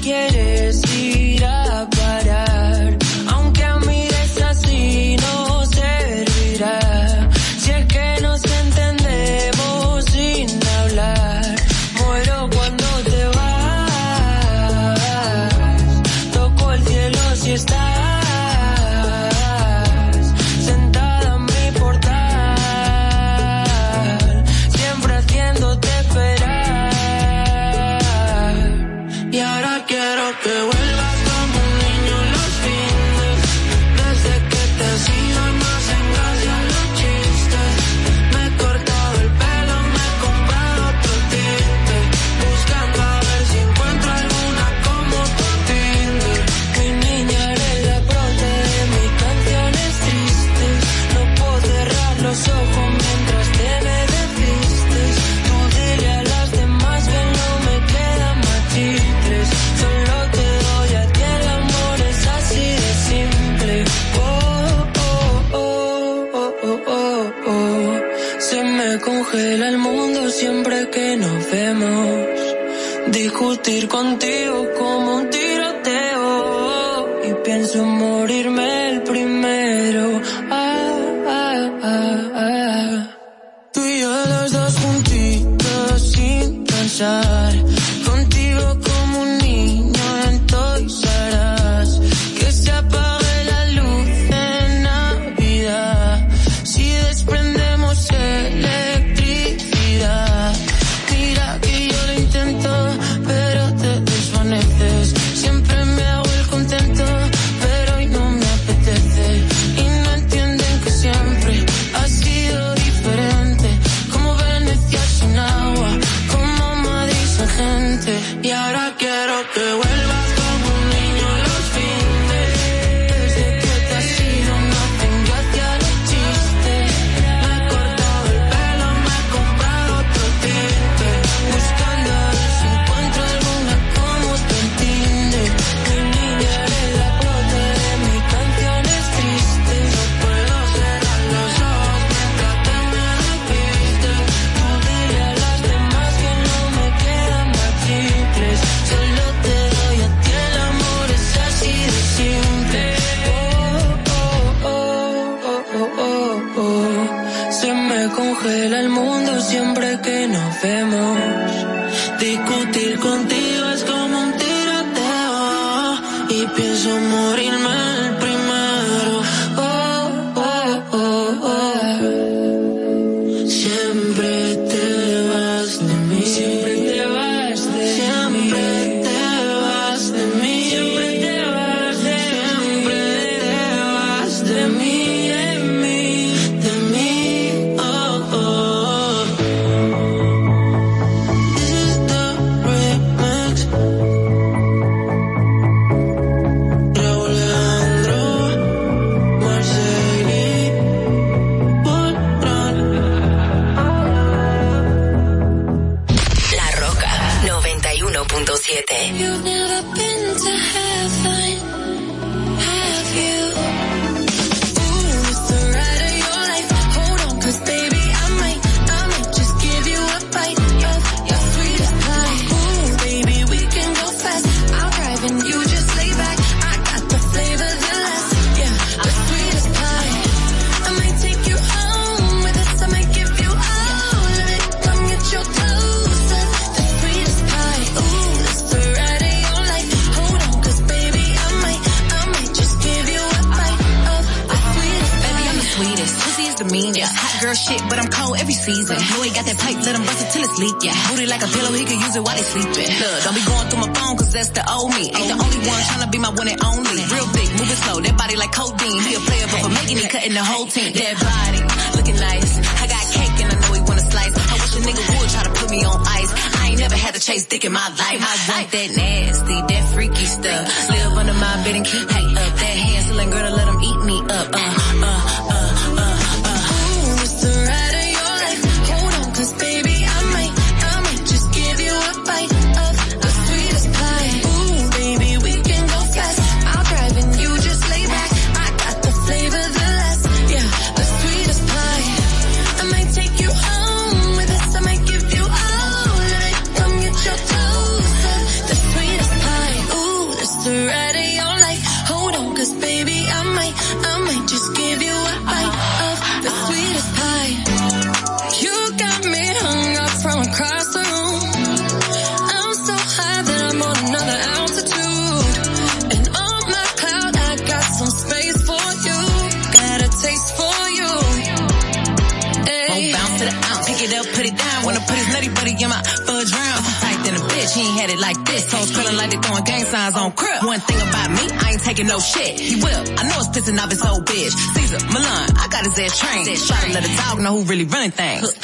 quieres ir. discutir contigo. season. Got that pipe, let him bust it till it's leak. Yeah. Booty like a pillow, he could use it while he's sleeping. Look, don't be going through my phone cause that's the old me. Ain't the only one trying to be my one and only. Real big, moving slow, that body like codeine. He a player, but for making it, cutting the whole team. That body, looking nice. I got cake and I know he wanna slice. I wish a nigga would try to put me on ice. I ain't never had to chase dick in my life. I like that nasty, that freaky stuff. Live under my bed and keep up. That handsome girl to let him eat me up. Uh, uh, uh. had it like this. hoes curling like they throwing gang signs on crib. One thing about me, I ain't taking no shit. He will. I know it's pissing off his old bitch. Caesar, Milan, I got his ass trained. Try to let a dog know who really running things.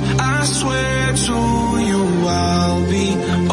I swear to you I'll be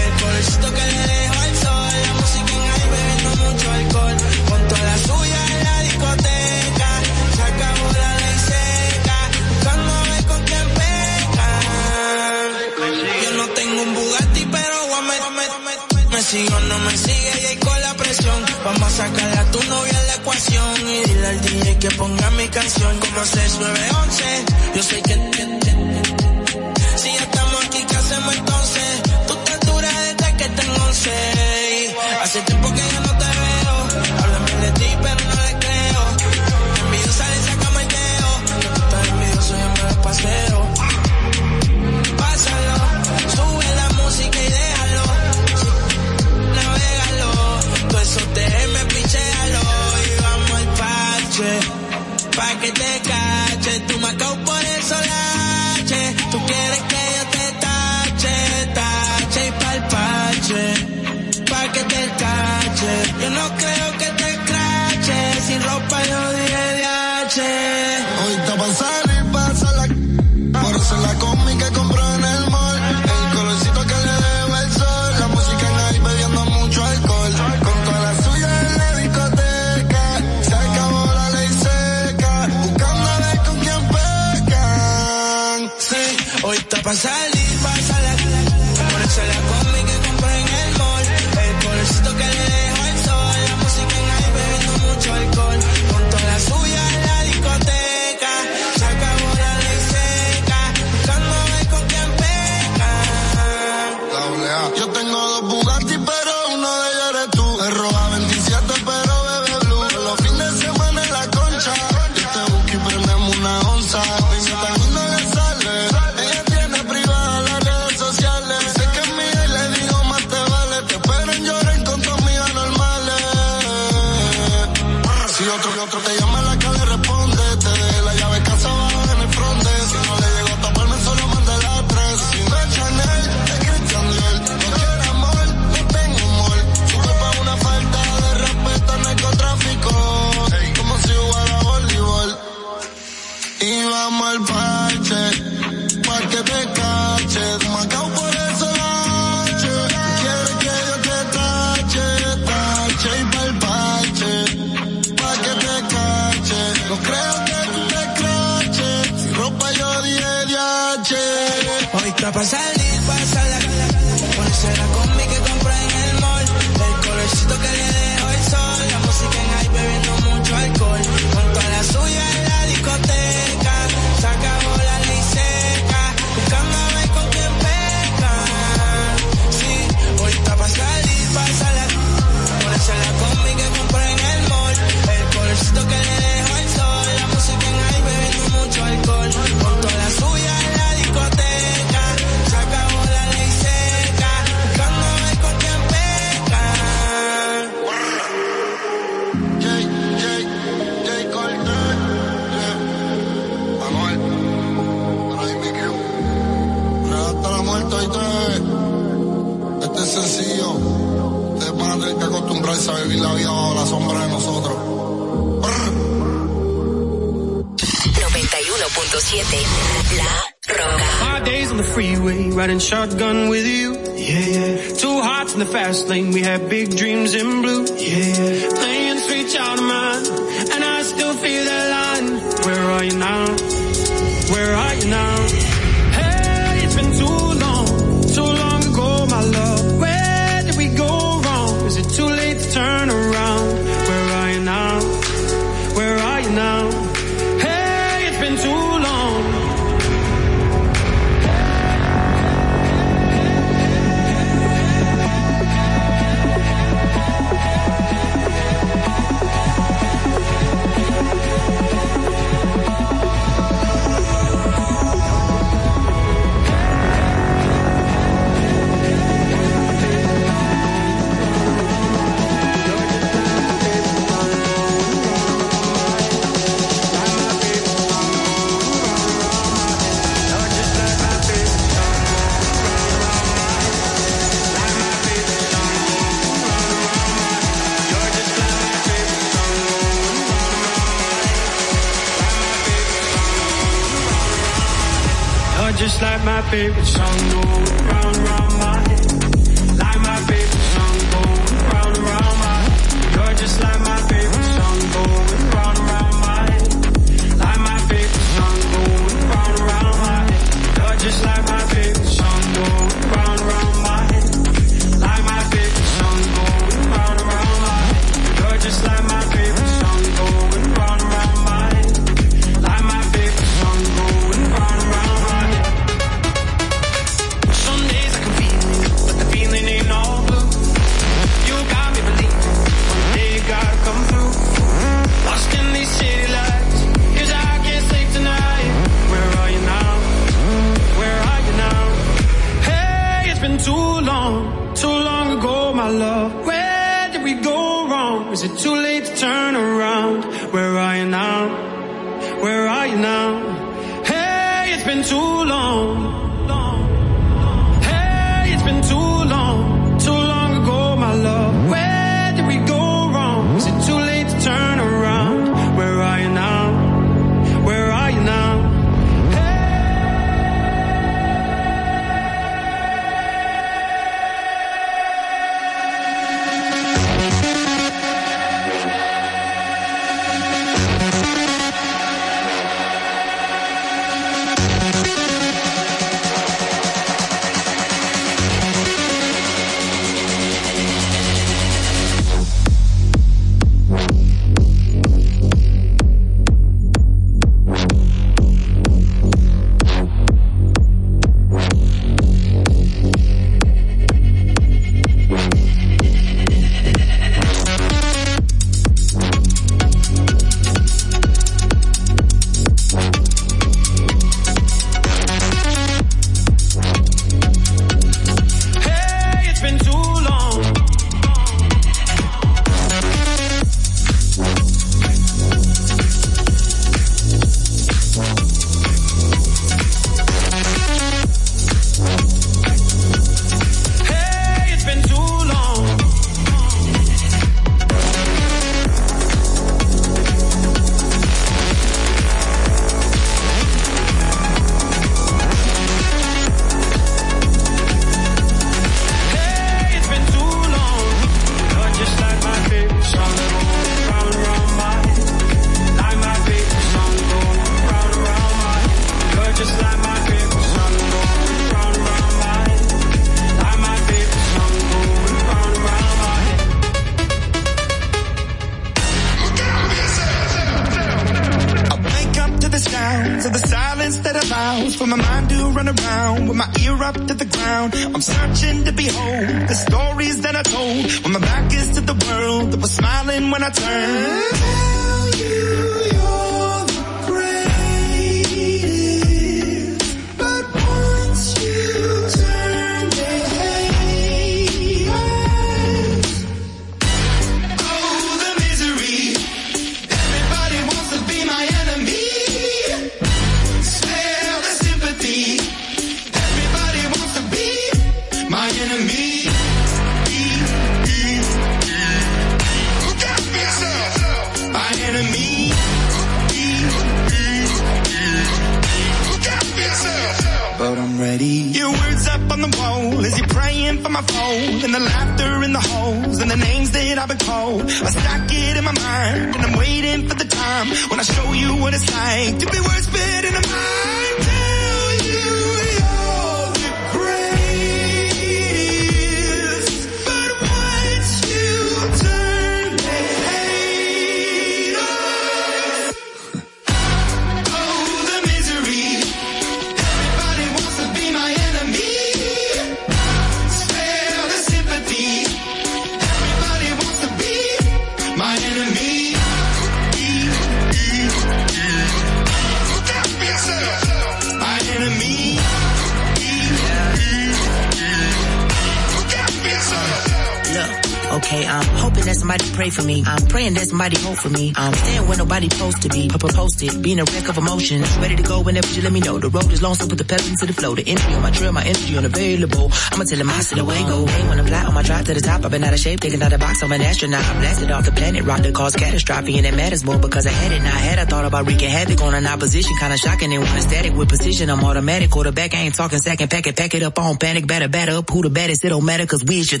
be. Being a wreck of emotions. Ready to go whenever you let me know. The road is long, so put the pedal into the flow. The energy on my trail, my energy unavailable. I'ma tell him I see the way go. Hey, when I'm fly on my drive to the top, I've been out of shape, taking out the box. I'm an astronaut. I blasted off the planet, rock that caused catastrophe, and it matters more because I had it. Now I had, I thought about wreaking havoc on an opposition, kinda shocking. And when I'm static with precision, I'm automatic. Quarterback, I ain't talking second, pack it, pack it up on panic, batter, batter up. Who the baddest? It don't matter, cause we is your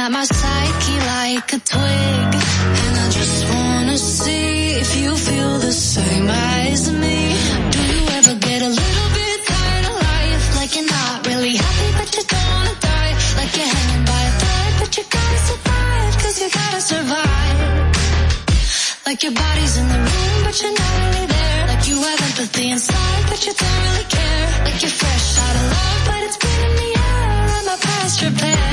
snap my psyche like a twig. And I just wanna see if you feel the same as me. Do you ever get a little bit tired of life? Like you're not really happy, but you don't wanna die. Like you're hanging by a thread, but you gotta survive, cause you gotta survive. Like your body's in the room, but you're not really there. Like you have empathy inside, but you don't really care. Like you're fresh out of love, but it's been in the air, and my past repair.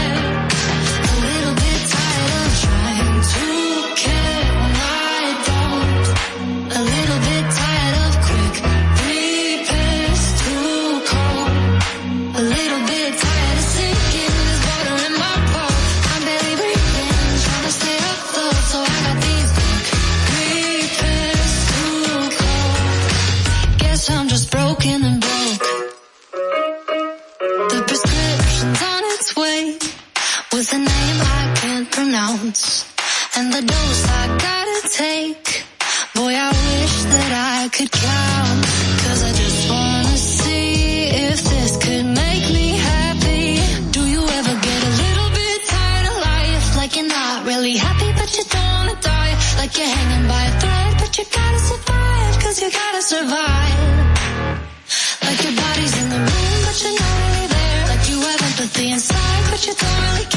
And the dose I gotta take. Boy, I wish that I could count. Cause I just wanna see if this could make me happy. Do you ever get a little bit tired of life? Like you're not really happy, but you don't wanna die. Like you're hanging by a thread, but you gotta survive. Cause you gotta survive. Like your body's in the room, but you're not really there. Like you have empathy inside, but you don't really care.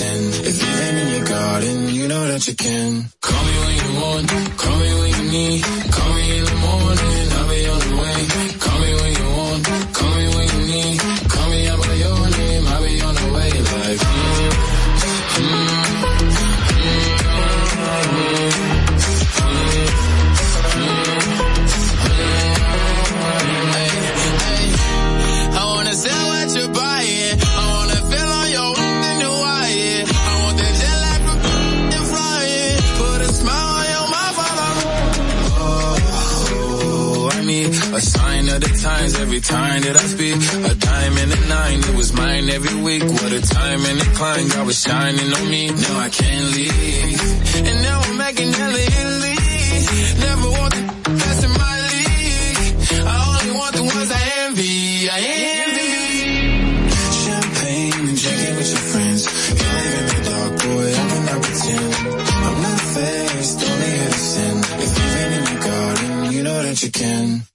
sin. If you've been in your garden, you know that you can. Call me when you want, call me when you need. Call times every time that I speak. A diamond and a nine, it was mine every week. What a time and a climb, God was shining on me. Now I can't leave. And now I'm making hella Italy. Never want the best in my league. I only want the ones I envy. I envy. Champagne and drinking with your friends. You live in the dark, boy, I cannot pretend. I'm not faced, only sin. If you've in your garden, you know that you can.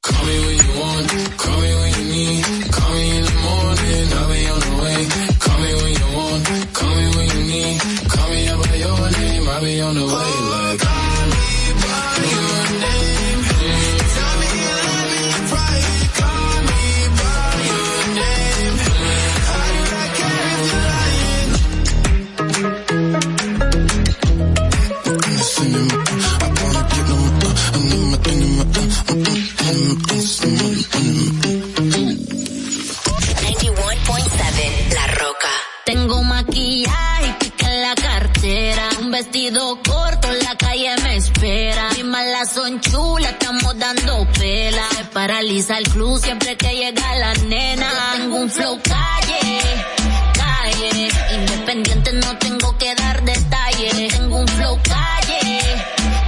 Se paraliza el club siempre que llega la nena. Tengo un flow calle, calle. Independiente no tengo que dar detalles. Tengo un flow calle,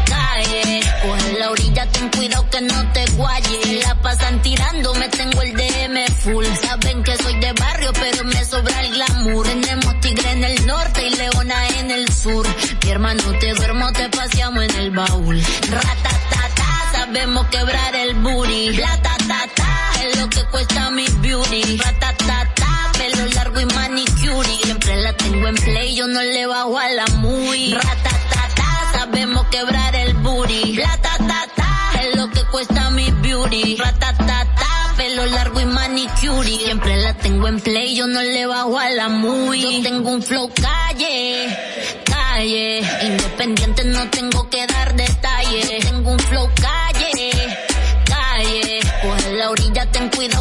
calle. Coge la orilla, ten cuidado que no te guayes. Se la pasan tirándome, tengo el DM full. Saben que soy de barrio, pero me sobra el glamour. Tenemos tigre en el norte y leona en el sur. Mi hermano, te duermo, te paseamos en el baúl. Ratatata, sabemos quebrar el booty. La ta ta ta, es lo que cuesta mi beauty. Ratatata, pelo largo y manicure. Siempre la tengo en play, yo no le bajo a la muy. Ratatata, sabemos quebrar el booty. La ta ta ta, es lo que cuesta mi beauty. Ratatata, pelo largo y manicure. Siempre la tengo en play, yo no le bajo a la muy. Yo tengo un flow calle, calle. Independiente no tengo que dar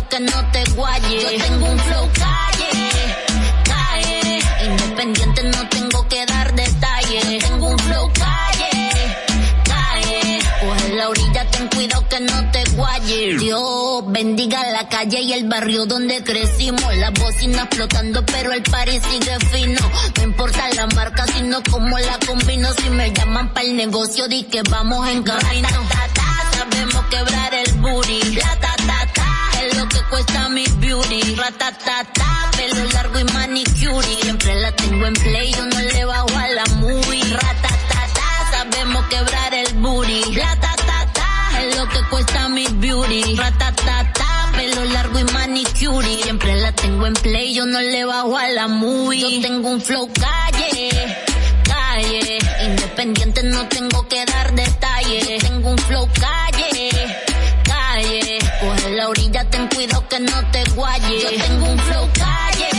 que no te guayes. Yo tengo un flow calle, calle. Independiente no tengo que dar detalles. Tengo un flow calle, calle. Coge la orilla, ten cuidado que no te guayes. Dios bendiga la calle y el barrio donde crecimos. Las bocinas flotando, pero el party sigue fino. No importa la marca, sino cómo la combino. Si me llaman para el negocio, di que vamos en camino. Sabemos quebrar el booty. Cuesta mi beauty. Ratatata, pelo largo y manicure. Siempre la tengo en play, yo no le bajo a la movie. Ratatata, sabemos quebrar el booty. La ta ta ta, es lo que cuesta mi beauty. Ratatata, pelo largo y manicure. Siempre la tengo en play, yo no le bajo a la movie. Yo tengo un flow calle, calle. Independiente no tengo que dar detalles. Tengo un flow calle, calle. Coge la orilla, que no te guayes. Yo tengo un flow calle,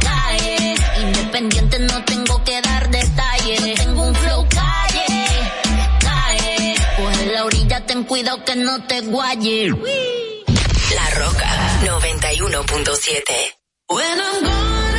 calle. Independiente no tengo que dar detalles. Yo tengo un flow calle, calle. Coge la orilla, ten cuidado que no te guayes. La Roca 91.7. When I'm gone,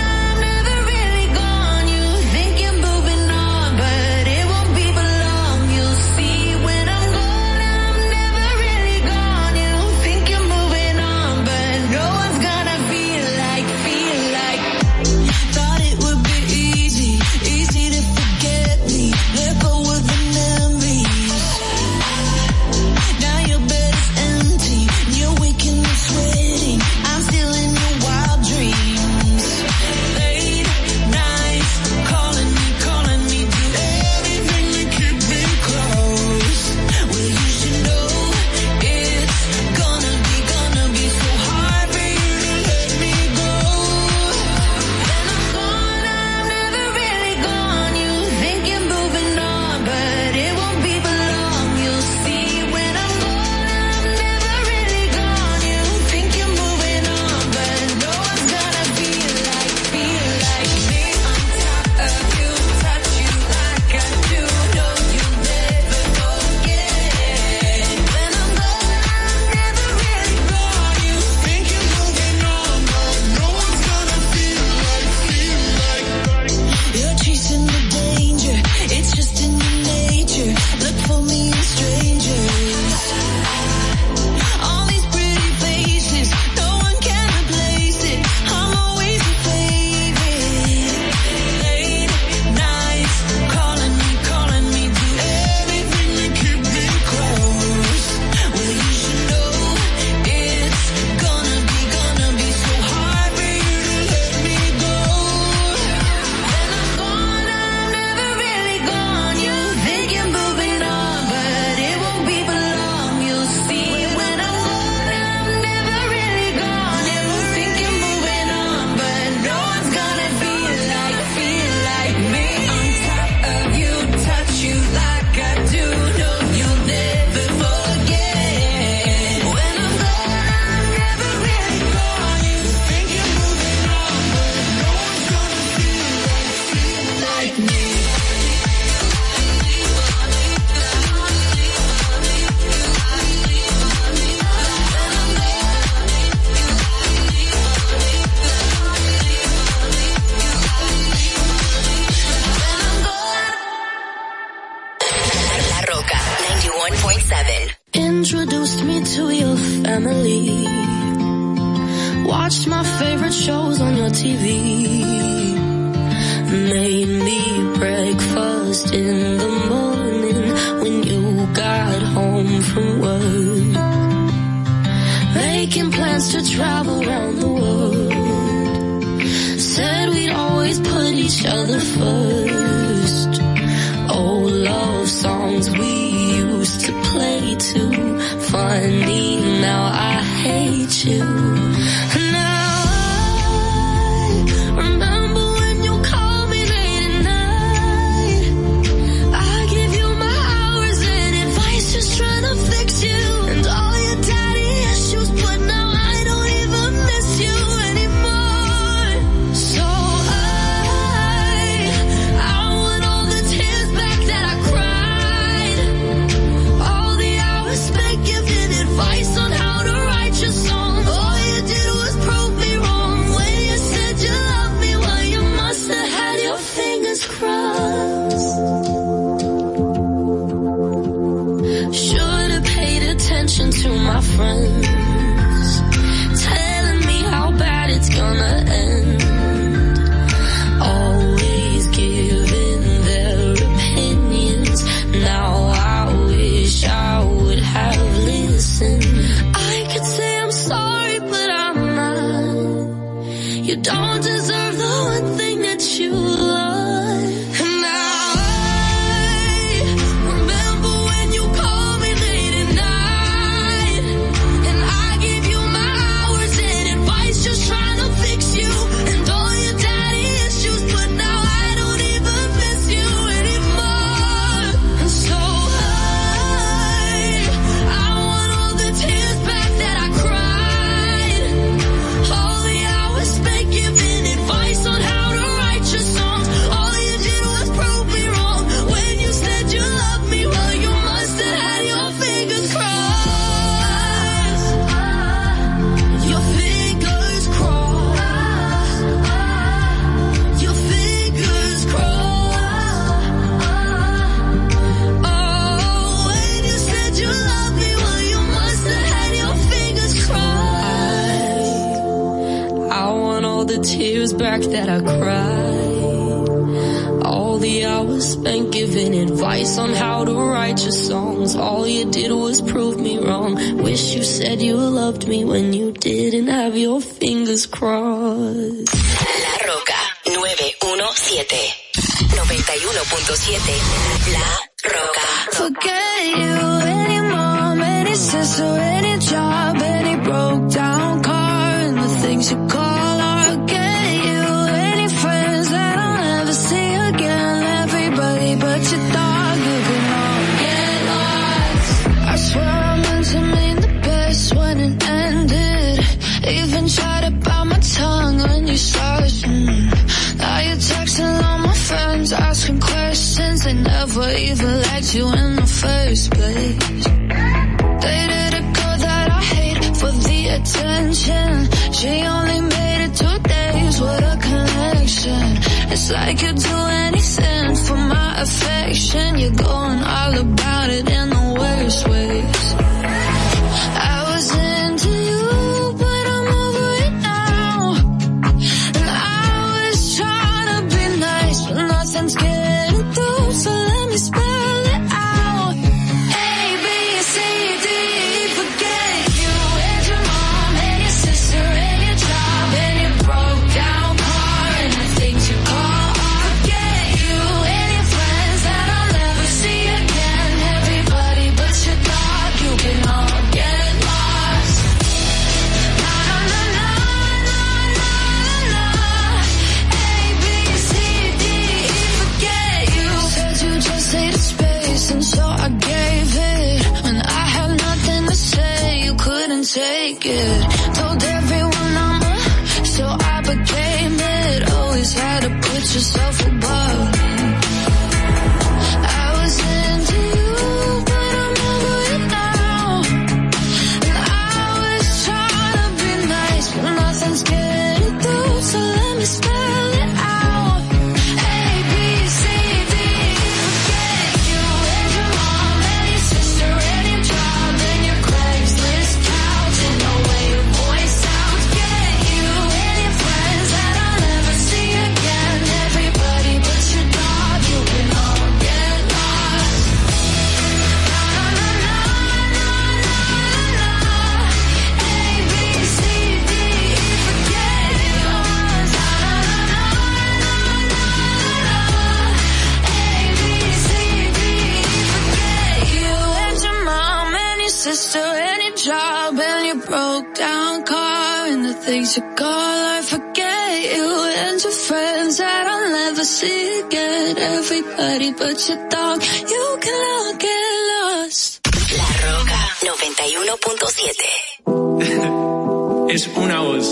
such a dog, you get lost. La Roca 91.7 Es una voz.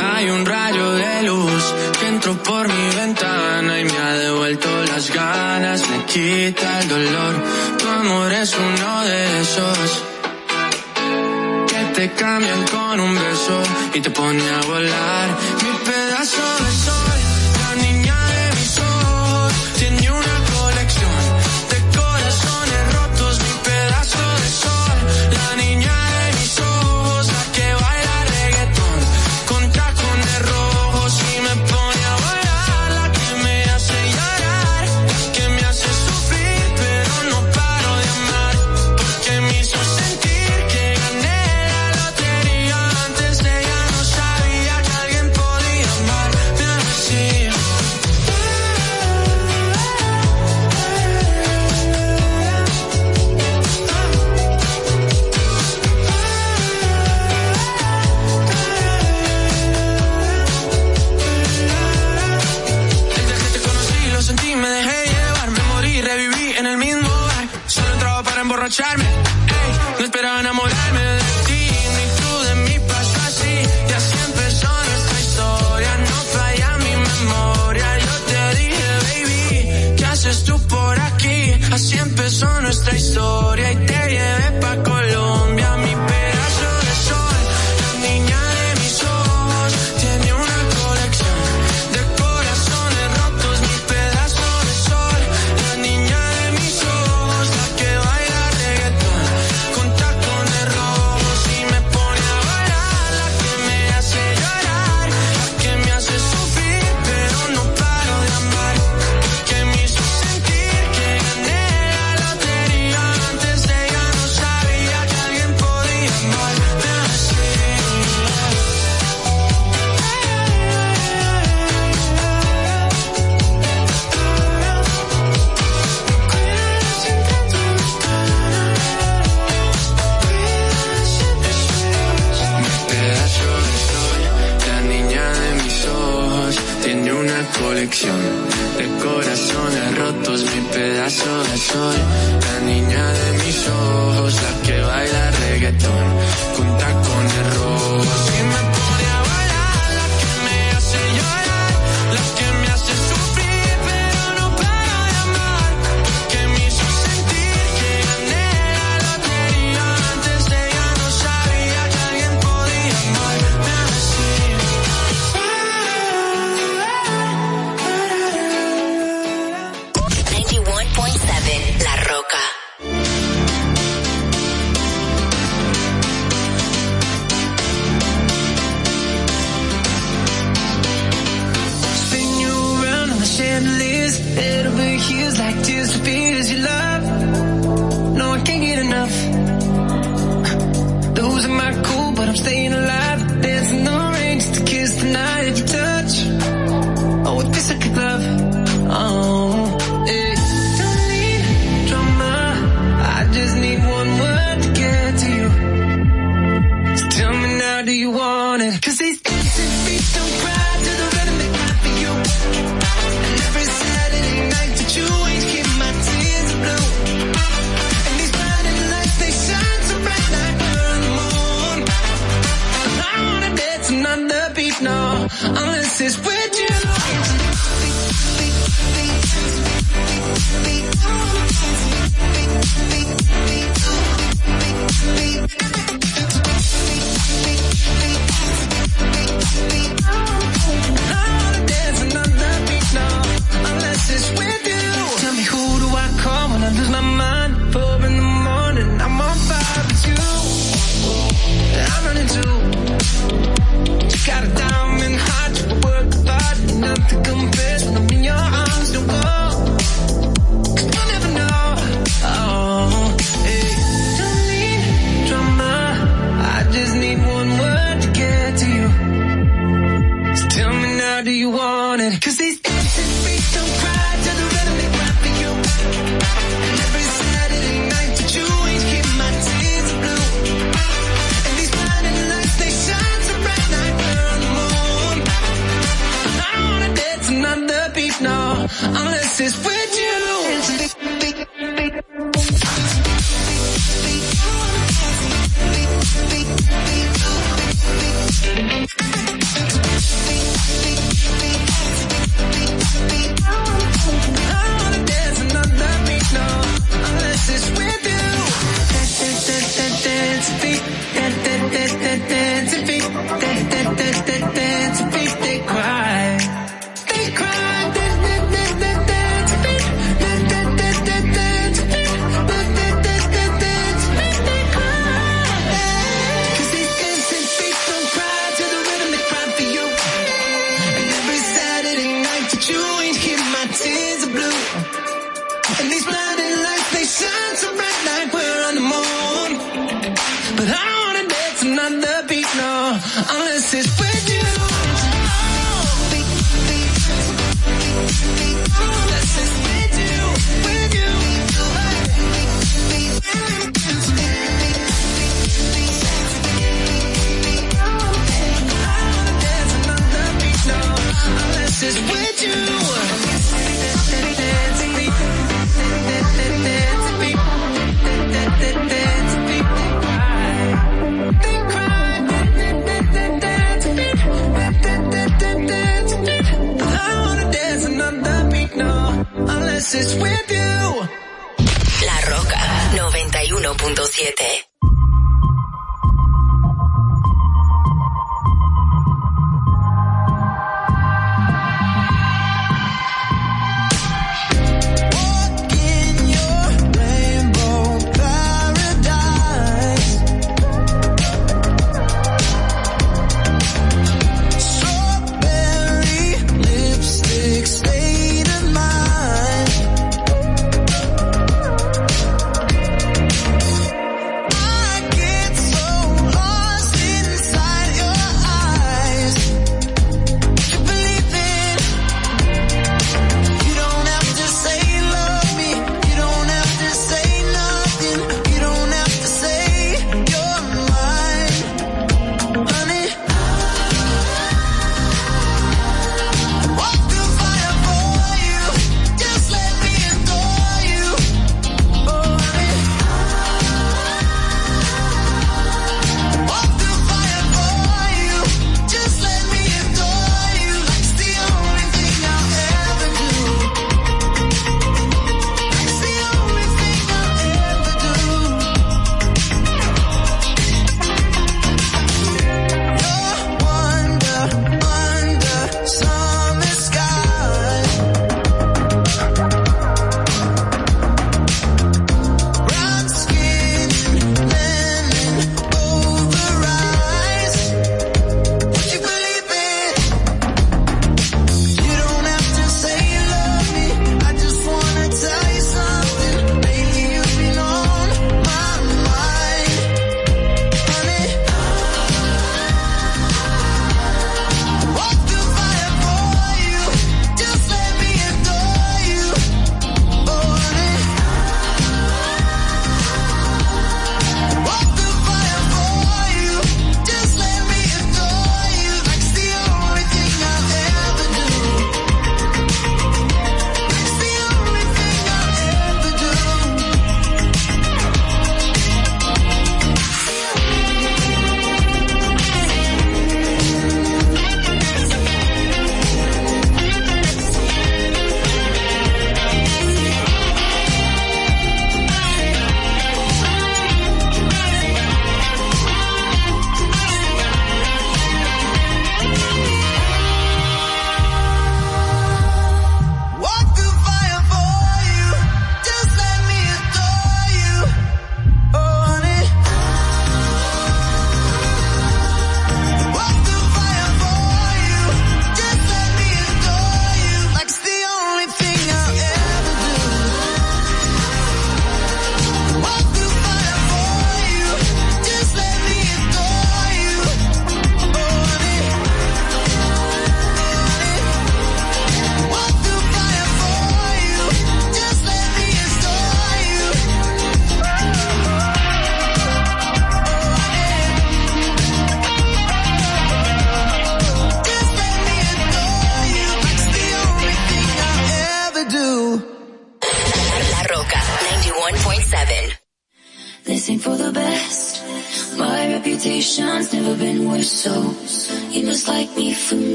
Hay un rayo de luz que entró por mi ventana y me ha devuelto las ganas, me quita el dolor. Tu amor es uno de esos que te cambian con un beso y te pone a volar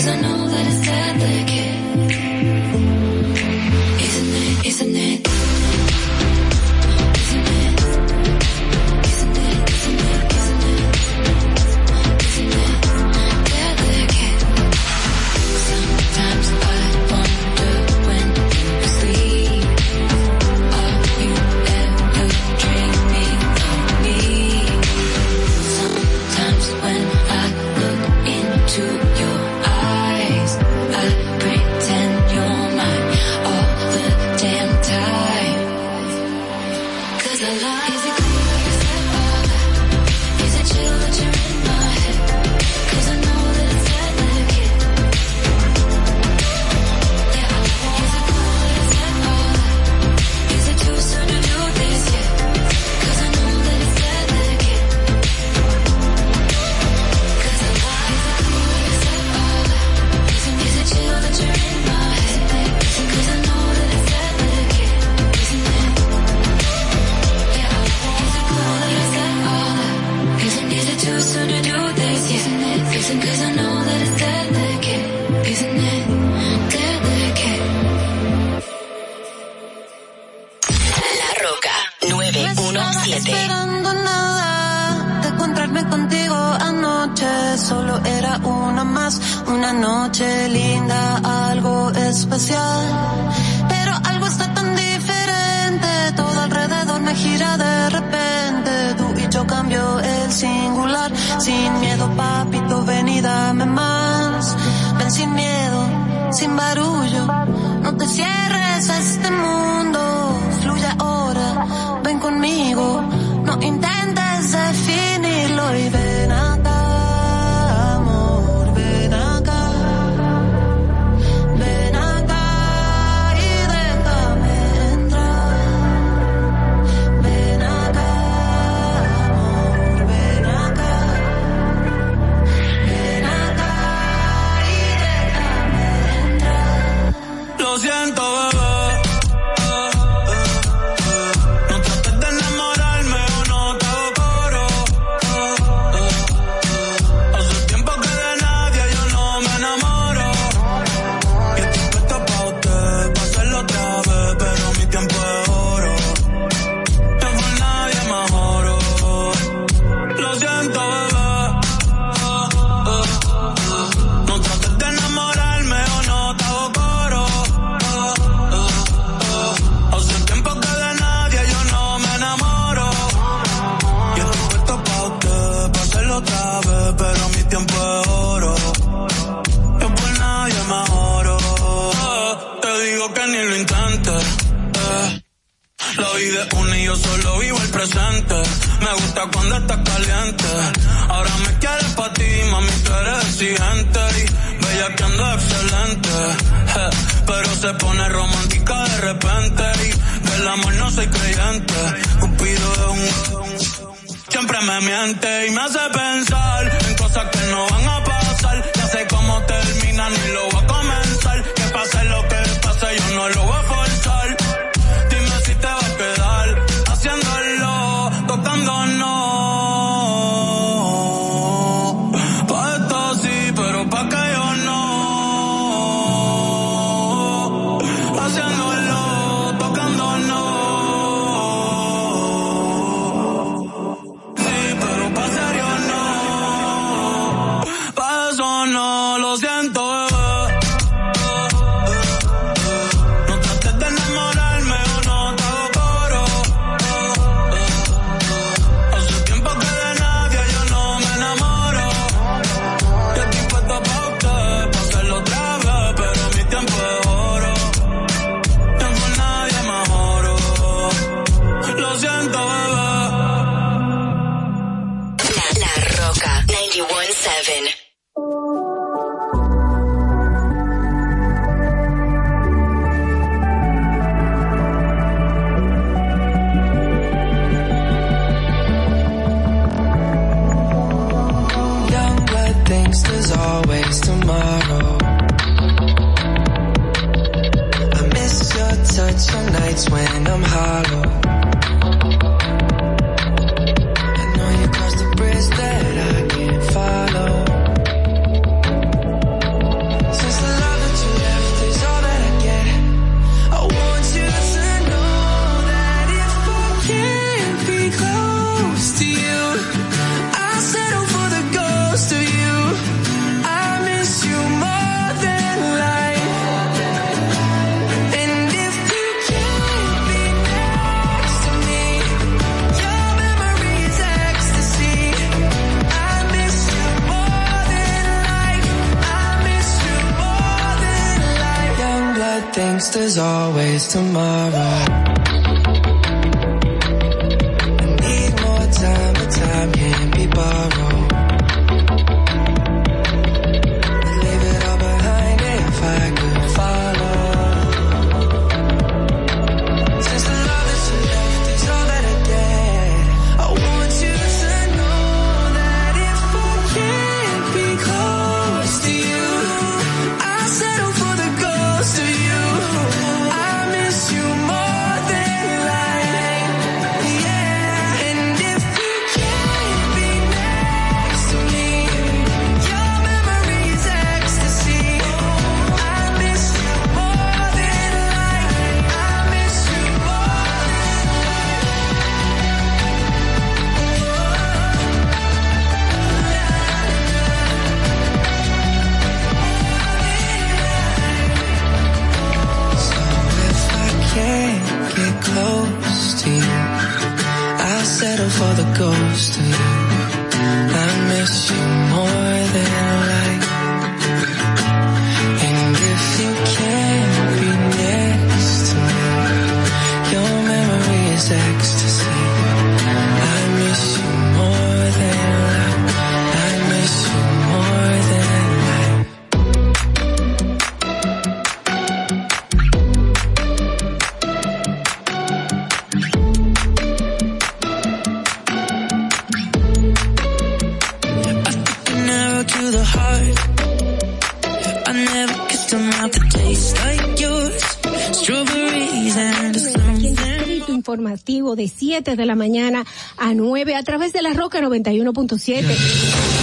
Isn't it, isn't it? De 7 de la mañana a 9 a través de la Roca 91.7.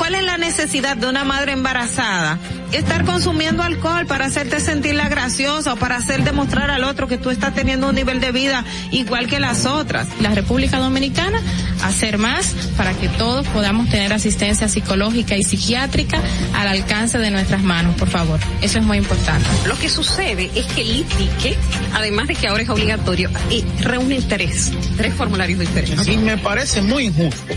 ¿Cuál es la necesidad de una madre embarazada? Estar consumiendo alcohol para hacerte sentirla graciosa o para hacer demostrar al otro que tú estás teniendo un nivel de vida igual que las otras. La República Dominicana hacer más para que todos podamos tener asistencia psicológica y psiquiátrica al alcance de nuestras manos, por favor. Eso es muy importante. Lo que sucede es que el ITIQUE, además de que ahora es obligatorio, eh, reúne tres, tres formularios diferentes. Y me parece muy injusto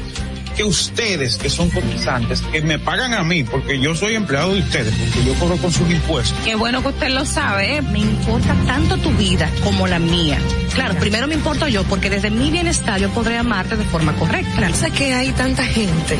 que ustedes, que son cotizantes, que me pagan a mí, porque yo soy empleado de ustedes, porque yo cobro con sus impuestos. Qué bueno que usted lo sabe, ¿eh? me importa tanto tu vida como la mía. Claro, primero me importo yo, porque desde mi bienestar yo podré amarte de forma correcta. Piensa que hay tanta gente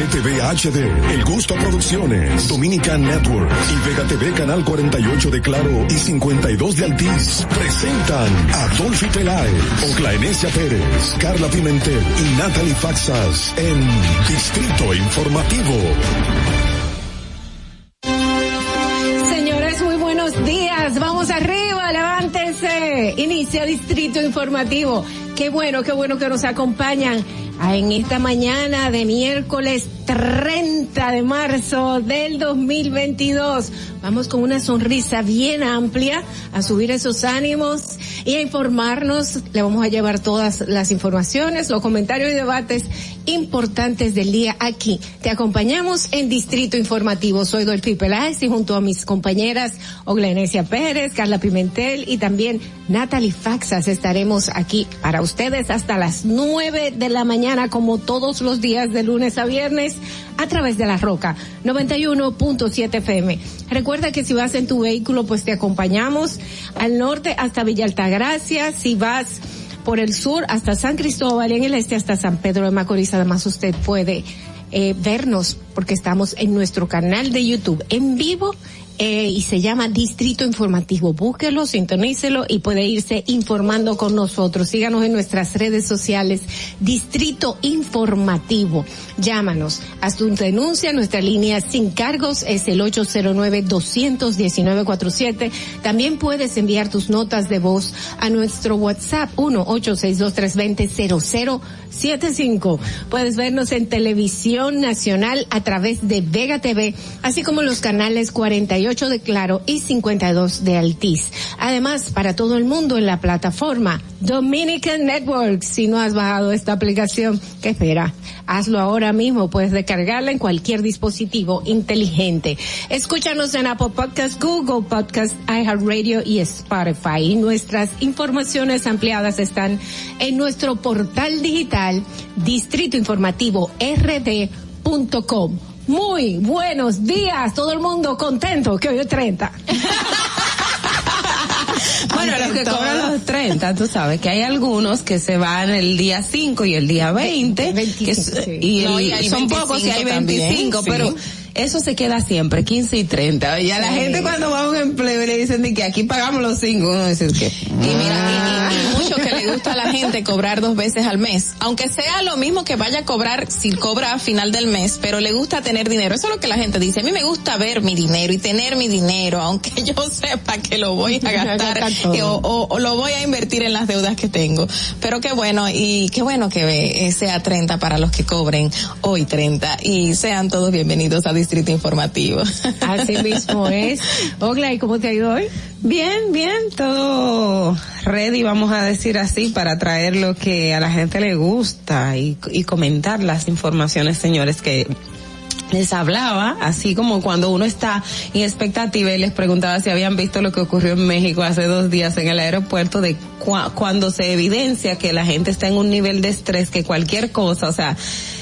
RCTV HD, El Gusto Producciones, Dominican Network y Vega TV Canal 48 de Claro y 52 de Altiz presentan a Dolphy Peláez, Oclaenecia Pérez, Carla Pimentel y Natalie Faxas en Distrito Informativo. Señores, muy buenos días. Vamos arriba, levántense. Inicia Distrito Informativo. Qué bueno, qué bueno que nos acompañan en esta mañana de miércoles 30 de marzo del 2022. Vamos con una sonrisa bien amplia a subir esos ánimos y a informarnos. Le vamos a llevar todas las informaciones, los comentarios y debates importantes del día aquí. Te acompañamos en Distrito Informativo. Soy Dolphy Peláez y junto a mis compañeras Oglenesia Pérez, Carla Pimentel y también Natalie Faxas estaremos aquí para ustedes hasta las nueve de la mañana como todos los días de lunes a viernes a través de la Roca 91.7 FM. Recuerda que si vas en tu vehículo pues te acompañamos al norte hasta Villa Altagracia, si vas por el sur hasta San Cristóbal y en el este hasta San Pedro de Macorís. Además usted puede eh, vernos porque estamos en nuestro canal de YouTube en vivo eh, y se llama Distrito Informativo. Búsquelo, sintonícelo y puede irse informando con nosotros. Síganos en nuestras redes sociales. Distrito Informativo. Llámanos. Haz tu denuncia. Nuestra línea sin cargos es el 809-219-47. También puedes enviar tus notas de voz a nuestro WhatsApp 1-862-320-0075. Puedes vernos en televisión nacional a través de Vega TV, así como los canales 48 de Claro y 52 de Altiz. Además, para todo el mundo en la plataforma Dominican Network. Si no has bajado esta aplicación, ¿qué espera? Hazlo ahora mismo. Puedes descargarla en cualquier dispositivo inteligente. Escúchanos en Apple Podcast, Google Podcast, iHeartRadio y Spotify. Y nuestras informaciones ampliadas están en nuestro portal digital Distrito Informativo rd.com. Muy buenos días, todo el mundo contento que hoy es 30. Bueno, los que cobran los 30, tú sabes que hay algunos que se van el día 5 y el día 20, que es- y, el- No, y son pocos y hay 25, también, pero eso se queda siempre, 15 y 30. Y a la Sí. gente cuando va a un empleo y le dicen de que aquí pagamos los 5, uno dice que... Y mira, y, y- y mucho que le gusta a la gente cobrar dos veces al mes, aunque sea lo mismo que vaya a cobrar si cobra a final del mes, pero le gusta tener dinero. Eso es lo que la gente dice. A mí me gusta ver mi dinero y tener mi dinero, aunque yo sepa que lo voy a gastar eh, o, o- o lo voy a invertir en las deudas que tengo. Pero qué bueno y qué bueno que eh, sea 30 para los que cobren hoy 30 y sean todos bienvenidos a Distrito Informativo. Así mismo es. Ogla, ¿y cómo te ha ido hoy? Bien, bien, todo ready, vamos a decir así, para traer lo que a la gente le gusta y, y comentar las informaciones, señores, que les hablaba, así como cuando uno está en expectativa y les preguntaba si habían visto lo que ocurrió en México hace dos días en el aeropuerto de cua- cuando se evidencia que la gente está en un nivel de estrés que cualquier cosa, o sea,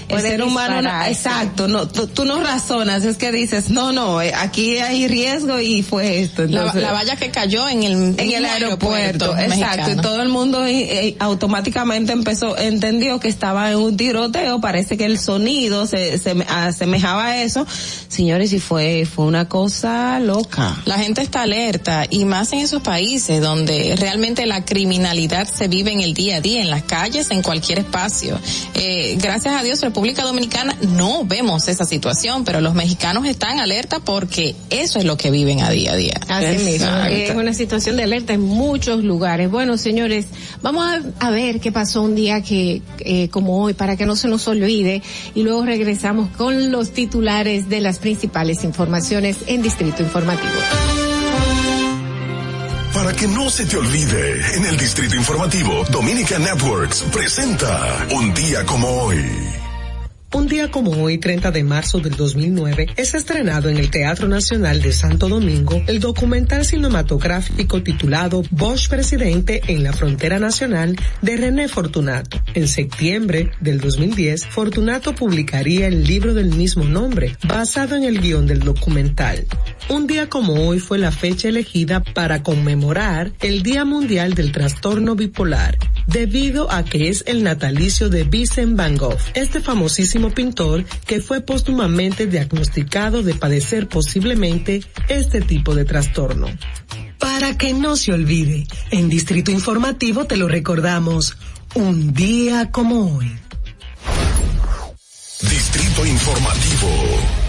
el ser humano, no- exacto, no, tú, tú no razonas, es que dices, no, no, eh, aquí hay riesgo y fue esto. La, Entonces, la valla que cayó en el, en el aeropuerto, exacto, y todo el mundo eh, eh, automáticamente empezó, entendió que estaba en un tiroteo, parece que el sonido se, se asemejaba a eso, señores, y fue, fue una cosa loca. La gente está alerta y más en esos países donde realmente la criminalidad se vive en el día a día, en las calles, en cualquier espacio. Eh, gracias a Dios, República Dominicana no vemos esa situación, pero los mexicanos están alerta porque eso es lo que viven a día a día. Así mismo. Es una situación de alerta en muchos lugares. Bueno, señores, vamos a, a ver qué pasó un día que, eh, como hoy, para que no se nos olvide, y luego regresamos con los titulares de las principales informaciones en Distrito Informativo. Para que no se te olvide, en el Distrito Informativo, Dominica Networks presenta Un día como hoy. Un día como hoy, 30 de marzo del 2009, es estrenado en el Teatro Nacional de Santo Domingo el documental cinematográfico titulado Bosch Presidente en la Frontera Nacional de René Fortunato. En septiembre del 2010, Fortunato publicaría el libro del mismo nombre, basado en el guion del documental. Un día como hoy fue la fecha elegida para conmemorar el Día Mundial del Trastorno Bipolar, debido a que es el natalicio de Vincent Van Gogh, este famosísimo pintor que fue póstumamente diagnosticado de padecer posiblemente este tipo de trastorno. Para que no se olvide, en Distrito Informativo te lo recordamos, un día como hoy. Distrito Informativo.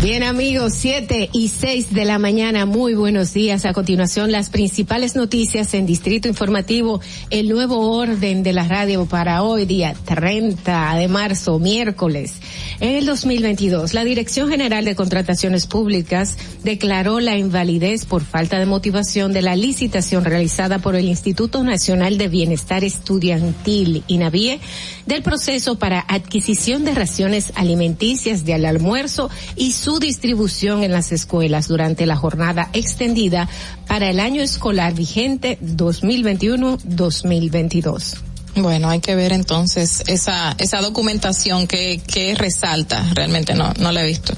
Bien amigos, 7 y 6 de la mañana, muy buenos días. A continuación, las principales noticias en Distrito Informativo, el nuevo orden de la radio para hoy, día 30 de marzo, miércoles. En el 2022, la Dirección General de Contrataciones Públicas declaró la invalidez por falta de motivación de la licitación realizada por el Instituto Nacional de Bienestar Estudiantil, INAVIE, del proceso para adquisición de raciones alimenticias del almuerzo y su distribución en las escuelas durante la jornada extendida para el año escolar vigente 2021-2022. Bueno, hay que ver entonces esa, esa documentación que, que resalta, realmente no, no la he visto.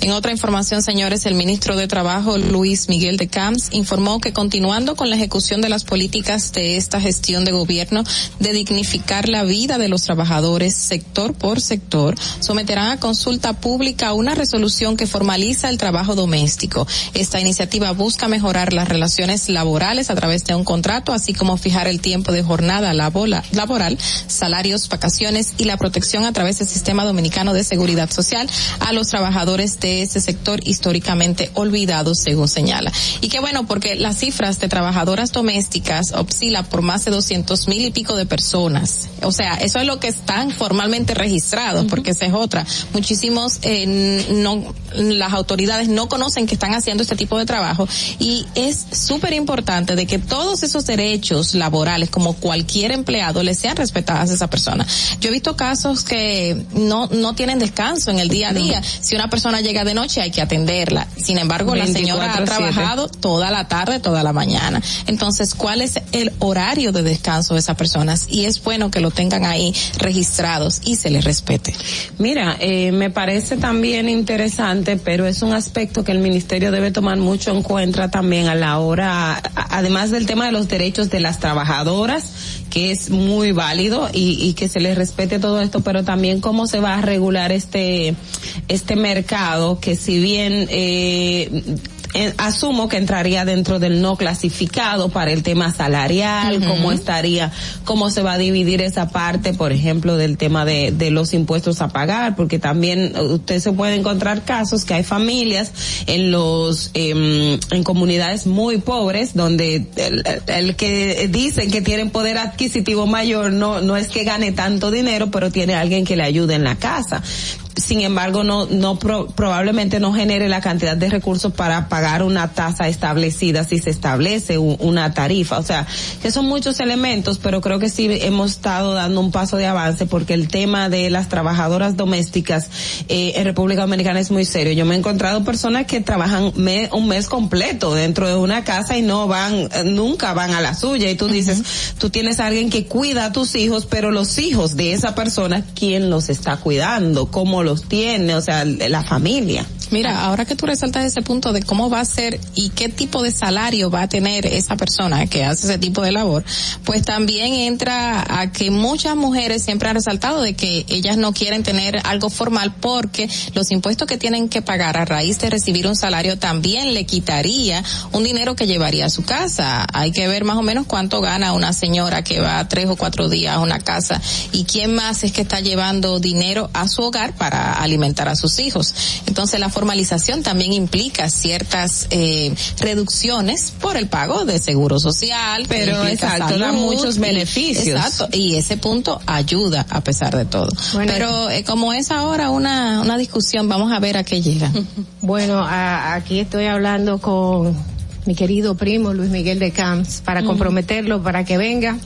En otra información, señores, el ministro de Trabajo, Luis Miguel de Camps, informó que continuando con la ejecución de las políticas de esta gestión de gobierno de dignificar la vida de los trabajadores sector por sector, someterán a consulta pública una resolución que formaliza el trabajo doméstico. Esta iniciativa busca mejorar las relaciones laborales a través de un contrato, así como fijar el tiempo de jornada laboral laboral, salarios, vacaciones y la protección a través del sistema dominicano de seguridad social a los trabajadores de ese sector históricamente olvidado, según señala. Y qué bueno, porque las cifras de trabajadoras domésticas oscilan por más de doscientos mil y pico de personas. O sea, eso es lo que están formalmente registrados, porque esa es otra. Muchísimos, eh, no, las autoridades no conocen que están haciendo este tipo de trabajo y es súper importante de que todos esos derechos laborales, como cualquier empleado, le sean respetadas a esa persona. Yo he visto casos que no, no tienen descanso en el día a día. Si una persona llega de noche hay que atenderla. Sin embargo, la señora ha 24/7. trabajado toda la tarde, toda la mañana. Entonces, ¿cuál es el horario de descanso de esas personas? Y es bueno que lo tengan ahí registrados y se les respete. Mira, eh, me parece también interesante, pero es un aspecto que el ministerio debe tomar mucho en cuenta también a la hora, además del tema de los derechos de las trabajadoras, que es muy válido y, y que se les respete todo esto, pero también cómo se va a regular este este mercado que si bien eh, asumo que entraría dentro del no clasificado para el tema salarial, cómo estaría, cómo se va a dividir esa parte, por ejemplo, del tema de, de los impuestos a pagar, porque también eh, usted se puede encontrar casos que hay familias en los, em, en comunidades muy pobres donde el, el que dicen que tienen poder adquisitivo mayor no, no es que gane tanto dinero, pero tiene alguien que le ayude en la casa sin embargo no no pro- probablemente no genere la cantidad de recursos para pagar una tasa establecida si se establece u- una tarifa. O sea que son muchos elementos pero creo que sí hemos estado dando un paso de avance porque el tema de las trabajadoras domésticas eh, en República Dominicana es muy serio. Yo me he encontrado personas que trabajan me- un mes completo dentro de una casa y no van nunca van a la suya. Y tú dices tú tienes a alguien que cuida a tus hijos pero los hijos de esa persona quién los está cuidando cómo los tiene o sea la familia Mira, ahora que tú resaltas ese punto de cómo va a ser y qué tipo de salario va a tener esa persona que hace ese tipo de labor, pues también entra a que muchas mujeres siempre han resaltado de que ellas no quieren tener algo formal porque los impuestos que tienen que pagar a raíz de recibir un salario también le quitaría un dinero que llevaría a su casa. Hay que ver más o menos cuánto gana una señora que va tres o cuatro días a una casa y quién más es que está llevando dinero a su hogar para alimentar a sus hijos. Entonces la formalización también implica ciertas eh, reducciones por el pago de seguro social, Pero, exacto, da muchos y- beneficios. exacto, y ese punto ayuda a pesar de todo. Bueno. Pero eh, como es ahora una, una discusión, vamos a ver a qué llega. Bueno, a- aquí estoy hablando con mi querido primo Luis Miguel de Camps para comprometerlo para que venga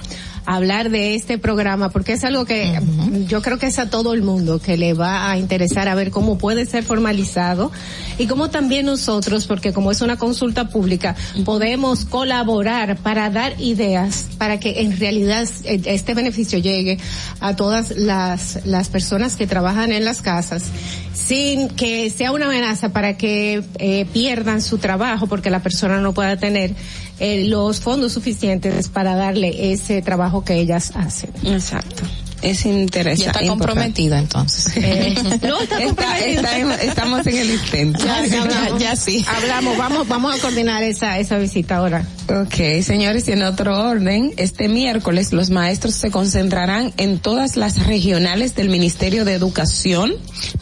hablar de este programa porque es algo que yo creo que es a todo el mundo que le va a interesar a ver cómo puede ser formalizado y cómo también nosotros, porque como es una consulta pública, podemos colaborar para dar ideas para que en realidad eh, este beneficio llegue a todas las, las personas que trabajan en las casas sin que sea una amenaza para que eh, pierdan su trabajo porque la persona no pueda tener eh, los fondos suficientes para darle ese trabajo que ellas hacen. Exacto. Es interesante. Ya está comprometido entonces. Eh, no está comprometido. estamos en el intento. Ya, ya, ya, sí. Hablamos, vamos, vamos a coordinar esa, esa visita ahora. Ok, señores, y en otro orden, este miércoles los maestros se concentrarán en todas las regionales del Ministerio de Educación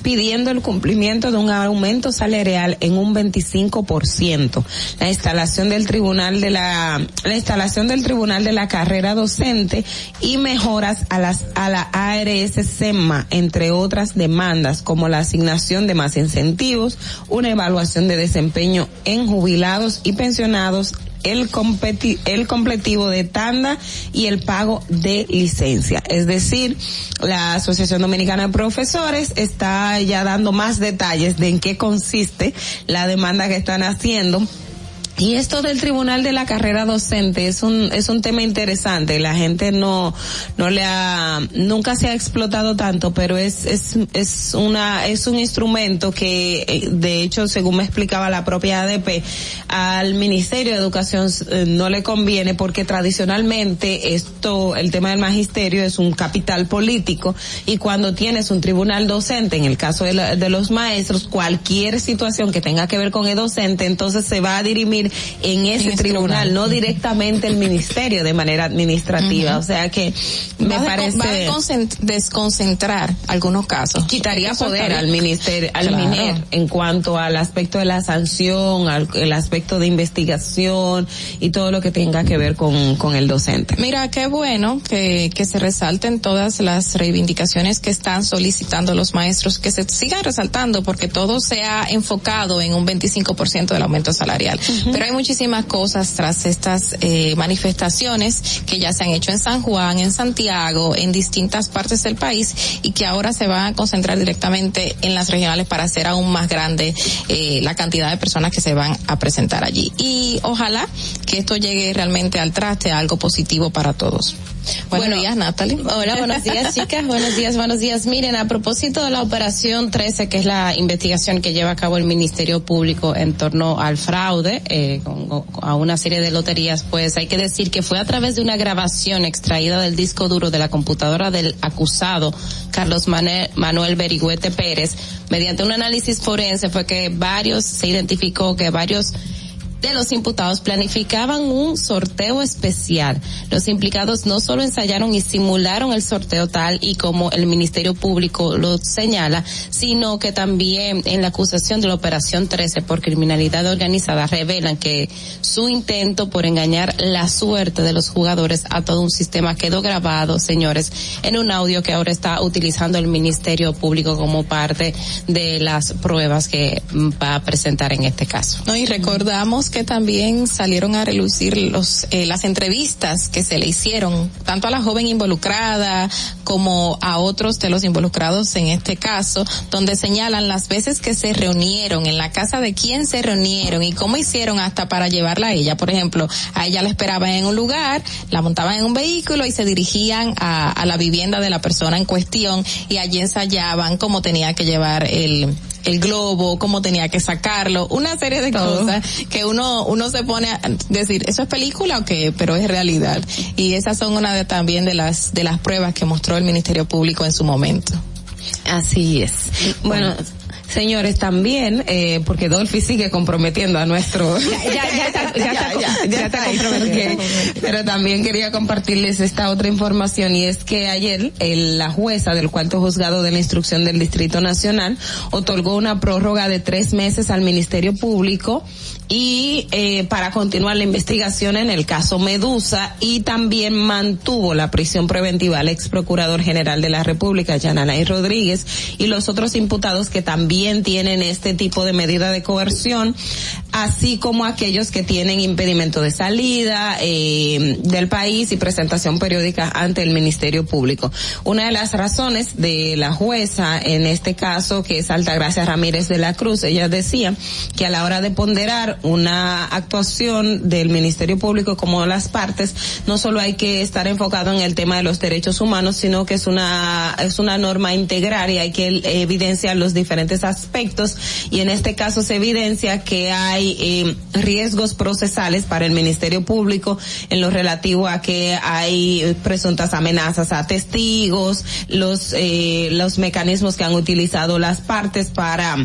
pidiendo el cumplimiento de un aumento salarial en un 25%. La instalación del tribunal de la, la instalación del tribunal de la carrera docente y mejoras a las, a la ARS SEMA, entre otras demandas como la asignación de más incentivos, una evaluación de desempeño en jubilados y pensionados el, competi el completivo de tanda y el pago de licencia. Es decir, la Asociación Dominicana de Profesores está ya dando más detalles de en qué consiste la demanda que están haciendo y esto del tribunal de la carrera docente es un es un tema interesante. La gente no no le ha nunca se ha explotado tanto, pero es es es una es un instrumento que eh, de hecho, según me explicaba la propia ADP, al Ministerio de Educación eh, no le conviene porque tradicionalmente esto el tema del magisterio es un capital político y cuando tienes un tribunal docente, en el caso de, de los maestros, cualquier situación que tenga que ver con el docente, entonces se va a dirimir en ese tribunal, no directamente el ministerio de manera administrativa. O sea que me parece va a desconcentrar algunos casos. Quitaría poder al ministerio, al MINER en cuanto al aspecto de la sanción, al el aspecto de investigación y todo lo que tenga que ver con, con el docente. Mira, qué bueno que, que se resalten todas las reivindicaciones que están solicitando los maestros, que se sigan resaltando porque todo se ha enfocado en un 25% del aumento salarial. Pero hay muchísimas cosas tras estas eh, manifestaciones que ya se han hecho en San Juan, en Santiago, en distintas partes del país y que ahora se van a concentrar directamente en las regionales para hacer aún más grande eh, la cantidad de personas que se van a presentar allí. Y ojalá que esto llegue realmente al traste, algo positivo para todos. Buenos días, Natalie. Hola, buenos días, chicas. buenos días, buenos días. Miren, a propósito de la operación 13, que es la investigación que lleva a cabo el Ministerio Público en torno al fraude eh, con, a una serie de loterías, pues hay que decir que fue a través de una grabación extraída del disco duro de la computadora del acusado Carlos Manuel, Manuel Berigüete Pérez, mediante un análisis forense fue que varios, se identificó que varios de los imputados planificaban un sorteo especial. Los implicados no solo ensayaron y simularon el sorteo tal y como el Ministerio Público lo señala, sino que también en la acusación de la Operación 13 por criminalidad organizada revelan que su intento por engañar la suerte de los jugadores a todo un sistema quedó grabado, señores, en un audio que ahora está utilizando el Ministerio Público como parte de las pruebas que va a presentar en este caso. No, y recordamos que también salieron a relucir los eh, las entrevistas que se le hicieron tanto a la joven involucrada como a otros de los involucrados en este caso, donde señalan las veces que se reunieron, en la casa de quién se reunieron y cómo hicieron hasta para llevarla a ella. Por ejemplo, a ella la esperaban en un lugar, la montaban en un vehículo y se dirigían a, a la vivienda de la persona en cuestión y allí ensayaban cómo tenía que llevar el el globo, cómo tenía que sacarlo, una serie de cosas que uno uno se pone a decir, ¿eso es película o qué? Pero es realidad. Y esas son una de también de las de las pruebas que mostró el Ministerio Público en su momento. Así es. Bueno, Señores, también, eh, porque Dolphy sigue comprometiendo a nuestro... ya, ya, ya, está, ya, está, ya, está comprometiendo. Pero también quería compartirles esta otra información y es que ayer el, la jueza del cuarto juzgado de la instrucción del Distrito Nacional otorgó una prórroga de tres meses al Ministerio Público y eh, para continuar la investigación en el caso Medusa y también mantuvo la prisión preventiva al ex procurador general de la República, Yananay Rodríguez, y los otros imputados que también tienen este tipo de medida de coerción, así como aquellos que tienen impedimento de salida eh, del país y presentación periódica ante el Ministerio Público. Una de las razones de la jueza en este caso, que es Altagracia Ramírez de la Cruz, ella decía que a la hora de ponderar una actuación del Ministerio Público como las partes, no solo hay que estar enfocado en el tema de los derechos humanos, sino que es una, es una norma integral y hay que evidenciar los diferentes aspectos y en este caso se evidencia que hay eh, riesgos procesales para el Ministerio Público en lo relativo a que hay presuntas amenazas a testigos, los eh, los mecanismos que han utilizado las partes para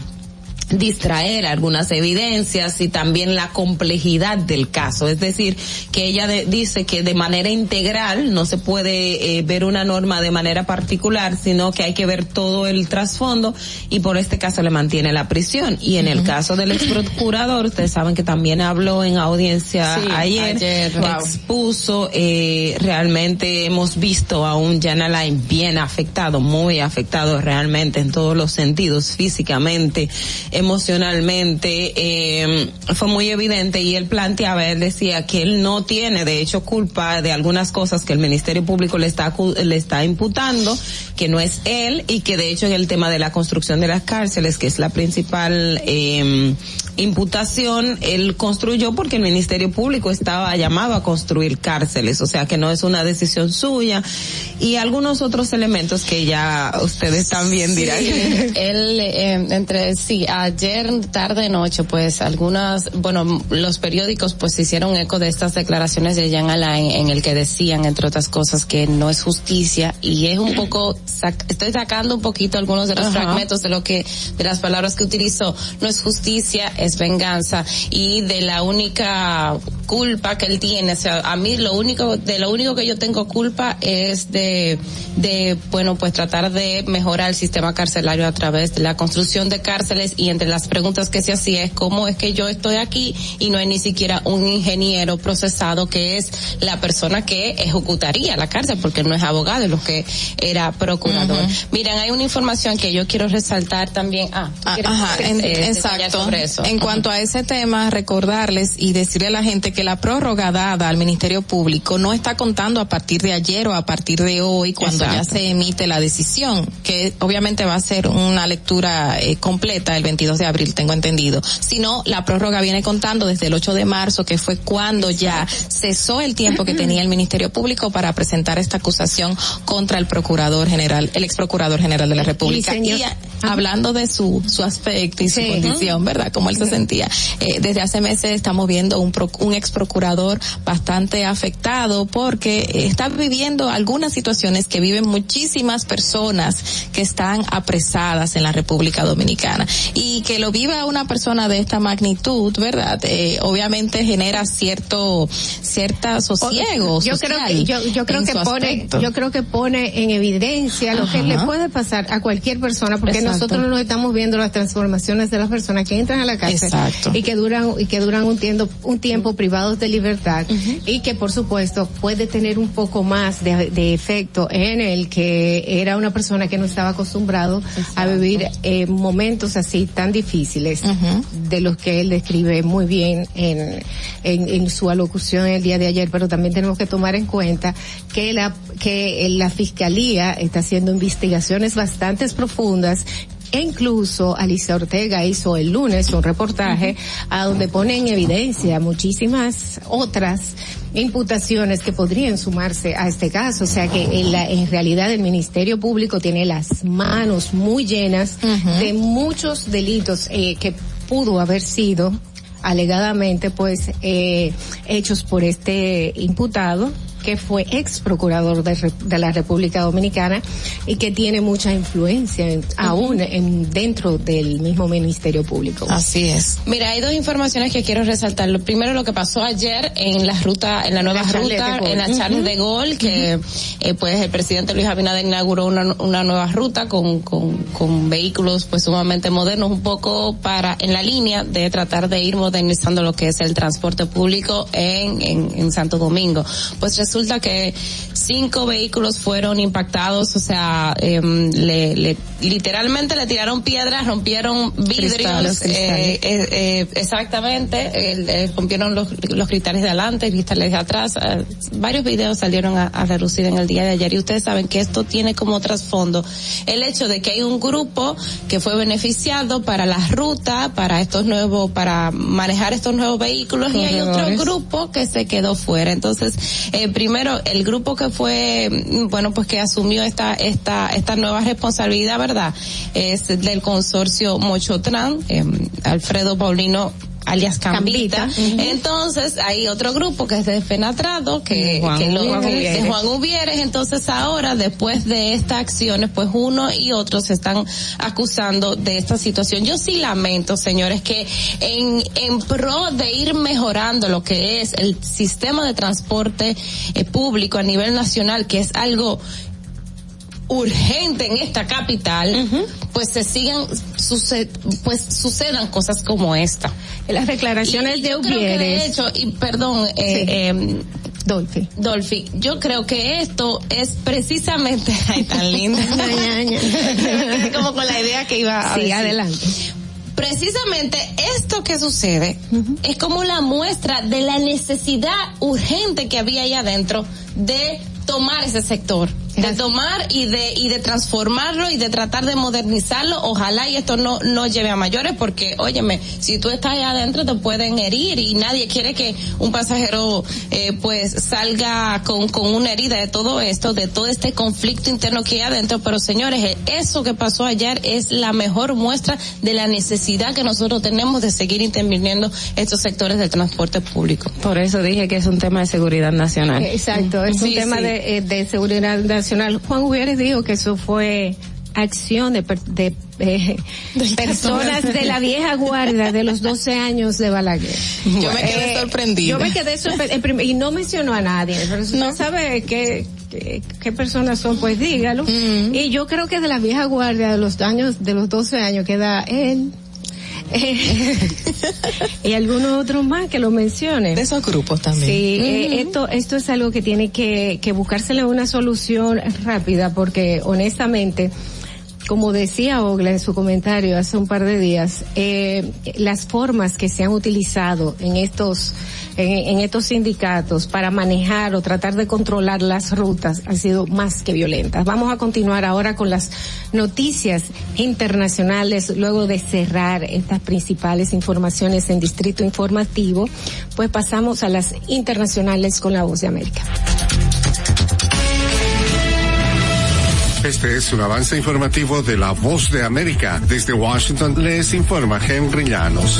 distraer algunas evidencias y también la complejidad del caso. Es decir, que ella de- dice que de manera integral no se puede eh, ver una norma de manera particular, sino que hay que ver todo el trasfondo y por este caso le mantiene la prisión. Y en el caso del ex procurador, ustedes saben que también habló en audiencia Sí, ayer, ayer, wow. expuso, eh, realmente hemos visto a un Jan Alain bien afectado, muy afectado realmente en todos los sentidos, físicamente, emocionalmente, eh, fue muy evidente y él planteaba, él decía que él no tiene de hecho culpa de algunas cosas que el Ministerio Público le está, le está imputando, que no es él y que de hecho en el tema de la construcción de las cárceles, que es la principal eh, imputación, él construyó porque el Ministerio Público estaba llamado a construir cárceles, o sea que no es una decisión suya y algunos otros elementos que ya ustedes también dirán. Sí, él, eh, entre, sí, ayer tarde noche, pues algunas, bueno, los periódicos pues hicieron eco de estas declaraciones de Jean Alain en el que decían, entre otras cosas, que no es justicia y es un poco, sac- estoy sacando un poquito algunos de los Ajá. fragmentos de lo que, de las palabras que utilizó, no es justicia, es venganza y de la única culpa que él tiene, o sea, a mí lo único, de lo único que yo tengo culpa es de, de, bueno, pues tratar de mejorar el sistema carcelario a través de la construcción de cárceles y entre las preguntas que se hacía es cómo es que yo estoy aquí y no hay ni siquiera un ingeniero procesado que es la persona que ejecutaría la cárcel porque no es abogado, es lo que era procurador. Miren, hay una información que yo quiero resaltar también. Ah, ¿tú Ah, Ajá, en- exacto. sobre eso? En cuanto a ese tema, recordarles y decirle a la gente que la prórroga dada al Ministerio Público no está contando a partir de ayer o a partir de hoy cuando ya se emite la decisión, que obviamente va a ser una lectura eh, completa el 22 de abril, tengo entendido, sino la prórroga viene contando desde el 8 de marzo, que fue cuando ya cesó el tiempo que tenía el Ministerio Público para presentar esta acusación contra el Procurador General, el ex Procurador General de la República. señor- Y a- hablando de su, su aspecto y su condición, ¿verdad? Como él se sentía. Eh, desde hace meses estamos viendo un, pro- un ex procurador bastante afectado porque eh, está viviendo algunas situaciones que viven muchísimas personas que están apresadas en la República Dominicana. Y que lo viva una persona de esta magnitud, ¿verdad? Eh, obviamente genera cierto, cierta sosiego yo creo que yo, yo creo que pone aspecto. yo creo que pone en evidencia lo que le puede pasar a cualquier persona porque Exacto. nosotros no estamos viendo las transformaciones de las personas que entran a la cárcel Exacto. y que duran y que duran un tiempo un tiempo privados de libertad y que por supuesto puede tener un poco más de, de efecto en el que era una persona que no estaba acostumbrado a vivir eh, momentos así tan difíciles de los que él describe muy bien en, en, en su alocución el día de ayer, pero también tenemos que tomar en cuenta que la, que la fiscalía está haciendo investigaciones bastante profundas e incluso Alicia Ortega hizo el lunes un reportaje a donde pone en evidencia muchísimas otras imputaciones que podrían sumarse a este caso. O sea que en, la, en realidad el Ministerio Público tiene las manos muy llenas de muchos delitos eh, que pudo haber sido alegadamente pues eh, hechos por este imputado que fue ex procurador de, Re- de la República Dominicana y que tiene mucha influencia en- aún en, dentro del mismo Ministerio Público. Así es. Mira, hay dos informaciones que quiero resaltar. Lo primero, lo que pasó ayer en la ruta, en la nueva La ruta, en la Charles Ujú. de Gaulle, que eh, pues el presidente Luis Abinader inauguró una, una nueva ruta con, con, con vehículos pues sumamente modernos, un poco para, en la línea de tratar de ir modernizando lo que es el transporte público en, en, en Santo Domingo. Pues resulta que cinco vehículos fueron impactados, o sea, em, le, le- literalmente le tiraron piedras, rompieron vidrios, Cristales, eh, eh, eh, exactamente, eh, rompieron los, los cristales de adelante, cristales de atrás, eh, varios videos salieron a, a relucir en el día de ayer y ustedes saben que esto tiene como trasfondo el hecho de que hay un grupo que fue beneficiado para la ruta, para estos nuevos, para manejar estos nuevos vehículos y hay otro grupo que se quedó fuera. Entonces, eh, primero, el grupo que fue, mm, bueno, pues que asumió esta, esta, esta nueva responsabilidad, ¿verdad? Es del consorcio Mochotran, eh, Alfredo Paulino alias Cambita. Cambita, Entonces hay otro grupo que es de Fenatrado, que, Juan que lo, Juan Uvieres. Entonces ahora, después de estas acciones, pues uno y otro se están acusando de esta situación. Yo sí lamento, señores, que en, en pro de ir mejorando lo que es el sistema de transporte eh, público a nivel nacional, que es algo urgente en esta capital, pues se sigan, suce- pues sucedan cosas como esta. Las declaraciones Y de yo creo que de Uvieres. hecho, y perdón, eh, em, Dolphy. Dolphy, yo creo que esto es precisamente, ay, tan linda. Como con la idea que iba a Sí, decir. adelante. Precisamente esto que sucede es como la muestra de la necesidad urgente que había ahí adentro de tomar ese sector, de tomar y de y de transformarlo y de tratar de modernizarlo. Ojalá y esto no no lleve a mayores porque, óyeme, si tú estás ahí adentro te pueden herir y nadie quiere que un pasajero eh, pues salga con con una herida de todo esto, de todo este conflicto interno que hay adentro. Pero señores, eso que pasó ayer es la mejor muestra de la necesidad que nosotros tenemos de seguir interviniendo estos sectores del transporte público. Por eso dije que es un tema de seguridad nacional. Exacto, es un tema sí. De, eh, de seguridad nacional. Juan Uvieres dijo que eso fue acción de, de eh, personas de la vieja guardia de los 12 años de Balaguer. Yo me quedé Eh, sorprendida. Yo me quedé sorprendida y no mencionó a nadie, pero usted sabe qué, qué, personas son, pues dígalo. Y yo creo que de la vieja guardia de los años, de los 12 años queda él. Eh, y algunos otros más que lo mencionen. De esos grupos también. Sí, eh, esto, esto es algo que tiene que, que buscársele una solución rápida porque honestamente, como decía Ogla en su comentario hace un par de días, eh, las formas que se han utilizado en estos, en, estos sindicatos para manejar o tratar de controlar las rutas han sido más que violentas. Vamos a continuar ahora con las noticias internacionales luego de cerrar estas principales informaciones en Distrito Informativo, pues pasamos a las internacionales con la voz de América. Este es un avance informativo de La Voz de América. Desde Washington les informa Henry Llanos.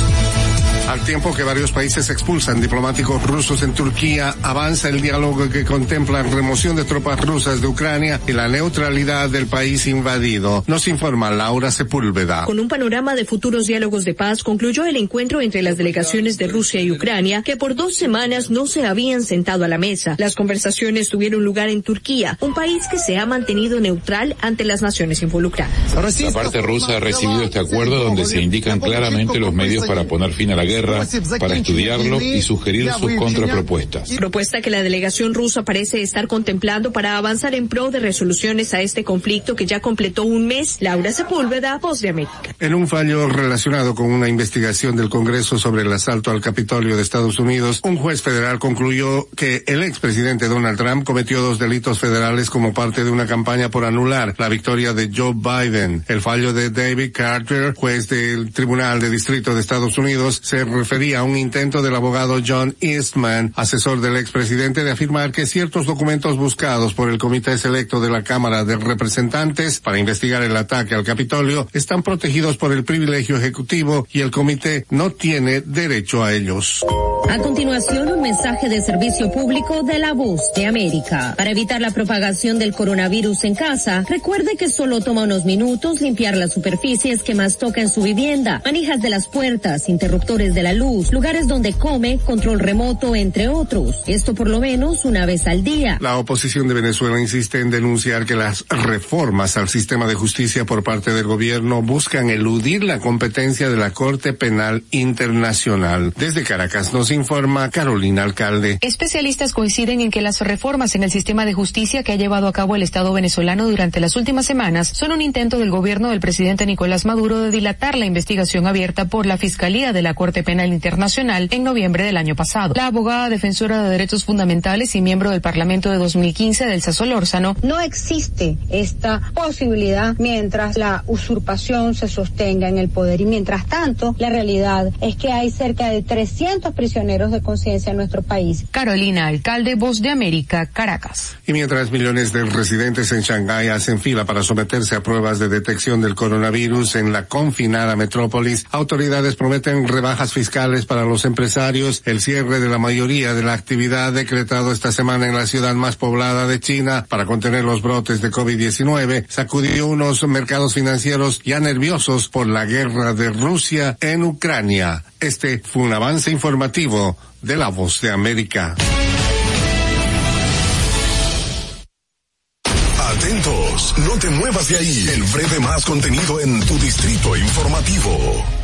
Al tiempo que varios países expulsan diplomáticos rusos en Turquía, avanza el diálogo que contempla remoción de tropas rusas de Ucrania y la neutralidad del país invadido. Nos informa Laura Sepúlveda. Con un panorama de futuros diálogos de paz, concluyó el encuentro entre las delegaciones de Rusia y Ucrania, que por dos semanas no se habían sentado a la mesa. Las conversaciones tuvieron lugar en Turquía, un país que se ha mantenido neutral ante las naciones involucradas. La parte rusa ha recibido este acuerdo donde se indican claramente los medios para poner fin a la guerra, para estudiarlo y sugerir sus contrapropuestas. Propuesta que la delegación rusa parece estar contemplando para avanzar en pro de resoluciones a este conflicto que ya completó un mes. Laura Sepúlveda, Voz de América. En un fallo relacionado con una investigación del Congreso sobre el asalto al Capitolio de Estados Unidos, un juez federal concluyó que el expresidente Donald Trump cometió dos delitos federales como parte de una campaña por anular la victoria de Joe Biden. El fallo de David Carter, juez del Tribunal de Distrito de Estados Unidos, se refería a un intento del abogado John Eastman, asesor del expresidente, de afirmar que ciertos documentos buscados por el Comité Selecto de la Cámara de Representantes para investigar el ataque al Capitolio están protegidos por el privilegio ejecutivo y el comité no tiene derecho a ellos. A continuación, un mensaje de servicio público de la voz de América. Para evitar la propagación del coronavirus en casa, recuerde que solo toma unos minutos limpiar las superficies que más toca en su vivienda, manijas de las puertas, interruptores de la luz, lugares donde come, control remoto, entre otros. Esto por lo menos una vez al día. La oposición de Venezuela insiste en denunciar que las reformas al sistema de justicia por parte del gobierno buscan eludir la competencia de la Corte Penal Internacional. Desde Caracas nos informa Carolina Alcalde. Especialistas coinciden en que las reformas en el sistema de justicia que ha llevado a cabo el Estado venezolano durante las últimas semanas son un intento del gobierno del presidente Nicolás Maduro de dilatar la investigación abierta por la Fiscalía de la Corte Penal Internacional en noviembre del año pasado. La abogada defensora de derechos fundamentales y miembro del Parlamento de 2015 del Solórzano No existe esta posibilidad mientras la usurpación se sostenga en el poder y mientras tanto la realidad es que hay cerca de 300 prisioneros de conciencia en nuestro país. Carolina Alcalde, Voz de América, Caracas. Y mientras millones de residentes en Shanghái hacen fila para someterse a pruebas de detección del coronavirus en la confinada metrópolis, autoridades prometen rebajas fiscales para los empresarios, el cierre de la mayoría de la actividad decretado esta semana en la ciudad más poblada de China para contener los brotes de COVID-19 sacudió unos mercados financieros ya nerviosos por la guerra de Rusia en Ucrania. Este fue un avance informativo de la Voz de América. Atentos, no te muevas de ahí. El breve más contenido en tu distrito informativo.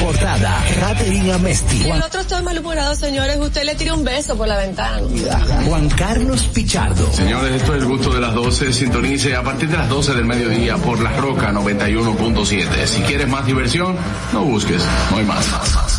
importada, Katherine Amesti. Y el otro está malhumorado, señores. Usted le tira un beso por la ventana. Juan Carlos Pichardo. Señores, esto es el gusto de las 12. Sintonice a partir de las 12 del mediodía por La Roca 91.7. Si quieres más diversión, no busques, no hay más.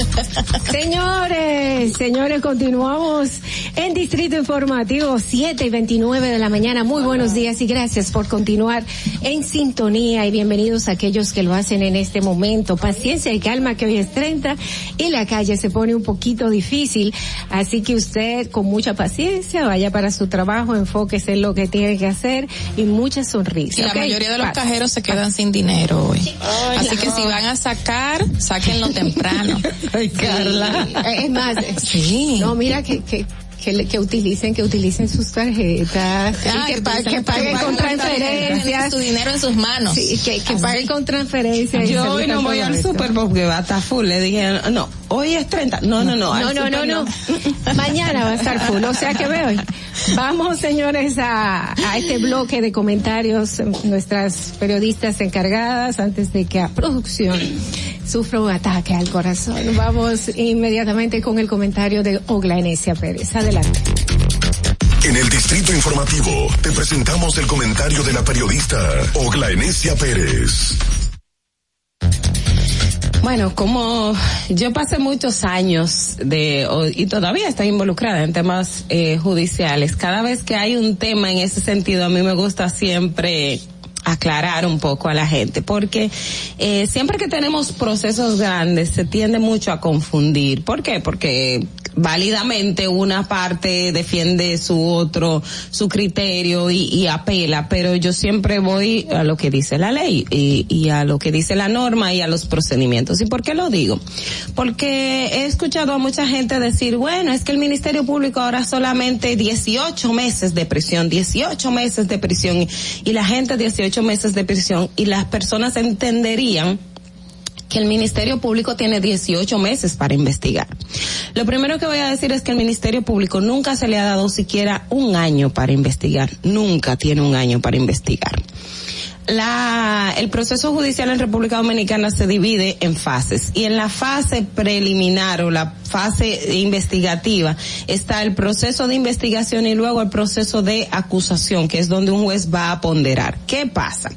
Señores, señores, continuamos en Distrito Informativo 7 y 29 de la mañana. Muy buenos días y gracias por continuar en sintonía y bienvenidos a aquellos que lo hacen en este momento. Paciencia y calma que hoy es 30 y la calle se pone un poquito difícil, así que usted con mucha paciencia vaya para su trabajo, enfóquese en lo que tiene que hacer y mucha sonrisa. Y la mayoría de los Paz. cajeros se quedan sin dinero hoy. Así que si van a sacar, sáquenlo temprano. Ay, Carla. Es más, Sí. no, mira que, que, que, que utilicen, que utilicen sus tarjetas, Ah, que, que pa- utilicen que paguen con transferencias. su dinero en sus manos. Sí, que, que paguen con transferencias. Yo hoy no voy al esto. super porque va a estar full. Le dije, no, hoy es 30. No, no, no. No, no, super no, no. Mañana va a estar full. O sea que veo. Vamos, señores, a, a este bloque de comentarios. Nuestras periodistas encargadas, antes de que a producción sufra un ataque al corazón. Vamos inmediatamente con el comentario de Ogla Enesia Pérez. Adelante. En el Distrito Informativo te presentamos el comentario de la periodista Ogla Enesia Pérez. Bueno, como yo pasé muchos años de y todavía estoy involucrada en temas eh, judiciales, cada vez que hay un tema en ese sentido, a mí me gusta siempre aclarar un poco a la gente, porque eh, siempre que tenemos procesos grandes se tiende mucho a confundir. ¿Por qué? Porque válidamente una parte defiende su otro, su criterio y, apela, pero yo siempre voy a lo que dice la ley y, y a lo que dice la norma y a los procedimientos. ¿Y por qué lo digo? Porque he escuchado a mucha gente decir, bueno, es que el Ministerio Público ahora solamente 18 meses de prisión, 18 meses de prisión y, y la gente 18 meses de prisión y las personas entenderían que el Ministerio Público tiene 18 meses para investigar. Lo primero que voy a decir es que el Ministerio Público nunca se le ha dado siquiera un año para investigar. Nunca tiene un año para investigar. La, el proceso judicial en República Dominicana se divide en fases y en la fase preliminar o la fase investigativa está el proceso de investigación y luego el proceso de acusación, que es donde un juez va a ponderar. ¿Qué pasa?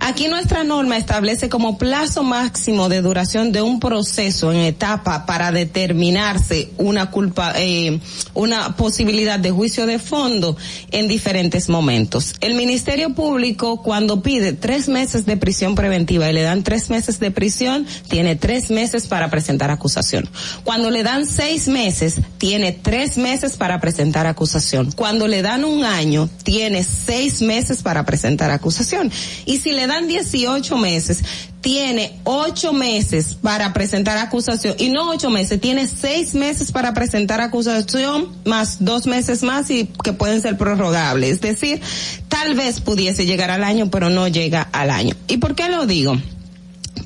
Aquí nuestra norma establece como plazo máximo de duración de un proceso en etapa para determinarse una culpa, eh, una posibilidad de juicio de fondo en diferentes momentos. El Ministerio Público cuando pide tres meses de prisión preventiva y le dan tres meses de prisión, tiene tres meses para presentar acusación. Cuando le dan seis meses, tiene tres meses para presentar acusación. Cuando le dan un año, tiene seis meses para presentar acusación. Y si le dan 18 meses, tiene ocho meses para presentar acusación y no ocho meses, tiene seis meses para presentar acusación más dos meses más y que pueden ser prorrogables. Es decir, tal vez pudiese llegar al año, pero no llega al año. ¿Y por qué lo digo?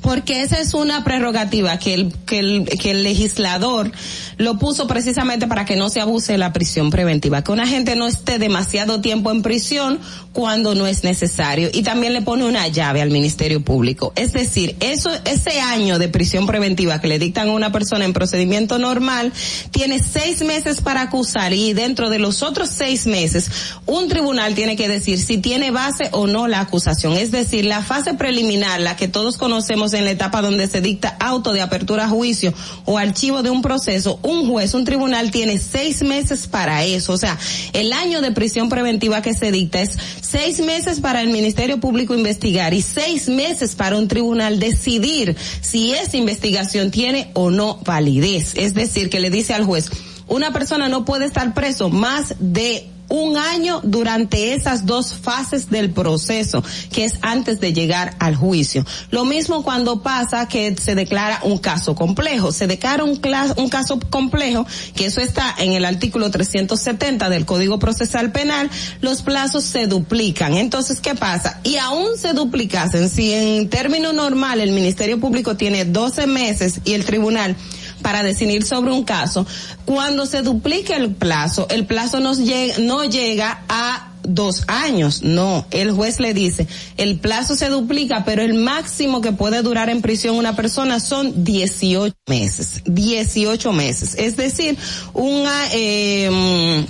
Porque esa es una prerrogativa que el, que el, que el legislador lo puso precisamente para que no se abuse de la prisión preventiva, que una gente no esté demasiado tiempo en prisión cuando no es necesario y también le pone una llave al Ministerio Público. Es decir, eso, ese año de prisión preventiva que le dictan a una persona en procedimiento normal tiene seis meses para acusar y dentro de los otros seis meses un tribunal tiene que decir si tiene base o no la acusación. Es decir, la fase preliminar, la que todos conocemos en la etapa donde se dicta auto de apertura a juicio o archivo de un proceso, un juez, un tribunal tiene seis meses para eso. O sea, el año de prisión preventiva que se dicta es seis meses para el Ministerio Público investigar y seis meses para un tribunal decidir si esa investigación tiene o no validez. Es decir, que le dice al juez, una persona no puede estar preso más de un año durante esas dos fases del proceso, que es antes de llegar al juicio. Lo mismo cuando pasa que se declara un caso complejo. Se declara un, caso complejo, que eso está en el artículo 370 del Código Procesal Penal, los plazos se duplican. Entonces, ¿qué pasa? Y aún se duplicasen, si en término normal el Ministerio Público tiene 12 meses y el tribunal para decidir sobre un caso, cuando se duplica el plazo, el plazo no llega, no llega a dos años. No, el juez le dice, el plazo se duplica, pero el máximo que puede durar en prisión una persona son 18 meses. 18 meses. Es decir, un, eh,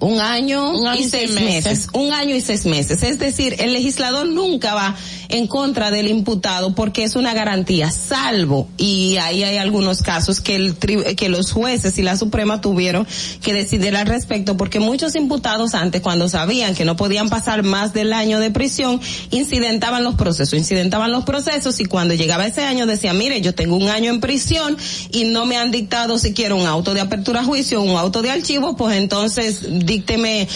un año, Un año y seis meses. Un año y seis meses. Es decir, el legislador nunca va en contra del imputado porque es una garantía, salvo, y ahí hay algunos casos que el que los jueces y la Suprema tuvieron que decidir al respecto porque muchos imputados antes cuando sabían que no podían pasar más del año de prisión, incidentaban los procesos, incidentaban los procesos y cuando llegaba ese año decían, mire, yo tengo un año en prisión y no me han dictado siquiera un auto de apertura a juicio, un auto de archivo, pues entonces dícteme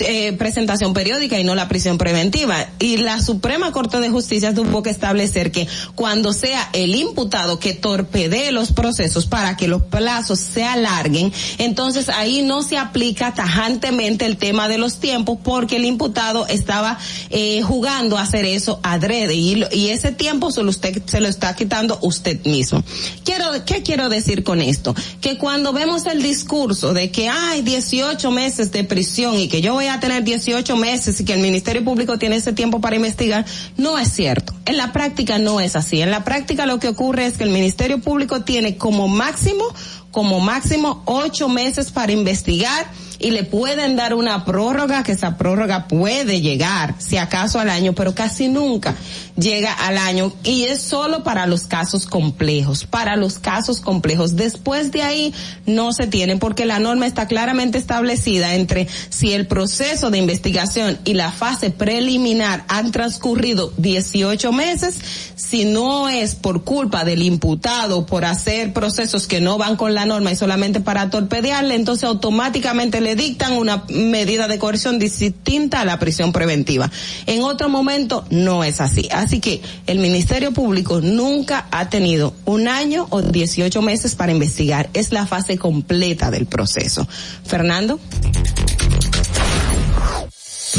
eh, presentación periódica y no la prisión preventiva. Y la Suprema Corte de Justicia tuvo que establecer que cuando sea el imputado que torpedee los procesos para que los plazos se alarguen, entonces ahí no se aplica tajantemente el tema de los tiempos porque el imputado estaba eh, jugando a hacer eso adrede y, y ese tiempo se lo, usted, se lo está quitando usted mismo. Quiero, ¿Qué quiero decir con esto? Que cuando vemos el discurso de que hay 18 meses de prisión y que yo voy a tener 18 meses y que el Ministerio Público tiene ese tiempo para investigar, no es cierto. En la práctica no es así. En la práctica lo que ocurre es que el Ministerio Público tiene como máximo, como máximo ocho meses para investigar y le pueden dar una prórroga, que esa prórroga puede llegar, si acaso al año, pero casi nunca llega al año y es solo para los casos complejos, para los casos complejos. Después de ahí no se tienen porque la norma está claramente establecida entre si el proceso de investigación y la fase preliminar han transcurrido 18 meses, si no es por culpa del imputado por hacer procesos que no van con la norma y solamente para torpedearle, entonces automáticamente le dictan una medida de coerción distinta a la prisión preventiva. En otro momento no es así. Así que el Ministerio Público nunca ha tenido un año o 18 meses para investigar. Es la fase completa del proceso. Fernando.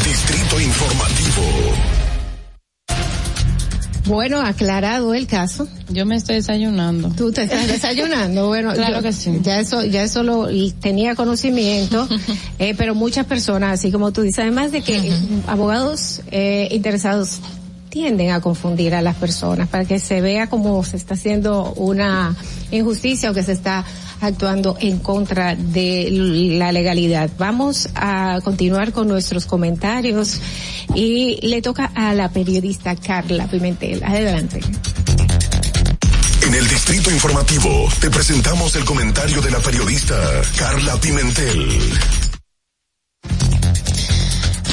Distrito Informativo. Bueno, aclarado el caso. Yo me estoy desayunando. Tú te estás desayunando, bueno. claro yo, que sí. Ya eso, ya eso lo tenía conocimiento, eh, pero muchas personas, así como tú dices, además de que abogados eh, interesados tienden a confundir a las personas para que se vea como se está haciendo una injusticia o que se está actuando en contra de la legalidad. Vamos a continuar con nuestros comentarios y le toca a la periodista Carla Pimentel. Adelante. En el Distrito Informativo te presentamos el comentario de la periodista Carla Pimentel.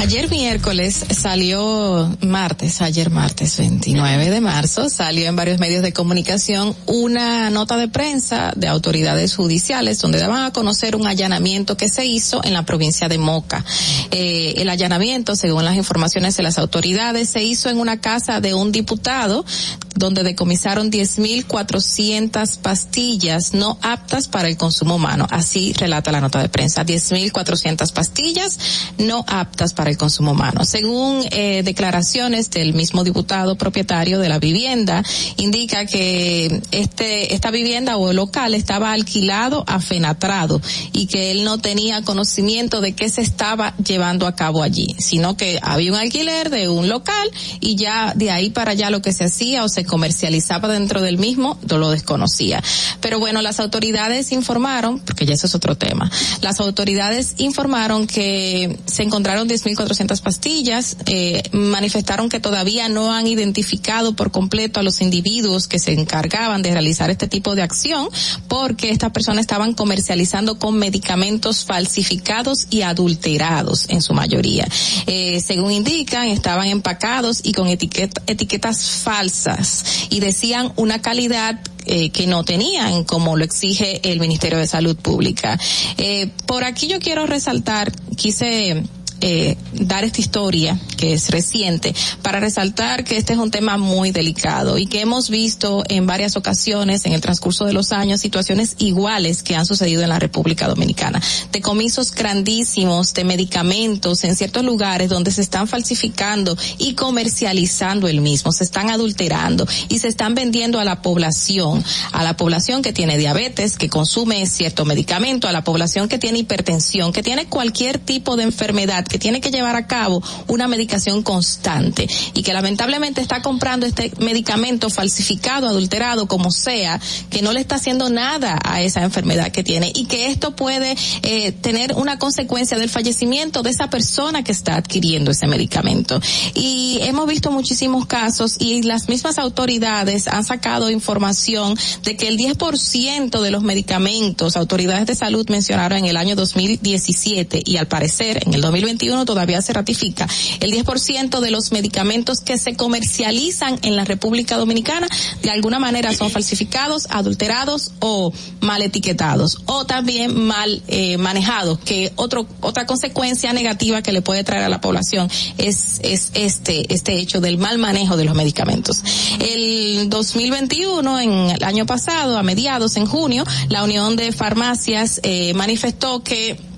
Ayer miércoles salió, martes, ayer martes 29 de marzo, salió en varios medios de comunicación una nota de prensa de autoridades judiciales donde daban a conocer un allanamiento que se hizo en la provincia de Moca. Eh, el allanamiento, según las informaciones de las autoridades, se hizo en una casa de un diputado donde decomisaron 10.400 pastillas no aptas para el consumo humano. Así relata la nota de prensa. 10.400 pastillas no aptas para el consumo humano. Según eh, declaraciones del mismo diputado propietario de la vivienda, indica que este esta vivienda o el local estaba alquilado a Fenatrado y que él no tenía conocimiento de qué se estaba llevando a cabo allí, sino que había un alquiler de un local y ya de ahí para allá lo que se hacía o se comercializaba dentro del mismo, no lo desconocía. Pero bueno, las autoridades informaron, porque ya eso es otro tema, las autoridades informaron que se encontraron 10.400 pastillas, eh, manifestaron que todavía no han identificado por completo a los individuos que se encargaban de realizar este tipo de acción, porque estas personas estaban comercializando con medicamentos falsificados y adulterados en su mayoría. Eh, según indican, estaban empacados y con etiqueta, etiquetas falsas y decían una calidad eh, que no tenían, como lo exige el Ministerio de Salud Pública. Eh, por aquí yo quiero resaltar, quise eh, dar esta historia que es reciente para resaltar que este es un tema muy delicado y que hemos visto en varias ocasiones en el transcurso de los años situaciones iguales que han sucedido en la República Dominicana. Decomisos grandísimos de medicamentos en ciertos lugares donde se están falsificando y comercializando el mismo, se están adulterando y se están vendiendo a la población, a la población que tiene diabetes, que consume cierto medicamento, a la población que tiene hipertensión, que tiene cualquier tipo de enfermedad que tiene que llevar a cabo una medicación constante y que lamentablemente está comprando este medicamento falsificado, adulterado, como sea, que no le está haciendo nada a esa enfermedad que tiene y que esto puede eh, tener una consecuencia del fallecimiento de esa persona que está adquiriendo ese medicamento. Y hemos visto muchísimos casos y las mismas autoridades han sacado información de que el 10% de los medicamentos autoridades de salud mencionaron en el año 2017 y al parecer en el 2021 2021 todavía se ratifica. El 10% de los medicamentos que se comercializan en la República Dominicana de alguna manera son falsificados, adulterados o mal etiquetados o también mal eh, manejados, que otro, otra consecuencia negativa que le puede traer a la población es, es este, este hecho del mal manejo de los medicamentos. El 2021, en el año pasado, a mediados, en junio, la Unión de Farmacias eh, manifestó que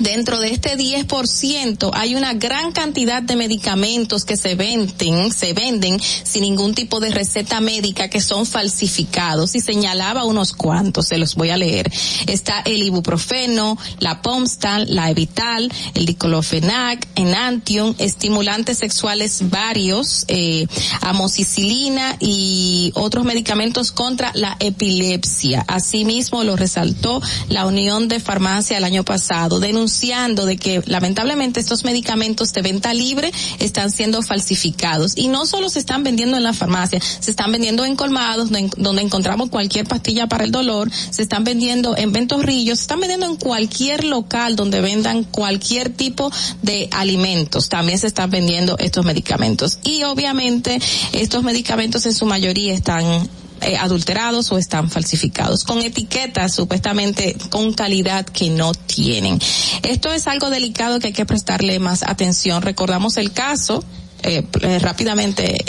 dentro de este 10% hay una gran cantidad de medicamentos que se venden, se venden sin ningún tipo de receta médica que son falsificados y señalaba unos cuantos, se los voy a leer. Está el ibuprofeno, la Pomstal, la Evital, el diclofenac, Enantium, estimulantes sexuales varios, eh, amoxicilina y otros medicamentos contra la epilepsia. Asimismo lo resaltó la Unión de Farmacia el año pasado, denunciando de que lamentablemente estos medicamentos de venta libre están siendo falsificados. Y no solo se están vendiendo en la farmacia, se están vendiendo en colmados donde encontramos cualquier pastilla para el dolor, se están vendiendo en ventorrillos, se están vendiendo en cualquier local donde vendan cualquier tipo de alimentos, también se están vendiendo estos medicamentos. Y obviamente estos medicamentos en su mayoría están eh, adulterados o están falsificados, con etiquetas supuestamente con calidad que no tienen. Esto es algo delicado que hay que prestarle más atención. Recordamos el caso eh, eh, rápidamente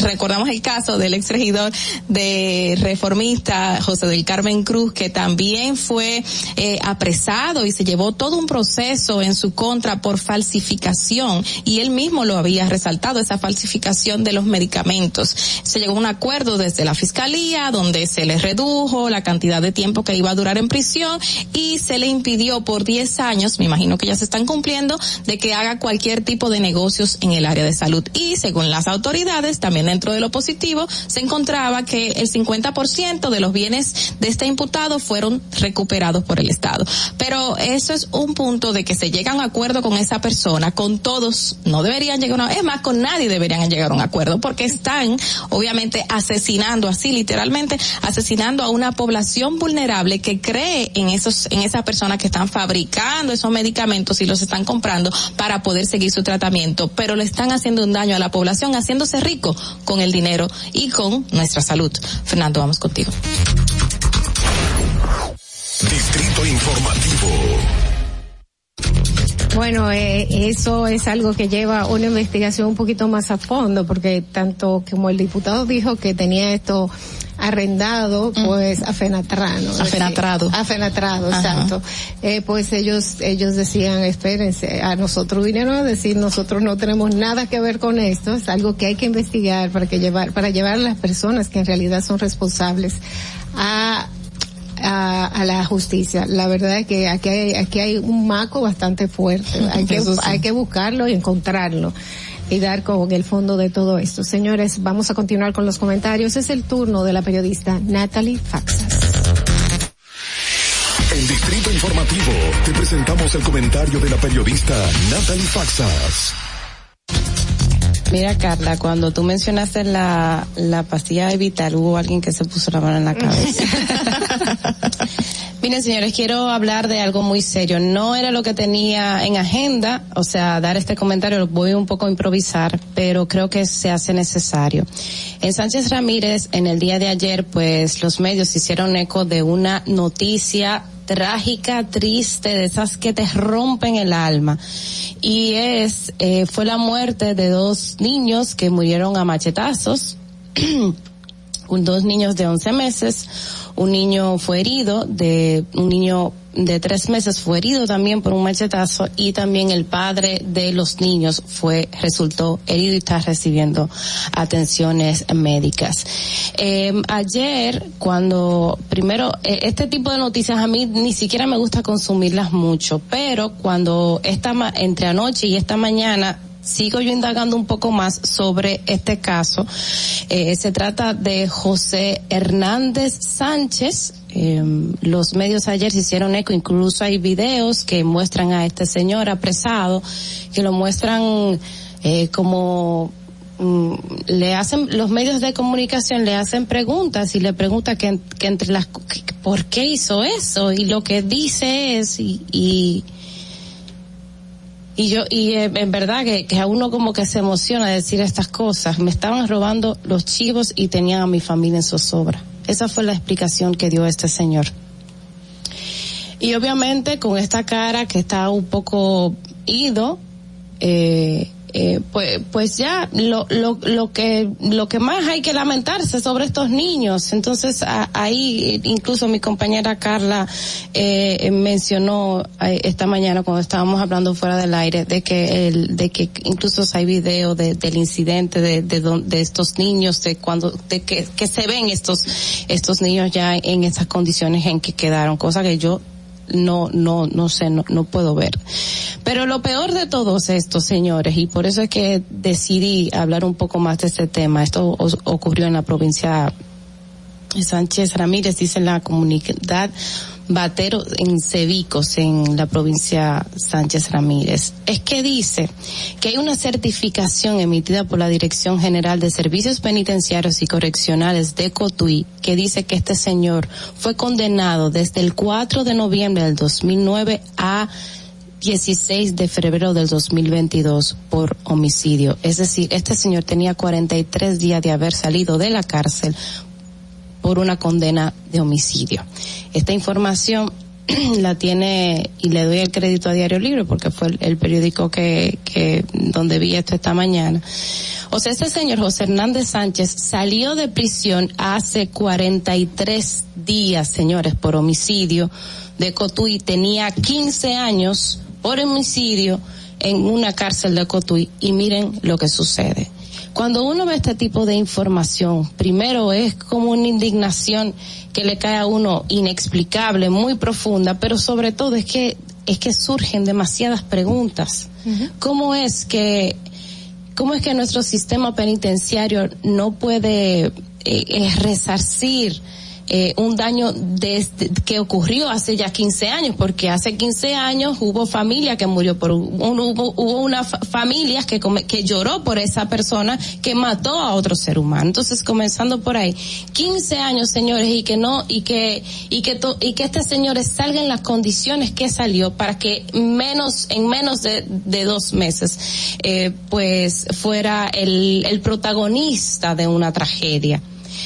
recordamos el caso del ex regidor de reformista José del Carmen Cruz que también fue eh, apresado y se llevó todo un proceso en su contra por falsificación. Y él mismo lo había resaltado esa falsificación de los medicamentos. Se llegó a un acuerdo desde la fiscalía donde se le redujo la cantidad de tiempo que iba a durar en prisión y se le impidió por 10 años me imagino que ya se están cumpliendo de que haga cualquier tipo de negocios en el área de salud y según las autoridades, también dentro de lo positivo, se encontraba que el 50% de los bienes de este imputado fueron recuperados por el Estado. Pero eso es un punto de que se llega a un acuerdo con esa persona, con todos, no deberían llegar a es más, con nadie deberían llegar a un acuerdo, porque están obviamente asesinando así literalmente, asesinando a una población vulnerable que cree en esos, en esas personas que están fabricando esos medicamentos y los están comprando para poder seguir su tratamiento, pero le están haciendo un daño a la población haciéndose rico con el dinero y con nuestra salud. Fernando, vamos contigo. Distrito Informativo. Bueno, eh, eso es algo que lleva una investigación un poquito más a fondo, porque tanto como el diputado dijo que tenía esto arrendado pues a Fenatrano. Afenatrado. Afenatrado, exacto. Eh, pues ellos, ellos decían, espérense, a nosotros vinieron a decir, nosotros no tenemos nada que ver con esto, es algo que hay que investigar para que llevar, para llevar a las personas que en realidad son responsables a a, a, la justicia. La verdad es que aquí hay, aquí hay un maco bastante fuerte. Hay que, hay que buscarlo y encontrarlo y dar con el fondo de todo esto. Señores, vamos a continuar con los comentarios. Es el turno de la periodista Natalie Faxas. En Distrito Informativo te presentamos el comentario de la periodista Natalie Faxas. Mira, Carla, cuando tú mencionaste la, la pastilla de Vital, hubo alguien que se puso la mano en la cabeza. Miren, señores, quiero hablar de algo muy serio. No era lo que tenía en agenda, o sea, dar este comentario, lo voy un poco a improvisar, pero creo que se hace necesario. En Sánchez Ramírez, en el día de ayer, pues los medios hicieron eco de una noticia trágica, triste, de esas que te rompen el alma. Y es, eh, fue la muerte de dos niños que murieron a machetazos, dos niños de 11 meses, un niño fue herido, de un niño de tres meses fue herido también por un machetazo y también el padre de los niños fue resultó herido y está recibiendo atenciones médicas. Eh, ayer cuando primero eh, este tipo de noticias a mí ni siquiera me gusta consumirlas mucho, pero cuando esta entre anoche y esta mañana sigo yo indagando un poco más sobre este caso. Eh, se trata de José Hernández Sánchez. Eh, los medios ayer se hicieron eco, incluso hay videos que muestran a este señor apresado, que lo muestran eh, como mm, le hacen los medios de comunicación le hacen preguntas y le pregunta que, entre las por qué hizo eso y lo que dice es y, y Y yo, y eh, en verdad que, que a uno como que se emociona decir estas cosas. Me estaban robando los chivos y tenían a mi familia en zozobra. Esa fue la explicación que dio este señor. Y obviamente con esta cara que está un poco ido, eh, eh, pues, pues ya lo, lo, lo que lo que más hay que lamentarse sobre estos niños. Entonces ahí incluso mi compañera Carla eh, mencionó eh, esta mañana cuando estábamos hablando fuera del aire de que el, de que incluso hay video de, del incidente de, de, de estos niños de cuando de que, que se ven estos estos niños ya en esas condiciones en que quedaron, cosa que yo no, no, no sé, no, no puedo ver. Pero lo peor de todos estos señores, y por eso es que decidí hablar un poco más de este tema, esto ocurrió en la provincia Sánchez Ramírez, dice en la comunidad Batero en Cevicos, en la provincia Sánchez Ramírez. Es que dice que hay una certificación emitida por la Dirección General de Servicios Penitenciarios y Correccionales de Cotuí que dice que este señor fue condenado desde el 4 de noviembre del 2009 a 16 de febrero del 2022 por homicidio. Es decir, este señor tenía 43 días de haber salido de la cárcel por una condena de homicidio. Esta información la tiene y le doy el crédito a Diario Libre porque fue el, periódico que, que donde vi esto esta mañana. O sea, este señor José Hernández Sánchez salió de prisión hace 43 días, señores, por homicidio de Cotuí. Tenía 15 años por homicidio en una cárcel de Cotuí y miren lo que sucede. Cuando uno ve este tipo de información, primero es como una indignación que le cae a uno inexplicable, muy profunda, pero sobre todo es que es que surgen demasiadas preguntas. ¿Cómo es que cómo es que nuestro sistema penitenciario no puede eh, eh, resarcir eh, un daño desde, que ocurrió hace ya 15 años, porque hace 15 años hubo familia que murió por hubo, hubo una fa- familia que que lloró por esa persona que mató a otro ser humano. Entonces, comenzando por ahí, 15 años, señores, y que no y que y que y que este señor salga en las condiciones que salió para que menos en menos de, de dos meses, eh, pues fuera el, el protagonista de una tragedia.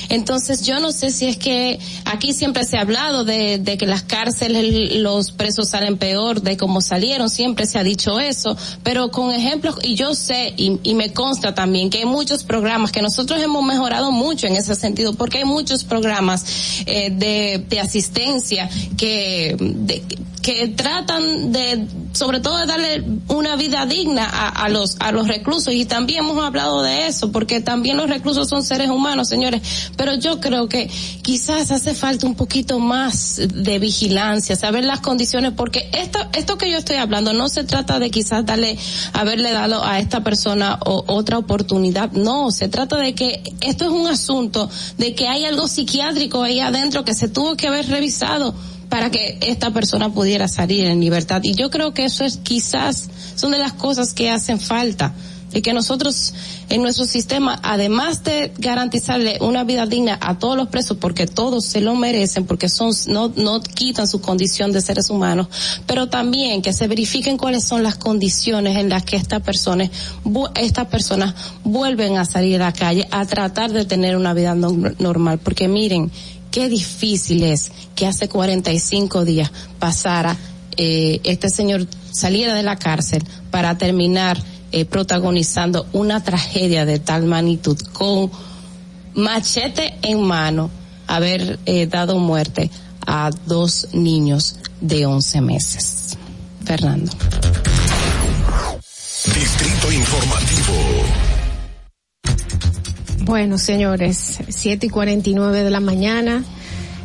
Entonces yo no sé si es que aquí siempre se ha hablado de, de que las cárceles los presos salen peor de cómo salieron, siempre se ha dicho eso, pero con ejemplos, y yo sé y, me consta también que hay muchos programas que nosotros hemos mejorado mucho en ese sentido, porque hay muchos programas eh, de, de asistencia que, de- que tratan de, sobre todo de darle una vida digna a, a los, a los reclusos. Y también hemos hablado de eso, porque también los reclusos son seres humanos, señores, pero yo creo que quizás hace falta un poquito más de vigilancia, saber las condiciones, porque esto, esto que yo estoy hablando no se trata de quizás darle, haberle dado a esta persona o- otra oportunidad, no, se trata de que esto es un asunto de que hay algo psiquiátrico ahí adentro que se tuvo que haber revisado para que esta persona pudiera salir en libertad. Y yo creo que eso es quizás, son de las cosas que hacen falta. De que nosotros en nuestro sistema, además de garantizarle una vida digna a todos los presos, porque todos se lo merecen, porque son, no, no quitan su condición de seres humanos, pero también que se verifiquen cuáles son las condiciones en las que estas personas, estas personas vuelven a salir a la calle a tratar de tener una vida no- normal. Porque miren, qué difícil es que hace 45 días pasara eh, este señor saliera de la cárcel para terminar eh, protagonizando una tragedia de tal magnitud con machete en mano haber eh, dado muerte a dos niños de 11 meses. Fernando. Distrito Informativo. Bueno, señores, siete y 49 de la mañana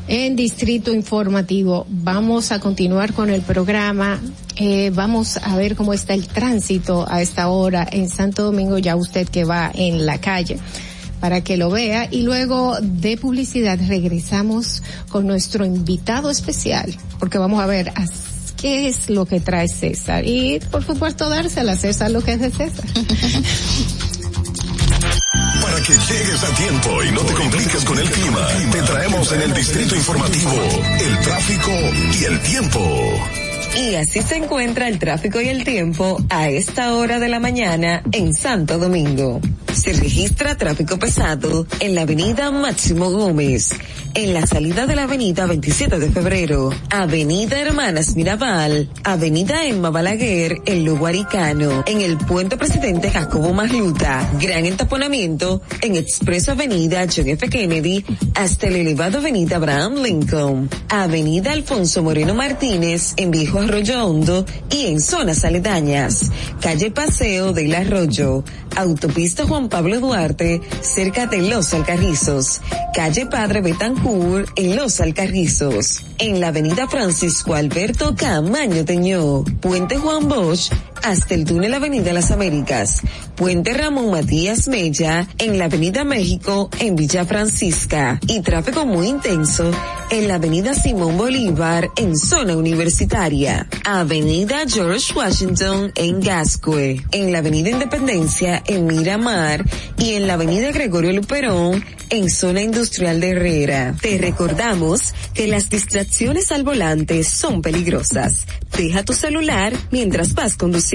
en Distrito Informativo. Vamos a continuar con el programa. Eh, vamos a ver cómo está el tránsito a esta hora en Santo Domingo, ya usted que va en la calle para que lo vea y luego de publicidad regresamos con nuestro invitado especial porque vamos a ver qué es lo que trae César y por supuesto dársela a César lo que es de César. Para que llegues a tiempo y no te compliques con el clima, te traemos en el Distrito Informativo el tráfico y el tiempo. Y así se encuentra el tráfico y el tiempo a esta hora de la mañana en Santo Domingo. Se registra tráfico pesado en la avenida Máximo Gómez, en la salida de la avenida 27 de febrero, avenida Hermanas Mirabal, avenida Emma Balaguer, en Luguaricano, en el puente presidente Jacobo Magluta, gran entaponamiento en Expreso Avenida John F. Kennedy hasta el elevado avenida Abraham Lincoln, avenida Alfonso Moreno Martínez en Viejo Arroyo Hondo y en zonas aledañas, calle Paseo del Arroyo, autopista Juan Pablo Duarte, cerca de Los Alcarrizos, calle Padre Betancourt en Los Alcarrizos, en la avenida Francisco Alberto Camaño Teñó, Puente Juan Bosch, hasta el túnel Avenida Las Américas, Puente Ramón Matías Mella, en la Avenida México, en Villa Francisca, y tráfico muy intenso en la Avenida Simón Bolívar, en zona universitaria, Avenida George Washington, en Gascue, en la Avenida Independencia, en Miramar, y en la Avenida Gregorio Luperón, en zona industrial de Herrera. Te recordamos que las distracciones al volante son peligrosas. Deja tu celular mientras vas conduciendo.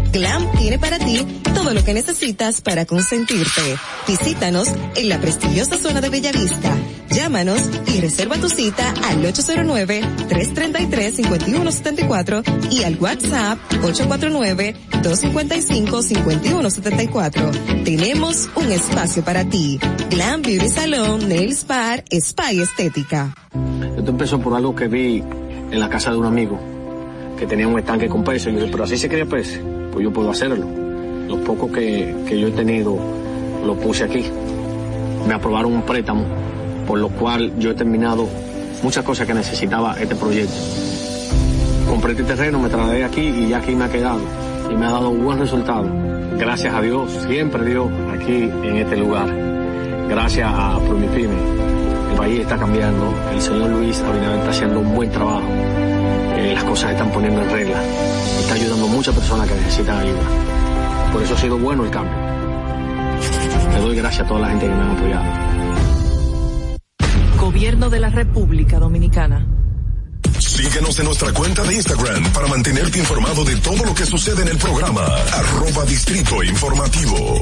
Glam tiene para ti todo lo que necesitas para consentirte. Visítanos en la prestigiosa zona de Bellavista. Llámanos y reserva tu cita al 809-333-5174 y al WhatsApp 849-255-5174. Tenemos un espacio para ti. Glam Beauty Salon, Nails Bar, Spa y Estética. Esto empezó por algo que vi en la casa de un amigo que tenía un estanque con peces. Yo dije, pero así se cría peces, pues yo puedo hacerlo. Los pocos que, que yo he tenido lo puse aquí. Me aprobaron un préstamo, por lo cual yo he terminado muchas cosas que necesitaba este proyecto. Compré este terreno, me trasladé aquí y ya aquí me ha quedado. Y me ha dado buen resultado. Gracias a Dios, siempre Dios, aquí en este lugar. Gracias a Promifime. El país está cambiando. El señor Luis Abinader está haciendo un buen trabajo. Las cosas se están poniendo en regla. Está ayudando a muchas personas que necesitan ayuda. Por eso ha sido bueno el cambio. Le doy gracias a toda la gente que me ha apoyado. Gobierno de la República Dominicana. Síguenos en nuestra cuenta de Instagram para mantenerte informado de todo lo que sucede en el programa. Arroba Distrito Informativo.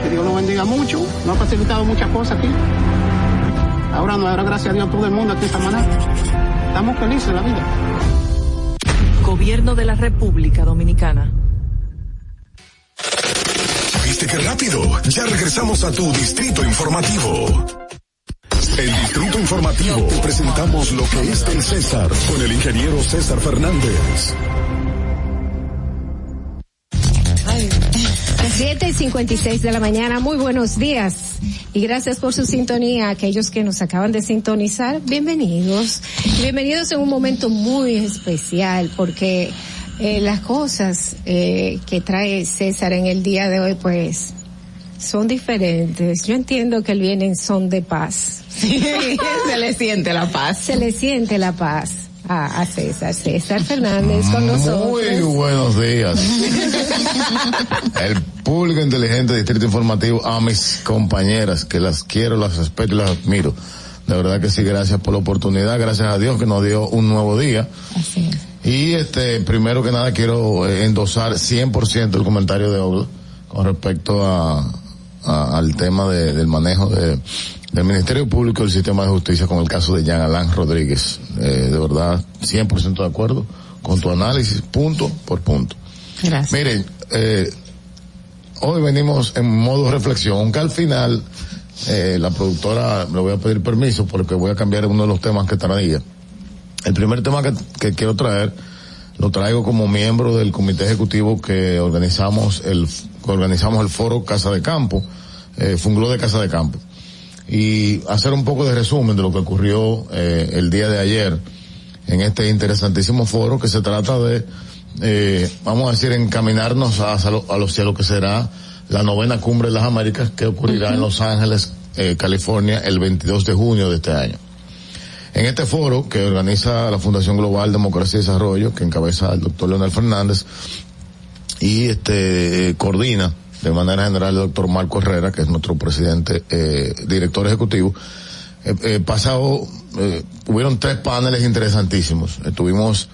que Dios lo bendiga mucho, nos ha facilitado muchas cosas aquí. Ahora nos dará gracias a Dios todo el mundo aquí esta manera. Estamos felices en la vida. Gobierno de la República Dominicana. ¿Viste qué rápido? Ya regresamos a tu distrito informativo. En Distrito Informativo te presentamos lo que es del César con el ingeniero César Fernández. 7 y 56 de la mañana, muy buenos días y gracias por su sintonía. Aquellos que nos acaban de sintonizar, bienvenidos. Bienvenidos en un momento muy especial porque eh, las cosas eh, que trae César en el día de hoy, pues son diferentes. Yo entiendo que él viene en son de paz. se le siente la paz. Se le siente la paz a, a César. César Fernández con nosotros. Muy buenos días. El público inteligente Distrito Informativo, a mis compañeras, que las quiero, las respeto y las admiro. De verdad que sí, gracias por la oportunidad, gracias a Dios que nos dio un nuevo día. Así es. Y este, primero que nada quiero eh, endosar 100% el comentario de Ogla con respecto a, a- al tema de- del manejo de, del Ministerio Público y el Sistema de Justicia con el caso de Jean Alain Rodríguez. Eh, de verdad, 100% de acuerdo con tu análisis, punto por punto. Gracias. Miren, eh, hoy venimos en modo reflexión, aunque al final eh, la productora le voy a pedir permiso porque voy a cambiar uno de los temas que traía. El primer tema que, quiero traer lo traigo como miembro del comité ejecutivo que organizamos el que organizamos el foro Casa de Campo, eh, Fungló de Casa de Campo y hacer un poco de resumen de lo que ocurrió eh, el día de ayer en este interesantísimo foro que se trata de, eh, vamos a decir, encaminarnos lo, a lo, lo que será la novena cumbre de las Américas que ocurrirá en Los Ángeles, eh, California, el 22 de junio de este año. En este foro que organiza la Fundación Global Democracia y Desarrollo, que encabeza el doctor Leonel Fernández, y este eh, coordina de manera general el doctor Marco Herrera, que es nuestro presidente, eh, director ejecutivo. Eh, eh, pasado, eh, hubieron tres paneles interesantísimos. Estuvimos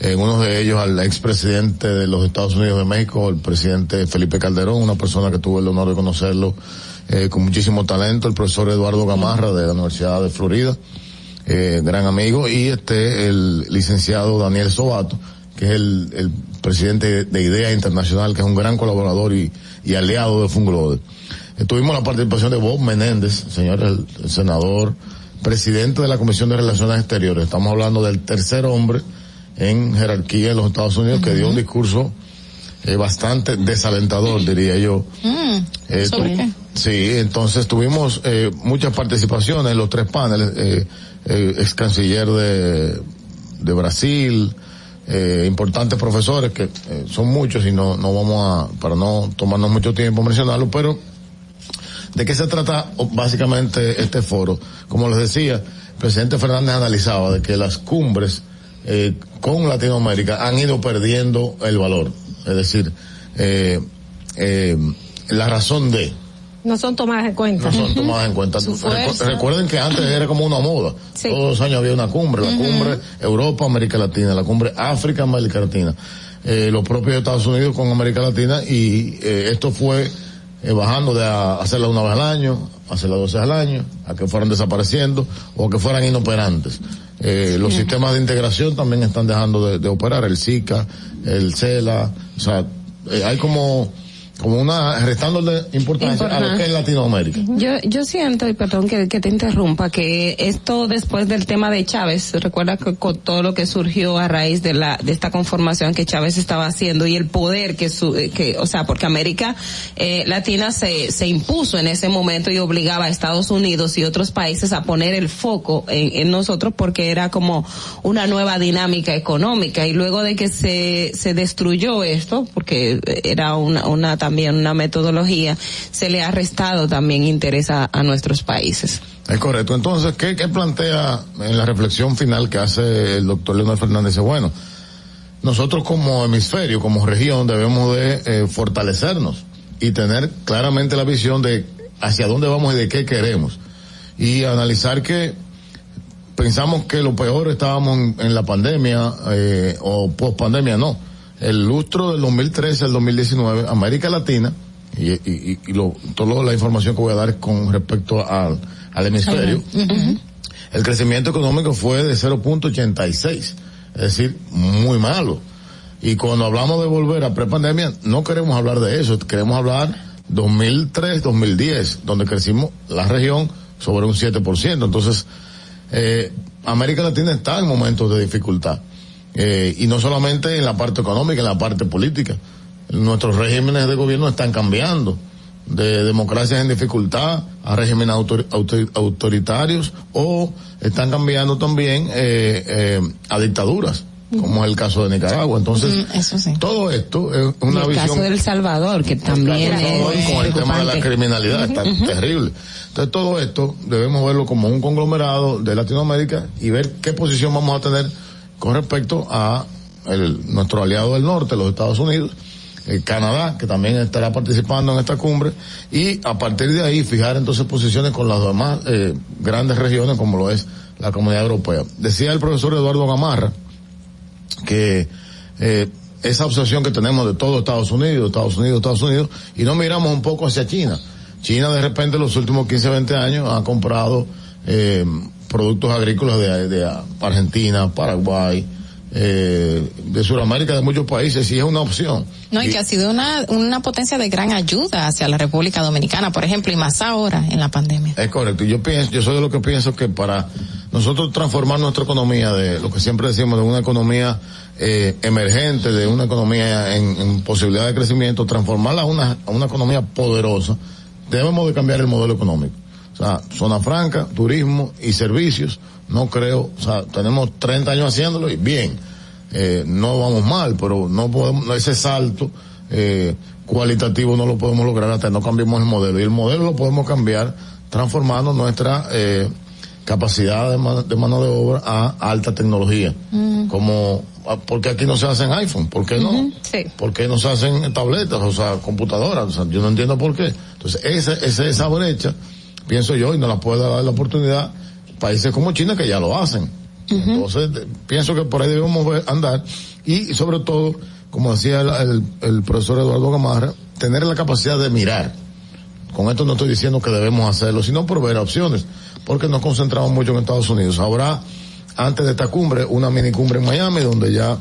en uno de ellos al expresidente de los Estados Unidos de México, el presidente Felipe Calderón, una persona que tuve el honor de conocerlo eh, con muchísimo talento, el profesor Eduardo Gamarra de la Universidad de Florida, eh, gran amigo, y este, el licenciado Daniel Sobato, que es el, el presidente de IDEA Internacional, que es un gran colaborador y, y aliado de Funglode. Eh, tuvimos la participación de Bob Menéndez, señor el senador, presidente de la Comisión de Relaciones Exteriores. Estamos hablando del tercer hombre en jerarquía en los Estados Unidos que dio un discurso eh, bastante desalentador, diría yo. Eh, ¿Sobre tu- qué? Sí, entonces tuvimos eh, muchas participaciones en los tres paneles, eh, eh, ex canciller de, de Brasil, eh, importantes profesores que eh, son muchos y no, no vamos a, para no tomarnos mucho tiempo mencionarlo, pero ¿de qué se trata básicamente este foro? Como les decía, el presidente Fernández analizaba de que las cumbres eh, con Latinoamérica han ido perdiendo el valor, es decir, eh, eh, la razón de No son tomadas en cuenta. No son tomadas en cuenta. Recu recuerden que antes era como una moda. Sí. Todos los años había una cumbre, la uh -huh. cumbre Europa, América Latina, la cumbre África, América Latina. Eh, los propios Estados Unidos con América Latina y eh, esto fue eh, bajando de a hacerla una vez al año, hacerla dos veces al año, a que fueran desapareciendo o que fueran inoperantes. Eh, los sistemas de integración también están dejando de, de, operar, el SICA, el CELA, o sea, eh, hay como como una restándole importancia Importante. a lo que es Latinoamérica. Yo yo siento y perdón que, que, te interrumpa que esto después del tema de Chávez, recuerda que con todo lo que surgió a raíz de la de esta conformación que Chávez estaba haciendo y el poder que su, que o sea, porque América eh, Latina se se impuso en ese momento y obligaba a Estados Unidos y otros países a poner el foco en, en nosotros porque era como una nueva dinámica económica y luego de que se se destruyó esto porque era una una también una metodología, se le ha restado también interés a, nuestros países. Es correcto. Entonces, ¿qué, ¿qué, plantea en la reflexión final que hace el doctor Leonel Fernández? Bueno, nosotros como hemisferio, como región, debemos de eh, fortalecernos y tener claramente la visión de hacia dónde vamos y de qué queremos. Y analizar que pensamos que lo peor estábamos en, en la pandemia eh, o post pandemia, no el lustro del 2013 al 2019, América Latina, y, y, y lo, toda la información que voy a dar con respecto al, al hemisferio, uh -huh. el crecimiento económico fue de 0.86, es decir, muy malo. Y cuando hablamos de volver a prepandemia, no queremos hablar de eso, queremos hablar 2003-2010, donde crecimos la región sobre un 7%. Entonces, eh, América Latina está en momentos de dificultad. Eh, y no solamente en la parte económica, en la parte política. Nuestros regímenes de gobierno están cambiando de democracias en dificultad a regímenes autor, autor, autoritarios o están cambiando también eh, eh, a dictaduras como es el caso de Nicaragua. Entonces, Eso sí. todo esto es una el visión. El caso de El Salvador, que también es. Con el tema de la criminalidad, está uh -huh. terrible. Entonces, todo esto debemos verlo como un conglomerado de Latinoamérica y ver qué posición vamos a tener con respecto a el, nuestro aliado del norte, los Estados Unidos, el Canadá, que también estará participando en esta cumbre, y a partir de ahí fijar entonces posiciones con las demás eh, grandes regiones como lo es la comunidad europea. Decía el profesor Eduardo Gamarra que eh, esa obsesión que tenemos de todo Estados Unidos, Estados Unidos, Estados Unidos, y no miramos un poco hacia China. China de repente en los últimos 15, 20 años ha comprado eh, productos agrícolas de, de Argentina, Paraguay, eh, de Sudamérica, de muchos países, y es una opción. No, y, y, que ha sido una, una potencia de gran ayuda hacia la República Dominicana, por ejemplo, y más ahora en la pandemia. Es correcto. Yo pienso, yo soy de lo que pienso que para nosotros transformar nuestra economía de lo que siempre decimos, de una economía eh, emergente, de una economía en, en, posibilidad de crecimiento, transformarla a una, a una economía poderosa, debemos de cambiar el modelo económico. O sea, zona franca, turismo y servicios, no creo, o sea, tenemos 30 años haciéndolo y bien, eh, no vamos mal, pero no podemos, ese salto eh, cualitativo no lo podemos lograr hasta no cambiemos el modelo. Y el modelo lo podemos cambiar transformando nuestra eh, capacidad de, man, de, mano de obra a alta tecnología. Mm. Como, porque aquí no se hacen iPhone, ¿por qué no? Sí. ¿Por qué no se hacen tabletas, o sea, computadoras? O sea, yo no entiendo por qué. Entonces, esa, esa, esa brecha, pienso yo, y no la puede dar la oportunidad países como China que ya lo hacen. Uh -huh. Entonces, pienso que por ahí debemos andar y, sobre todo, como decía el, el, el, profesor Eduardo Gamarra, tener la capacidad de mirar. Con esto no estoy diciendo que debemos hacerlo, sino por ver opciones, porque nos concentramos mucho en Estados Unidos. Habrá, antes de esta cumbre, una mini cumbre en Miami, donde ya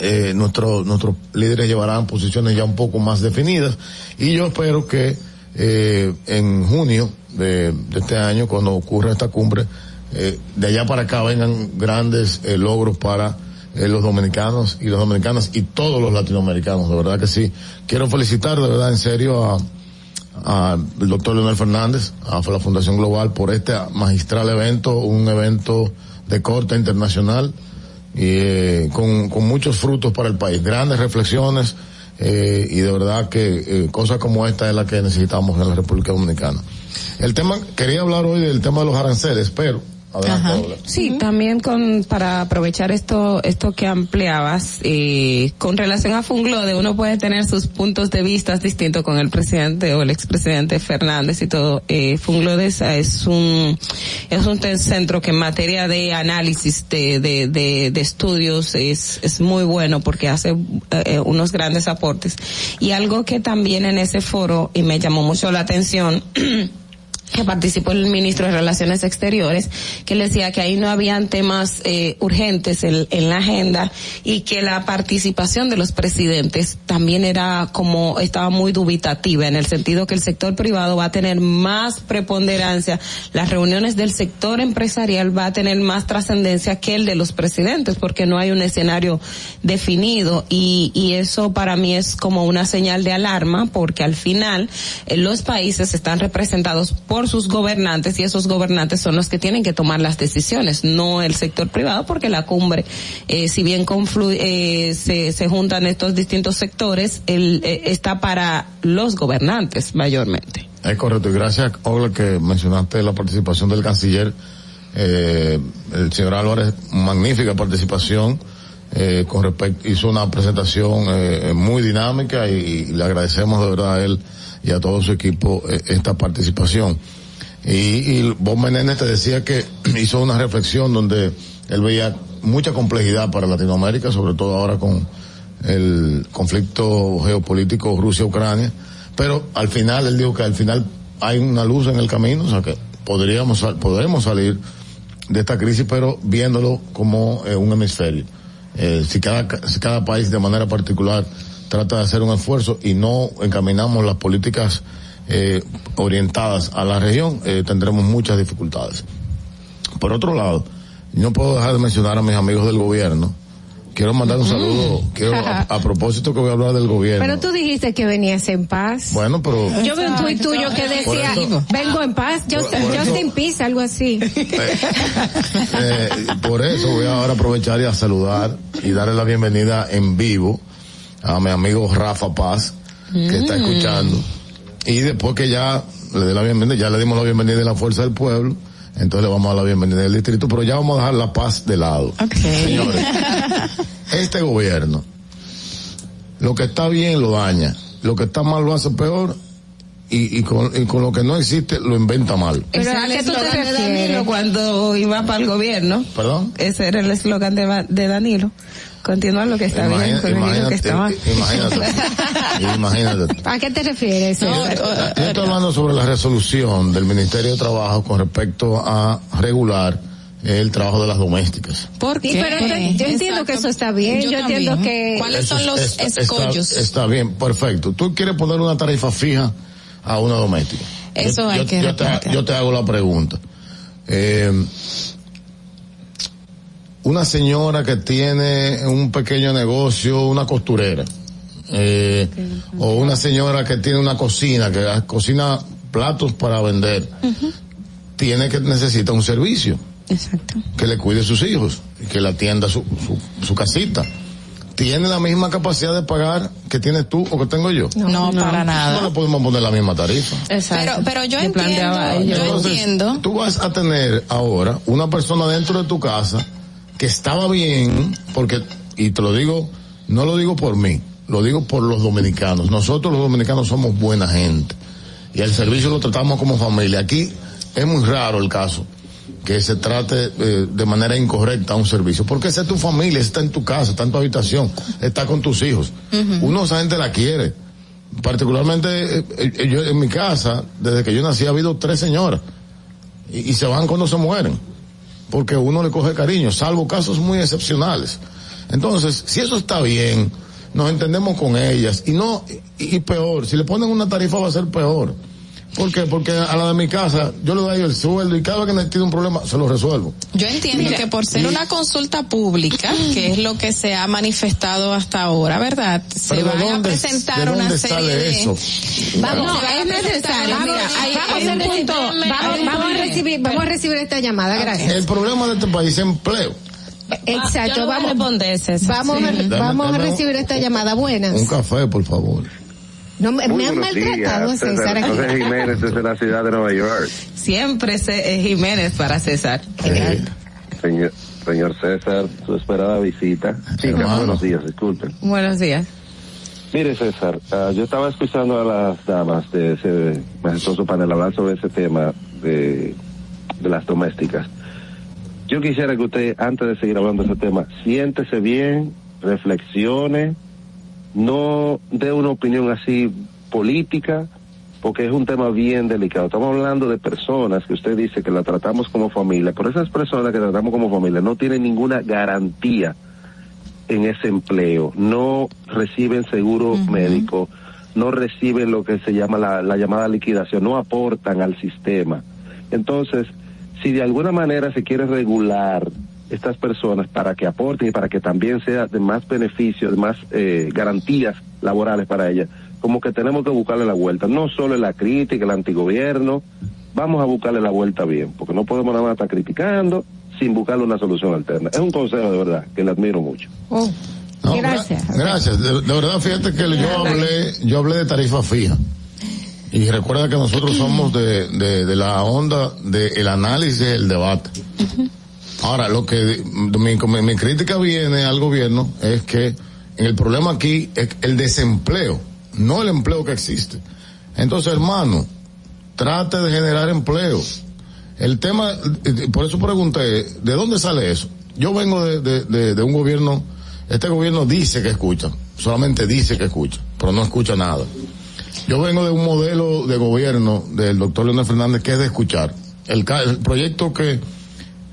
eh, nuestros nuestros líderes llevarán posiciones ya un poco más definidas, y yo espero que eh, en junio de, de, este año, cuando ocurra esta cumbre, eh, de allá para acá vengan grandes eh, logros para eh, los dominicanos y las dominicanas y todos los latinoamericanos, de verdad que sí. Quiero felicitar de verdad en serio a, al doctor Leonel Fernández, a la Fundación Global por este magistral evento, un evento de corte internacional y eh, con, con muchos frutos para el país, grandes reflexiones, eh, y de verdad que eh, cosas como esta es la que necesitamos en la República Dominicana. El tema, quería hablar hoy del tema de los aranceles, pero Adelante, Sí, también con para aprovechar esto esto que ampliabas eh, con relación a Funglode uno puede tener sus puntos de vista distintos con el presidente o el expresidente Fernández y todo. Eh, Funglode es, es un es un centro que en materia de análisis de de, de, de estudios es es muy bueno porque hace eh, unos grandes aportes. Y algo que también en ese foro y me llamó mucho la atención que participó el ministro de Relaciones Exteriores, que le decía que ahí no habían temas eh, urgentes en, en, la agenda y que la participación de los presidentes también era como estaba muy dubitativa en el sentido que el sector privado va a tener más preponderancia, las reuniones del sector empresarial va a tener más trascendencia que el de los presidentes porque no hay un escenario definido y, y eso para mí es como una señal de alarma porque al final eh, los países están representados por sus gobernantes y esos gobernantes son los que tienen que tomar las decisiones, no el sector privado, porque la cumbre, eh, si bien confluye, eh, se, se juntan estos distintos sectores, el, eh, está para los gobernantes mayormente. Es correcto, y gracias, Ogla, que mencionaste la participación del canciller, eh, el señor Álvarez, magnífica participación, eh, con respecto, hizo una presentación eh, muy dinámica y, y, le agradecemos de verdad a él y a todo su equipo eh, esta participación. Y, y Bob Menéndez te decía que hizo una reflexión donde él veía mucha complejidad para Latinoamérica, sobre todo ahora con el conflicto geopolítico Rusia-Ucrania, pero al final él dijo que al final hay una luz en el camino, o sea que podríamos, podremos salir de esta crisis, pero viéndolo como eh, un hemisferio. Eh, si cada, si cada país de manera particular trata de hacer un esfuerzo y no encaminamos las políticas eh, orientadas a la región, eh, tendremos muchas dificultades. Por otro lado, no puedo dejar de mencionar a mis amigos del gobierno. Quiero mandar un saludo, quiero, a, a, propósito que voy a hablar del gobierno. Pero tú dijiste que venías en paz. Bueno, pero... Yo vi un tuit tuyo que decía, eso, vengo en paz, Just, por, por Justin eso, Peace, algo así. Eh, eh, por eso voy a ahora aprovechar y a saludar y darle la bienvenida en vivo a mi amigo Rafa Paz, que mm. está escuchando. Y después que ya le dé la bienvenida, ya le dimos la bienvenida de la Fuerza del Pueblo, entonces le vamos a dar la bienvenida del distrito, pero ya vamos a dejar la paz de lado. Okay. Señores, este gobierno, lo que está bien lo daña, lo que está mal lo hace peor, y, y, con, y con lo que no existe lo inventa mal. Pero ¿a qué tú te refieres? Danilo cuando iba para el gobierno. ¿Perdón? Ese era el eslogan de, de Danilo. Continuar lo que está imagínate, bien con imagínate, lo que está mal. Imagínate. imagínate. ¿A qué te refieres? No, yo, estoy hablando sobre la resolución del Ministerio de Trabajo con respecto a regular el trabajo de las domésticas. ¿Por qué? Sí, pero yo entiendo Exacto. que eso está bien. Yo, yo entiendo que... ¿Cuáles son los está, escollos? Está, está, bien, perfecto. Tú quieres poner una tarifa fija a una doméstica. Eso yo, hay yo, que yo te, yo te hago la pregunta. Eh, una señora que tiene un pequeño negocio, una costurera, eh, o una señora que tiene una cocina, que cocina platos para vender, uh -huh. tiene que necesita un servicio. Exacto. Que le cuide sus hijos, que le atienda su, su, su casita. ¿Tiene la misma capacidad de pagar que tienes tú o que tengo yo? No, no, no para nada. No le podemos poner la misma tarifa. Exacto. Pero, pero yo entiendo, yo Entonces, entiendo. Tú vas a tener ahora una persona dentro de tu casa que estaba bien, porque, y te lo digo, no lo digo por mí, lo digo por los dominicanos. Nosotros los dominicanos somos buena gente. Y el servicio lo tratamos como familia. Aquí es muy raro el caso que se trate eh, de manera incorrecta un servicio. Porque esa es tu familia, está en tu casa, está en tu habitación, está con tus hijos. Uh -huh. Uno esa gente la quiere. Particularmente eh, yo en mi casa, desde que yo nací ha habido tres señoras. Y, y se van cuando se mueren. Porque uno le coge cariño, salvo casos muy excepcionales. Entonces, si eso está bien, nos entendemos con ellas. Y no, y, y peor, si le ponen una tarifa va a ser peor. ¿Por qué? Porque a la de mi casa yo le doy el sueldo y cada vez que necesito un problema se lo resuelvo. Yo entiendo Mira, que por ser y, una consulta pública, que es lo que se ha manifestado hasta ahora, ¿verdad? Se van dónde, a presentar ¿de una serie de... eso? Vamos, no, es necesario. Vamos, Mira, hay, vamos, hay un punto, vamos, vamos a recibir, vamos a recibir esta llamada, gracias. El problema de este país es empleo. Exacto, no vamos, a vamos, sí. a, vamos a recibir esta llamada. Buenas. Un café, por favor. No, me, Muy me han buenos maltratado, días, César. aquí. José Jiménez desde la ciudad de Nueva York. Siempre se, eh, Jiménez para César. Señor, señor César, su esperada visita. Chicas, buenos días, disculpen. Buenos días. Mire, César, ah, yo estaba escuchando a las damas de ese majestuoso panel hablar sobre ese tema de, de las domésticas. Yo quisiera que usted, antes de seguir hablando de ese tema, siéntese bien, reflexione, no dé una opinión así política, porque es un tema bien delicado. Estamos hablando de personas que usted dice que la tratamos como familia, pero esas personas que tratamos como familia no tienen ninguna garantía en ese empleo, no reciben seguro médico, no reciben lo que se llama la, la llamada liquidación, no aportan al sistema. Entonces, si de alguna manera se quiere regular estas personas para que aporten y para que también sea de más beneficio, de más eh, garantías laborales para ellas, como que tenemos que buscarle la vuelta, no solo en la crítica, el antigobierno, vamos a buscarle la vuelta bien, porque no podemos nada más estar criticando sin buscarle una solución alterna. Es un consejo de verdad que le admiro mucho. Oh, No, gracias. gra- Gracias. De, de verdad, fíjate que yo hablé, yo hablé de tarifa fija. Y recuerda que nosotros somos de, de, de la onda del análisis el debate. Ahora, lo que mi, mi- crítica viene al gobierno es que el problema aquí es el desempleo, no el empleo que existe. Entonces, hermano, trate de generar empleo. El tema, por eso pregunté, ¿de dónde sale eso? Yo vengo de, de- de- de un gobierno, este gobierno dice que escucha, solamente dice que escucha, pero no escucha nada. Yo vengo de un modelo de gobierno del doctor Leonel Fernández que es de escuchar. El, el proyecto que,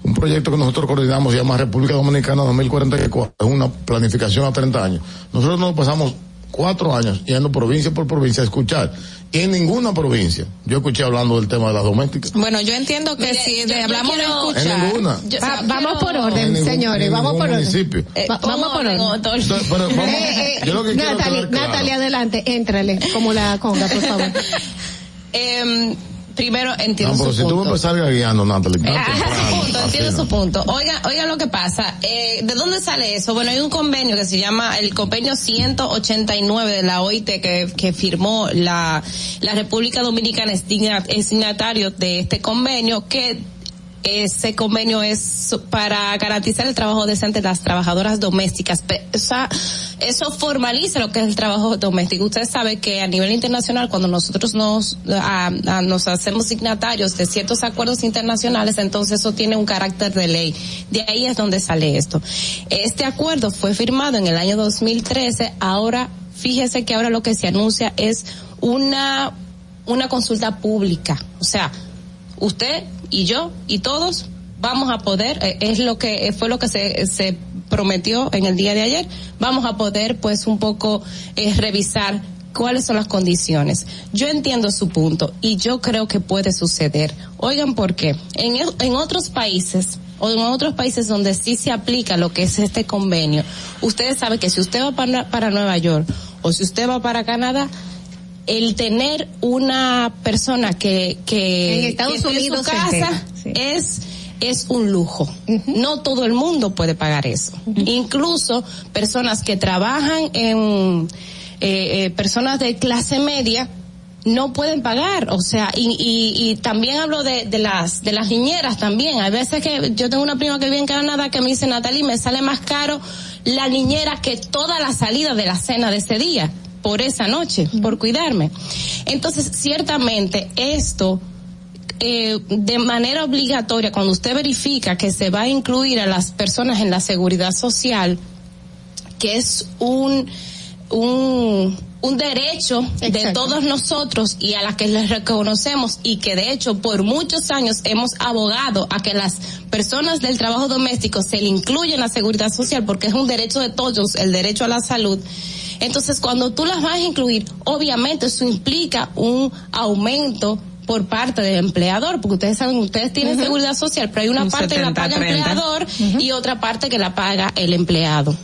un proyecto que nosotros coordinamos se llama República Dominicana 2044, es una planificación a 30 años. Nosotros nos pasamos cuatro años yendo provincia por provincia a escuchar. Y en ninguna provincia yo escuché hablando del tema de las domésticas. Bueno, yo entiendo que si de- hablamos de escuchar. En ninguna. yo- Va- vamos quiero- por orden, ningún- señores, vamos por orden. municipio. Eh, Va- vamos por orden. Entonces, pero vamos- Eh, eh, yo lo que quiero Natalie, claro. Natalie, adelante, éntrale, como la conga, por favor. Em, primero entiendo No, pero su si tú punto. vas a empezar gagueando, Natalie. tan Ajá, temprano, su punto, así entiendo no. su punto. Oiga, oiga lo que pasa. Eh, ¿De dónde sale eso? Bueno, hay un convenio que se llama el convenio 189 de la OIT que, que firmó la, la República Dominicana es signatario de este convenio que ese convenio es para garantizar el trabajo decente de las trabajadoras domésticas. O sea, eso formaliza lo que es el trabajo doméstico. Usted sabe que a nivel internacional, cuando nosotros nos, nos hacemos signatarios de ciertos acuerdos internacionales, entonces eso tiene un carácter de ley. De ahí es donde sale esto. Este acuerdo fue firmado en el año 2013. Ahora, fíjese que ahora lo que se anuncia es una, una consulta pública. O sea, usted y yo y todos vamos a poder eh, es lo que eh, fue lo que se, se prometió en el día de ayer vamos a poder pues un poco eh, revisar cuáles son las condiciones. Yo entiendo su punto y yo creo que puede suceder. Oigan por qué en, el- en otros países o en otros países donde sí se aplica lo que es este convenio ustedes saben que si usted va para, para Nueva York o si usted va para Canadá el tener una persona que que En Estados que esté en Unidos su casa sí. es es un lujo. No todo el mundo puede pagar eso. Incluso personas que trabajan en eh, eh, personas de clase media no pueden pagar, o sea, y, y, y también hablo de, de las de las niñeras también. Hay veces que yo tengo una prima que vive en Canadá que me dice Natalie me sale más caro la niñera que toda la salida de la cena de ese día por esa noche, por cuidarme. Entonces, ciertamente esto eh, de manera obligatoria, cuando usted verifica que se va a incluir a las personas en la seguridad social, que es un, un, un derecho de todos nosotros y a la que les reconocemos y que de hecho por muchos años hemos abogado a que las personas del trabajo doméstico se le incluya en la seguridad social porque es un derecho de todos, el derecho a la salud. Entonces, cuando tú las vas a incluir, obviamente eso implica un aumento por parte del empleador, porque ustedes saben, ustedes tienen seguridad social, pero hay una Un parte que la paga el 70-30. empleador y otra parte que la paga el empleado.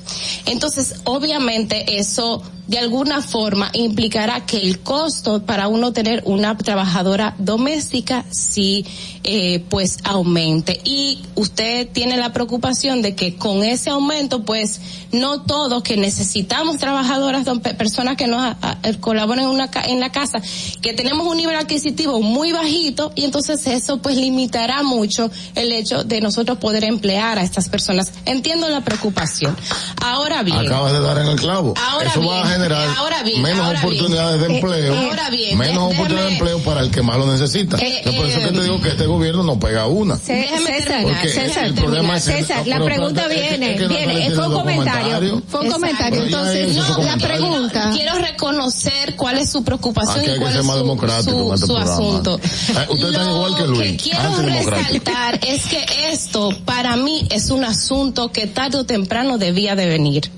Entonces, obviamente eso de alguna forma implicará que el costo para uno tener una trabajadora doméstica sí eh, pues aumente y usted tiene la preocupación de que con ese aumento pues no todos que necesitamos trabajadoras personas que nos a- a- colaboren en una ca- en la casa que tenemos un nivel adquisitivo muy bajito y entonces eso pues limitará mucho el hecho de nosotros poder emplear a estas personas entiendo la preocupación ahora bien Acabas de dar en el clavo. Ahora Eso va bien, a generar ahora bien, menos ahora oportunidades bien. de empleo. Eh, ahora bien, menos de- oportunidades de empleo para el que más lo necesita. Eh, Es por eso que eh, te digo que este gobierno no pega una. Déjeme César, César, el problema es- César, la pregunta es viene, es viene, fue un dos comentario, fue un comentario, entonces, su la pregunta. quiero reconocer cuál es su preocupación Aquí hay y que cuál es su, este su asunto. Eh, ustedes están Lo igual que Luis, quiero antidemocrático. resaltar es que esto para mí es un asunto que tarde o temprano debía de venir.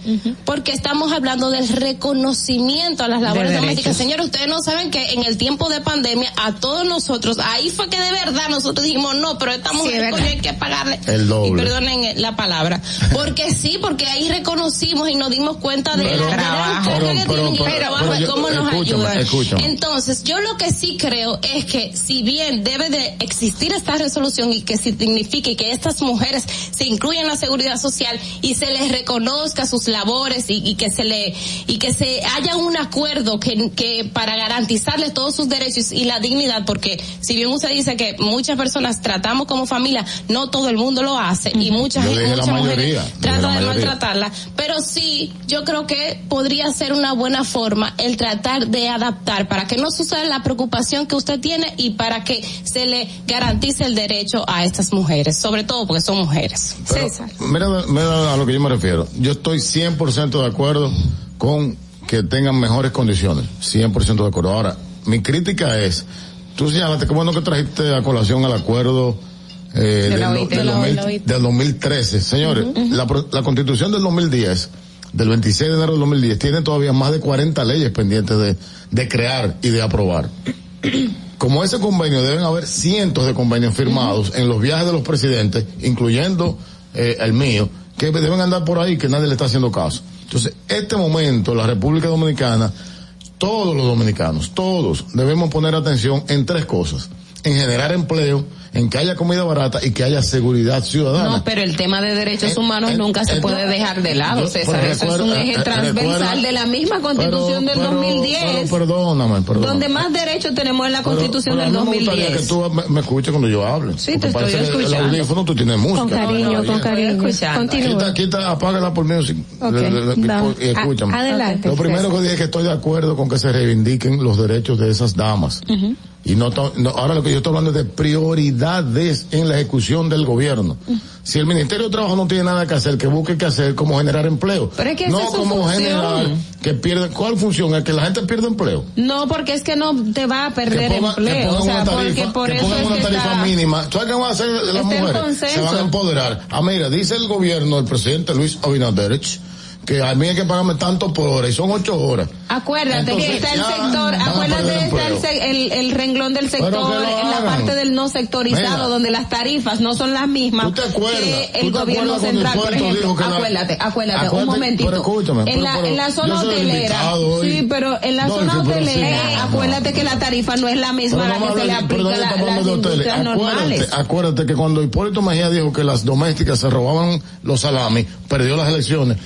Porque estamos hablando del reconocimiento a las labores De domésticas. Señores, ustedes no saben que en el tiempo de pandemia a todos nosotros, ahí fue que de verdad nosotros dijimos, no, pero esta Sí, mujer verdad. hay que pagarle. El doble. Y perdonen la palabra. Porque sí, porque ahí reconocimos y nos dimos cuenta de Pero- la gran carga que pero- tienen el pero- trabajo y cómo nos ayudan. Entonces, yo lo que sí creo es que si bien debe de existir esta resolución y que signifique que estas mujeres se incluyan en la seguridad social y se les reconozca sus labores y, y que se le y que se haya un acuerdo que, que para garantizarles todos sus derechos y la dignidad, porque si bien usted dice que muchas personas tratamos como familia, no todo el mundo lo hace y muchas, muchas mujeres tratan de maltratarla, pero sí, yo creo que podría ser una buena forma el tratar de adaptar para que no suceda la preocupación que usted tiene y para que se le garantice el derecho a estas mujeres, sobre todo porque son mujeres. Pero, mira, mira a lo que yo me refiero. Yo estoy 100% de acuerdo con que tengan mejores condiciones. 100% de acuerdo. Ahora, mi crítica es, tú señalaste que bueno que trajiste a colación al acuerdo eh, De del, la do- OIT. del De la 2000 OIT. del 2013. Señores, la constitución del 2010, del 26 de enero del 2010, tiene todavía más de 40 leyes pendientes de, de crear y de aprobar. Como ese convenio deben haber cientos de convenios firmados en los viajes de los presidentes, incluyendo eh, el mío, que deben andar por ahí que nadie le está haciendo caso. Entonces, este momento, la República Dominicana, todos los dominicanos, todos, debemos poner atención en tres cosas. En generar empleo, en que haya comida barata y que haya seguridad ciudadana. No, pero el tema de derechos Eh, humanos eh, nunca se eh, puede no, dejar de lado, yo- César. Eso es un recuerda- eje eh, transversal recuerda- de la misma constitución Pero- del pero- 2010. pero perdóname, perdóname. donde más derechos tenemos en la constitución del mí me gustaría 2010. que tú me, me escuches cuando yo hable. Sí, te estoy escuchando. El audífono tú tienes música. Con cariño, No, con cariño. Continúa. Quita, quita, apágala por music. Ok, Le- le- le- vamos. y escúchame. A- adelante, Lo primero César. que dije es que estoy de acuerdo con que se reivindiquen los derechos de esas damas. Y no, no- ahora lo que yo estoy hablando es de prioridades en la ejecución del gobierno. Si el Ministerio de Trabajo no tiene nada que hacer, que busque qué hacer, como generar empleo. Pero es que no es como función. generar que pierden. ¿Cuál función? Es que la gente pierde empleo. No, porque es que no te va a perder pongan, que empleo. O sea, porque tarifa, por que eso pongan es una que tarifa está- mínima. ¿Sabes qué van a hacer las mujeres? Se van a empoderar. Ah, mira, dice el gobierno, el presidente Luis Abinader, que a mí hay que pagarme tanto por hora y son ocho horas. Acuérdate Entonces, que está el sector, acuérdate está el, el, el renglón del sector, en la parte del no sectorizado, Mira. donde las tarifas no son las mismas ¿Tú te acuerdas? que ¿Tú el te gobierno central, por ejemplo. la- acuérdate, acuérdate, un momentito. pero escúchame, en, pero- la, pero en la zona hotelera, sí, pero en la No, zona sí. hotelera, acuérdate que la tarifa no es la misma a la que se le aplica a la- las industrias normales. Acuérdate, acuérdate que cuando Hipólito Mejía dijo que las domésticas se robaban los salamis, perdió las elecciones.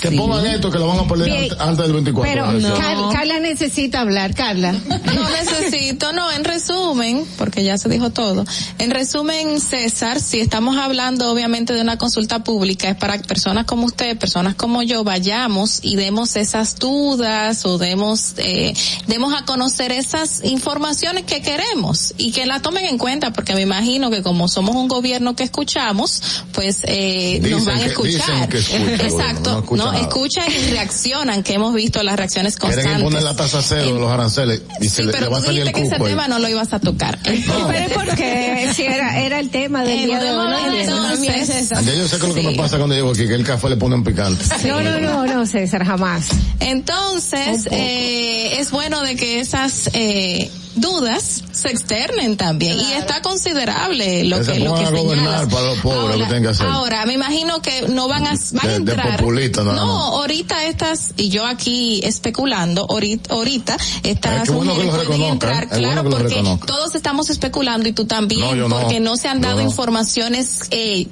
Que pongan esto que lo van a perder Bien. antes, antes del 24. Pero de elecciones. Car- Carla necesita hablar, Carla. No necesito, no, en resumen, porque ya se dijo todo. En resumen, César, si estamos hablando obviamente de una consulta pública, es para que personas como usted, personas como yo, vayamos y demos esas dudas o demos, eh, demos a conocer esas informaciones que queremos y que la tomen en cuenta, porque me imagino que como somos un gobierno que escuchamos, pues eh, nos van a que- escuchar. dicen que escucha el gobierno, Exacto, no escucha no, nada. escuchan y reaccionan, que hemos visto las reacciones constantes. Quieren imponer la tasa cero de los aranceles y se Sí, le, pero le va a tú salir el dijiste que ese ahí. tema no lo ibas a tocar. Pero porque si era, era el tema del día de hoy. no. Entonces, Ya yo sé que lo que me Sí. pasa cuando llego aquí, que el café le ponen picante. No, no, no, no, César, jamás. entonces eh, es bueno de que esas eh, dudas se externen también y está considerable lo Que lo que señalas. para los pobres, lo que tienen que hacer. Ahora, me imagino que no van a, van a De- entrar. nada no, más. ahorita estas, y yo aquí especulando, ahorita, ahorita estas Es que bueno que mujeres pueden entrar, claro, porque todos estamos especulando y tú también, No, yo no. porque no se han dado no. informaciones eh,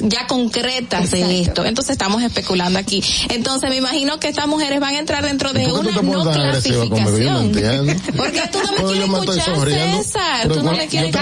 ya concretas de esto. Entonces estamos especulando aquí. Entonces me imagino que estas mujeres van a entrar dentro de ¿Por qué una no conmigo? Clasificación. Porque tú no me Pero quieres yo me estoy sonriendo. César. Pero Tú no me quieres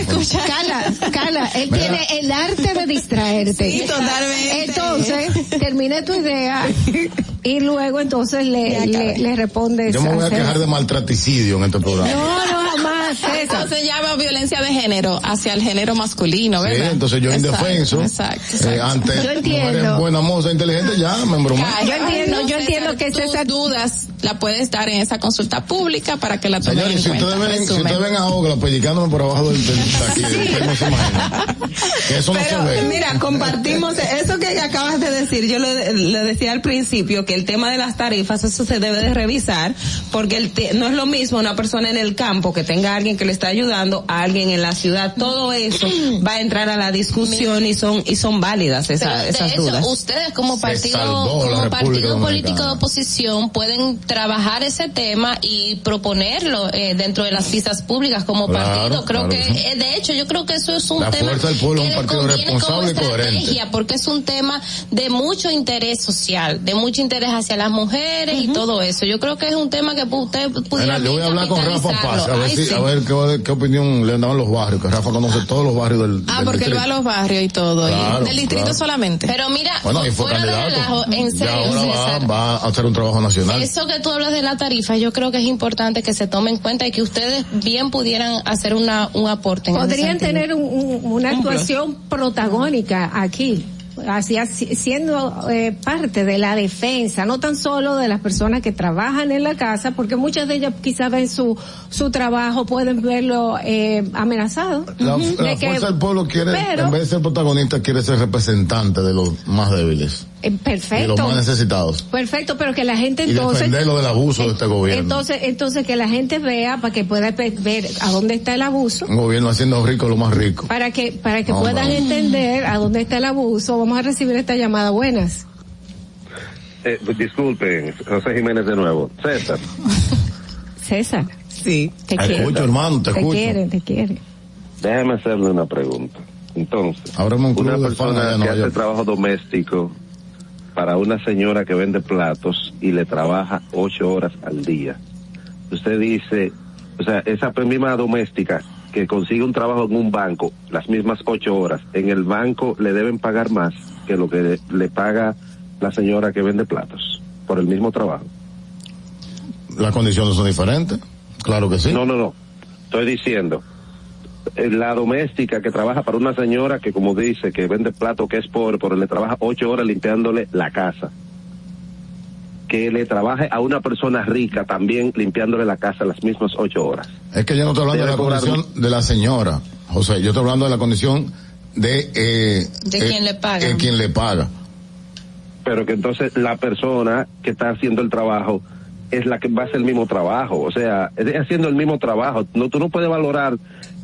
escuchar. Carla, Carla, él tiene el arte de distraerte. Sí, totalmente. Entonces, termina tu idea y luego entonces le, le, le respondes. Yo me voy a hacer- quejar de maltraticidio en este programa. No, no, jamás. Eso se llama violencia de género hacia el género masculino, Sí, ¿verdad? entonces yo Exacto, indefenso, Exacto, eh, exacto. ante Yo entiendo. mujeres buenas, mozas, inteligentes, ya me embromé. Yo entiendo, Ay, no, yo César, entiendo que tus César dudas la puedes dar en esa consulta pública para que la tomen Señores, en si cuenta. ustedes ven, si ustedes ven a Ogla pellizcándome por abajo del, del de aquí, ustedes no se. Que eso no Pero se ve. mira, compartimos eso que acabas de decir. Yo lo, lo decía al principio que el tema de las tarifas eso se debe de revisar porque el te- no es lo mismo una persona en el campo que tenga a alguien que le está ayudando a alguien en la ciudad. Todo eso va a entrar a la discusión y son y son válidas esa- Pero, de esas hecho, dudas. ustedes como partido, como partido Dominicana. político de oposición pueden trabajar ese tema y proponerlo eh, dentro de las pistas públicas como Claro, partido. Creo claro que, eh, de hecho, yo creo que eso es un La tema Fuerza del Pueblo es que un partido responsable y como coherente. estrategia, porque es un tema de mucho interés social, de mucho interés hacia las mujeres y todo eso. Yo creo que es un tema que usted pudiera Mira, yo voy a hablar con Rafa. Paz, a ver, Ay, si, sí. a ver qué, qué opinión le dan los barrios, que Rafa conoce todos los barrios del, Ah, del porque él va a distrito. los barrios y todo. y del distrito claro. solamente. Pero mira, Bueno, y fue fuera de candidato. relajo, en Ya serio, ahora va, César. va a hacer un trabajo nacional. Eso que tú hablas de la tarifa, yo creo que es importante que se tome en cuenta y que ustedes bien pudieran hacer una, un aporte en Podrían tener un- un- una Un plus. actuación protagónica aquí. Así, así- siendo eh, parte de la defensa, no tan solo de las personas que trabajan en la casa, porque muchas de ellas quizás ven su, su trabajo, pueden verlo eh, amenazado. La, la De que- Fuerza del Pueblo quiere, pero- en vez de ser protagonista, quiere ser representante de los más débiles eh, y los perfecto. más necesitados. Perfecto, pero que la gente Y entonces... defenderlo del abuso de este gobierno. Entonces, entonces que la gente vea para que pueda ver a dónde está el abuso. Un gobierno haciendo rico lo más rico. Para que, para que No, puedan no. entender a dónde está el abuso, vamos a recibir esta llamada. Buenas. Eh, disculpen, José Jiménez de nuevo. César, César. Sí. Te Te quieren. escucho, hermano, te Te escucho. quieren, te quieren. déjame hacerle una pregunta. Entonces, Ábreme un una de persona en que hace trabajo doméstico para una señora que vende platos y le trabaja ocho horas al día. Usted dice, o sea, esa misma doméstica que consigue un trabajo en un banco, las mismas ocho horas, en el banco le deben pagar más que lo que le, paga la señora que vende platos por el mismo trabajo. Las condiciones son diferentes. Claro que sí. No, no, no. Estoy diciendo, la doméstica que trabaja para una señora que, como dice, que vende plato, que es pobre, pero le trabaja ocho horas limpiándole la casa. Que le trabaje a una persona rica también limpiándole la casa las mismas ocho horas. Es que yo no estoy hablando de la cobrar condición de la señora, José. Yo estoy hablando de la condición de... Eh, De eh, quien le paga. eh, quien le paga. Pero que entonces la persona que está haciendo el trabajo es la que va a hacer el mismo trabajo. O sea, es haciendo el mismo trabajo. No, tú no puedes valorar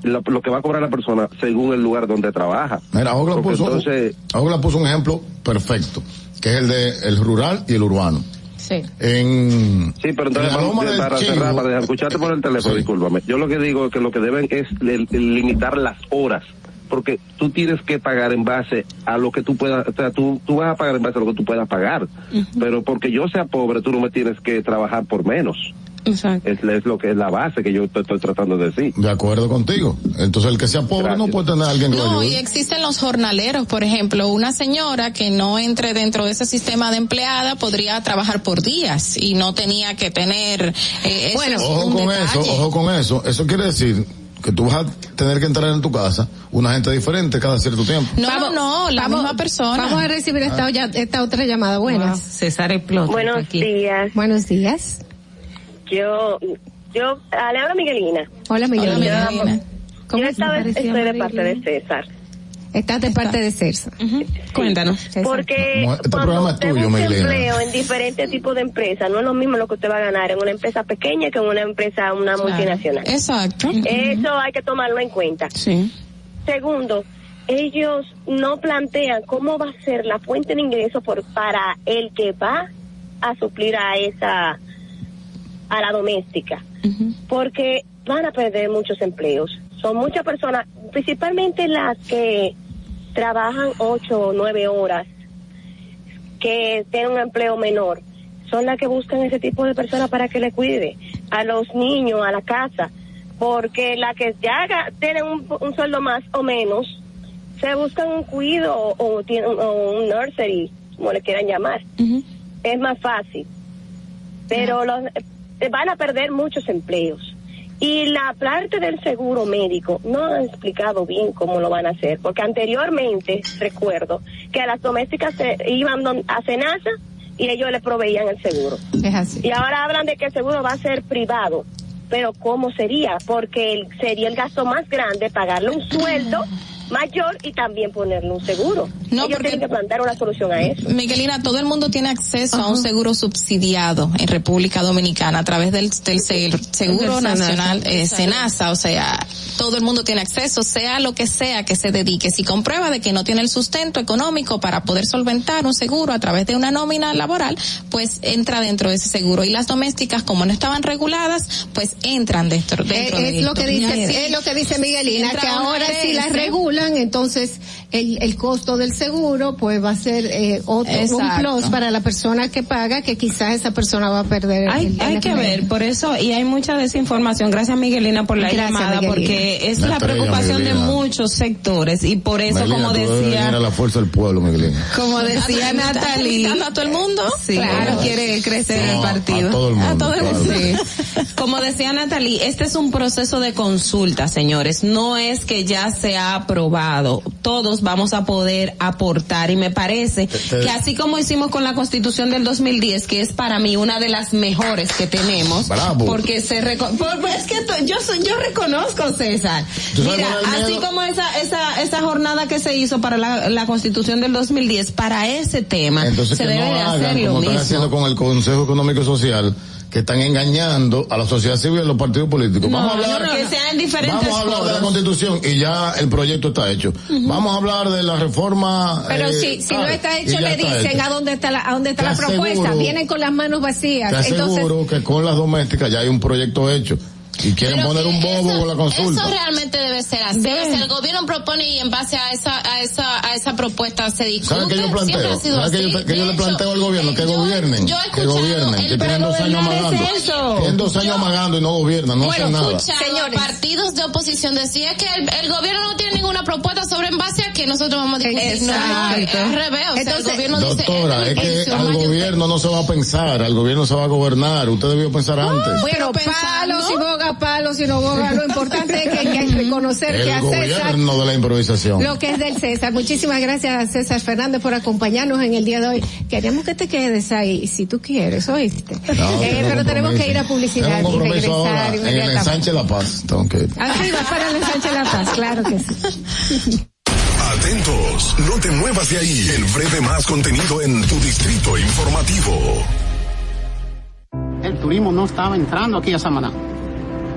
lo, lo que va a cobrar la persona según el lugar donde trabaja. Mira, Ogla puso, entonces, Ogla puso un ejemplo perfecto, que es el de el rural y el urbano. Sí. En, Sí, pero entonces en vamos, para cerrar, para dejar, escucharte por el teléfono, Sí. discúlpame. Yo lo que digo es que lo que deben es el- el limitar las horas, porque tú tienes que pagar en base a lo que tú puedas, o sea, tú, tú vas a pagar en base a lo que tú puedas pagar, pero porque yo sea pobre, tú no me tienes que trabajar por menos. Exacto. Es, es lo que es la base que yo estoy tratando de decir. De acuerdo contigo. Entonces el que sea pobre no Gracias. puede tener a alguien que lo No, y ayude. existen los jornaleros, por ejemplo, una señora que no entre dentro de ese sistema de empleada podría trabajar por días y no tenía que tener eh, eso Bueno, Ojo con detalle. eso, ojo con eso. Eso quiere decir que tú vas a tener que entrar en tu casa una gente diferente cada cierto tiempo. No, no, no, la Vamos- misma persona. Vamos a recibir esta, ya- esta otra llamada. Wow, Buenas. César explota Buenos aquí. días. Buenos días. Yo, yo, le hablo a Miguelina. Hola, Miguel. Hola, Miguelina. Yo esta vez estoy de parte de? César. Estás de parte de CERSA. Cuéntanos. Porque Como este cuando programa es usted tuyo, busca empleo en diferentes tipos de empresas, no es lo mismo lo que usted va a ganar en una empresa pequeña que en una empresa, una multinacional. Exacto. Eso hay que tomarlo en cuenta. Sí. Segundo, ellos no plantean cómo va a ser la fuente de ingreso por, para el que va a suplir a esa, a la doméstica. Porque van a perder muchos empleos. Son muchas personas, principalmente las que trabajan ocho o nueve horas, que tienen un empleo menor, son las que buscan ese tipo de personas para que le cuide a los niños, a la casa, porque la que ya tienen un, un sueldo más o menos, se buscan un cuido o, un nursery, como le quieran llamar. Es más fácil. Pero los, van a perder muchos empleos. Y la parte del seguro médico no han explicado bien cómo lo van a hacer, porque anteriormente recuerdo que a las domésticas se iban a Senasa y ellos le proveían el seguro. Es así. Y ahora hablan de que el seguro va a ser privado. Pero ¿cómo sería? Porque sería el gasto más grande pagarle un sueldo mayor y también ponerle un seguro. No, Ellos tienen que plantear una solución a eso. Miguelina, todo el mundo tiene acceso a un seguro subsidiado en República Dominicana a través del, del se- Seguro Del. Nacional eh, Senasa, o sea, todo el mundo tiene acceso, sea lo que sea que se dedique. Si comprueba de que no tiene el sustento económico para poder solventar un seguro a través de una nómina laboral, pues entra dentro de ese seguro. Y las domésticas, como no estaban reguladas, pues entran dentro, dentro es, de es lo que dice, es lo que dice Miguelina, Entra que ahora si las herencia. Entonces el, el costo del seguro pues va a ser eh, otro, un Exacto. plus para la persona que paga, que quizás esa persona va a perder. Hay, el- el hay que ver, por eso, y hay mucha desinformación. Gracias Miguelina por la Gracias, llamada, Miguelina. porque es La la, estrella, preocupación Miguelina. de muchos sectores y por eso, como decía, la fuerza del pueblo, Miguelina. como decía ¿Está Natalie, a todo el mundo? Sí, Claro. quiere crecer el No, partido. a todo el mundo, A todo el claro. mundo. Sí. Como decía Natalie, este es un proceso de consulta, señores. No es que ya se ha aprobado. Todos vamos a poder aportar y me parece que así como hicimos con la Constitución del 2010, que es para mí una de las mejores que tenemos, Bravo. porque se reco- por- por- es que yo yo reconozco César. ¿Tú sabes Mira, así como esa esa esa jornada que se hizo para la, la Constitución del 2010 para ese tema Entonces se debe no de hacer lo están mismo. haciendo con el Consejo Económico y Social, que están engañando a la sociedad civil y a los partidos políticos. No, vamos a hablar, no, que sea en diferentes vamos a hablar de la. Constitución y ya el proyecto está hecho. Vamos a hablar de la reforma. Pero eh, si, si no está hecho, le está dicen hecho. a dónde está la, a dónde está Te la propuesta. Vienen con las manos vacías. Te Entonces, aseguro que con las domésticas ya hay un proyecto hecho. Y quieren Pero poner un que bobo eso- con la consulta. Eso realmente debe ser así. Debe. O sea, el gobierno propone y en base a esa a esa a esa propuesta se discute. ¿Sabes qué yo planteo? ha sido ¿Sabes qué así. yo, que yo le planteo al gobierno? eh, Que yo- gobiernen. yo he que gobiernen. el- Que tienen dos años es amagando. eso. Tienen dos años amagando y no gobiernan, no Bueno, hacen nada. Señores. partidos de oposición decía que el, el gobierno no tiene ninguna propuesta sobre en base a que nosotros vamos a discutir. No, no, Exacto. es al revés. O sea, Entonces, el gobierno dice... Doctora, es que al mayor- gobierno no se va a pensar, al gobierno se va a gobernar. Usted debió pensar antes. Bueno, palos y boga, palos y no boga. Lo importante es que hay que reconocer que El a César de la improvisación. lo que es del César. Muchísimas gracias a César Fernández por acompañarnos en el día de hoy. Queremos que te quedes ahí, si tú quieres, ¿oíste? No, Eh, pero tenemos que ir a publicidad y regresar ahora en el ensanche La Paz. Tengo que ir. Arriba para el ensanche La Paz, claro que sí. Atentos, no te muevas de ahí. El breve más contenido en tu distrito informativo. el turismo no estaba entrando aquí a Samaná.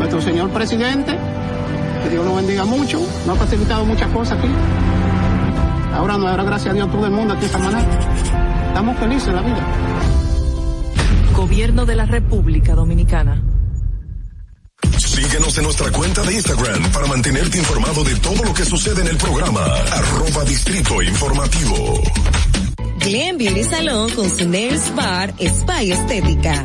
Nuestro señor presidente, que Dios lo bendiga mucho, nos ha facilitado muchas cosas aquí. Ahora no, ahora gracias a Dios todo el mundo aquí en Samaná. Estamos felices en la vida. Gobierno de la República Dominicana. Síguenos en nuestra cuenta de Instagram para mantenerte informado de todo lo que sucede en el programa. Arroba Distrito Informativo. Glen Beauty Salón con su Nails Bar Spa y Estética.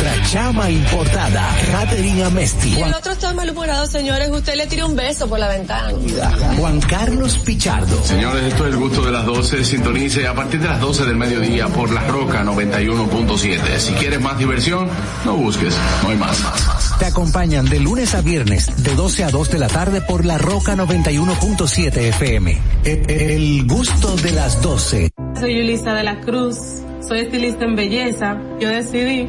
Nuestra chama importada, Katherine Amesti. Y el otro está malhumorado, señores. Usted le tira un beso por la ventana. Juan Carlos Pichardo. Señores, esto es el gusto de las 12. Sintonice a partir de las 12 del mediodía por La Roca 91.7. Si quieres más diversión, no busques, no hay más. Te acompañan de lunes a viernes, de 12 a 2 de la tarde por La Roca 91.7 FM. E- El gusto de las 12. Soy Yulisa de la Cruz, soy estilista en belleza. Yo decidí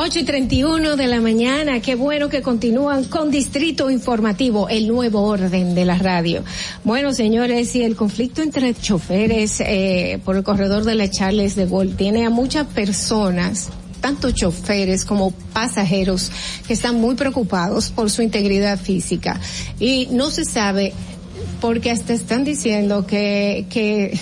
8 y 31 de la mañana, qué bueno que continúan con Distrito Informativo, el nuevo orden de la radio. Bueno, señores, y el conflicto entre choferes eh, por el corredor de la Charles de Gaulle tiene a muchas personas tanto choferes como pasajeros que están muy preocupados por su integridad física y no se sabe porque hasta están diciendo que, que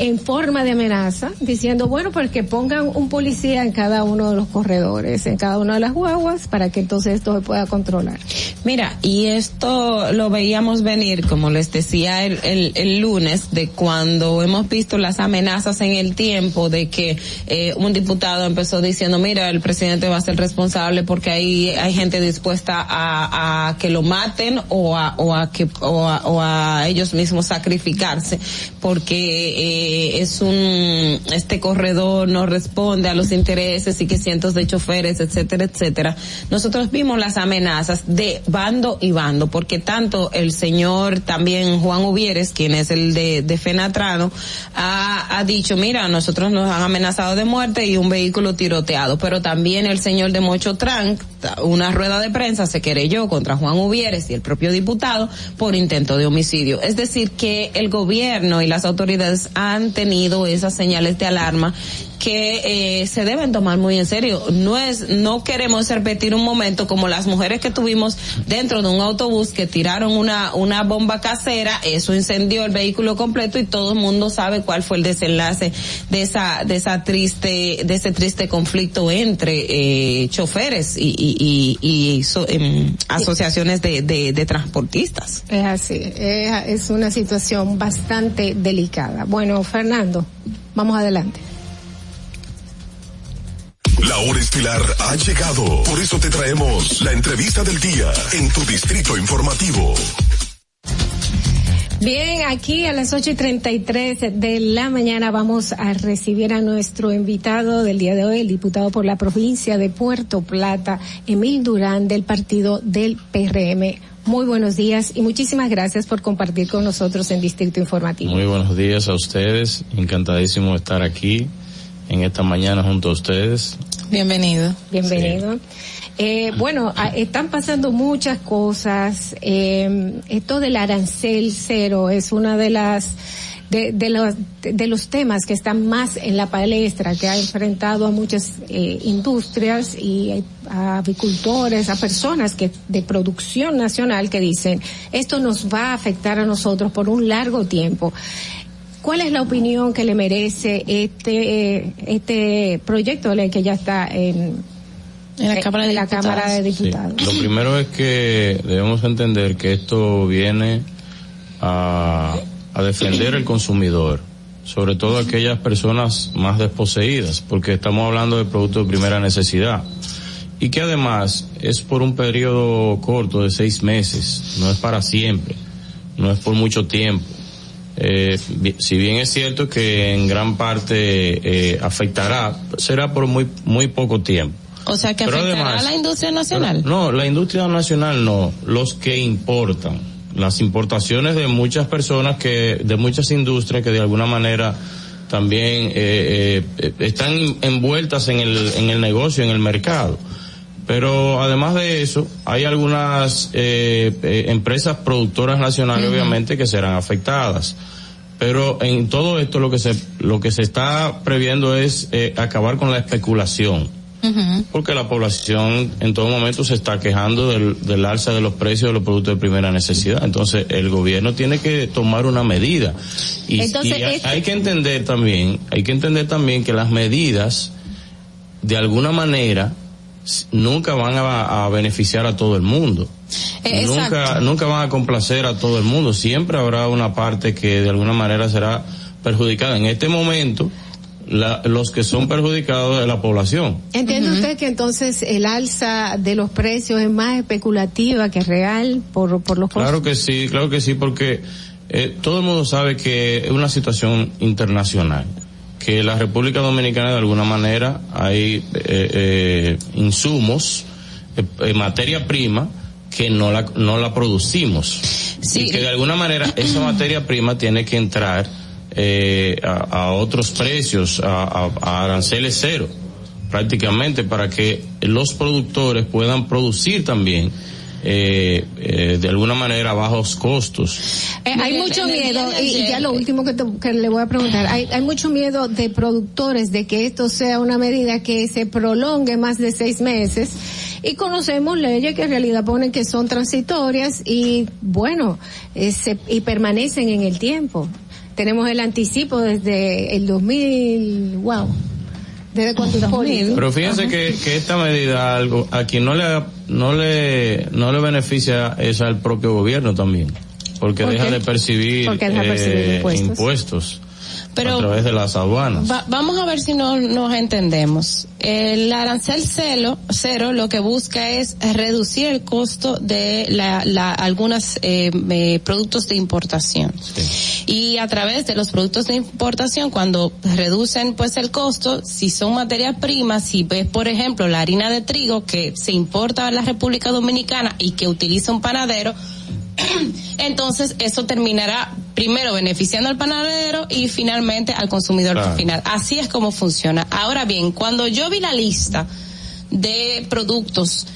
en forma de amenaza, diciendo, bueno, pues que pongan un policía en cada uno de los corredores, en cada una de las guaguas, para que entonces esto se pueda controlar. Mira, y esto lo veíamos venir, como les decía el, el, el lunes, de cuando hemos visto las amenazas en el tiempo de que eh, un diputado empezó diciendo, mira, el presidente va a ser responsable porque ahí hay gente dispuesta a, a que lo maten o a, o a que, o a, o a ellos mismos sacrificarse porque eh, es un este corredor no responde a los intereses y que cientos de choferes etcétera etcétera. Nosotros vimos las amenazas de bando y bando porque tanto el señor también Juan Uvieres quien es el de, de Fenatrano ha, ha dicho mira nosotros nos han amenazado de muerte y un vehículo tiroteado pero también el señor de Mocho Trank una rueda de prensa se querelló contra Juan Uvieres y el propio diputado por intento de homicidio. Es decir, que el gobierno y las autoridades han tenido esas señales de alarma que eh, se deben tomar muy en serio. No es, no queremos repetir un momento como las mujeres que tuvimos dentro de un autobús que tiraron una, una bomba casera, eso incendió el vehículo completo y todo el mundo sabe cuál fue el desenlace de esa, de esa triste, de ese triste conflicto entre eh, choferes y, y, y, so, asociaciones de, transportistas. Es así, es una situación bastante delicada. Bueno, Fernando, vamos adelante. La hora estilar ha llegado, por eso te traemos la entrevista del día en tu distrito informativo. Bien, aquí a las ocho y treinta y tres de la mañana vamos a recibir a nuestro invitado del día de hoy, el diputado por la provincia de Puerto Plata, Emil Durán, del partido del PRM. Muy buenos días y muchísimas gracias por compartir con nosotros en Distrito Informativo. Muy buenos días a ustedes, encantadísimo de estar aquí en esta mañana junto a ustedes. Bienvenido. Bienvenido. Eh, bueno, están pasando muchas cosas. Eh, esto del arancel cero es una de las de, de los de los temas que están más en la palestra, que ha enfrentado a muchas eh, industrias y a avicultores, a personas que de producción nacional que dicen esto nos va a afectar a nosotros por un largo tiempo. ¿Cuál es la opinión que le merece este eh, este proyecto de que ya está en En la Cámara de la Diputados. Cámara de Sí. Diputados? Lo primero es que debemos entender que esto viene a, a defender el consumidor, sobre todo aquellas personas más desposeídas, porque estamos hablando de productos de primera necesidad. Y que además es por un periodo corto de seis meses, no es para siempre, no es por mucho tiempo. Eh, si bien es cierto que en gran parte eh, afectará, será por muy muy poco tiempo. O sea que afectará además- a la industria nacional. No, la industria nacional no, los que importan, las importaciones de muchas personas que, de muchas industrias que de alguna manera también eh, eh, están envueltas en el, en el negocio, en el mercado. Pero además de eso, hay algunas eh, eh, empresas productoras nacionales, obviamente, que serán afectadas. Pero en todo esto lo que se lo que se está previendo es acabar con la especulación porque la población en todo momento se está quejando del, del alza de los precios de los productos de primera necesidad. Entonces, el gobierno tiene que tomar una medida. Y, Entonces, y este- hay que entender también, hay que entender también que las medidas, de alguna manera, nunca van a, a beneficiar a todo el mundo. Eh, nunca, nunca van a complacer a todo el mundo. Siempre habrá una parte que de alguna manera será perjudicada. En este momento, la- los que son perjudicados es la población. ¿Entiende usted que entonces el alza de los precios es más especulativa que real por, por los costos? Claro que sí, claro que sí, porque eh, todo el mundo sabe que es una situación internacional, que la República Dominicana de alguna manera hay eh, eh, insumos, eh, eh, materia prima que no la no la producimos Sí. y que de alguna manera esa materia prima tiene que entrar eh, a, a otros precios, a, a- a aranceles cero prácticamente para que los productores puedan producir también eh, eh, de alguna manera a bajos costos. Eh, hay mucho miedo, y, y ya lo último que, te- que le voy a preguntar, hay, hay mucho miedo de productores de que esto sea una medida que se prolongue más de seis meses y conocemos leyes que en realidad ponen que son transitorias y bueno, eh, se- y permanecen en el tiempo. Tenemos el anticipo desde el 2000, wow, desde cuando 2000. Pero fíjense que, que esta medida algo a quien no le no le no le beneficia es al propio gobierno también, porque ¿Por deja qué? de percibir, deja eh, impuestos. impuestos Pero- a través de las aduanas. Va- vamos a ver si no, nos entendemos. El arancel cero, cero lo que busca es reducir el costo de la, la, algunos eh, eh, productos de importación. Y a través de los productos de importación, cuando reducen pues el costo, si son materias primas, si ves por ejemplo la harina de trigo que se importa a la República Dominicana y que utiliza un panadero, entonces eso terminará primero beneficiando al panadero y finalmente al consumidor Claro. final. Así es como funciona. Ahora bien, cuando yo vi la lista de productos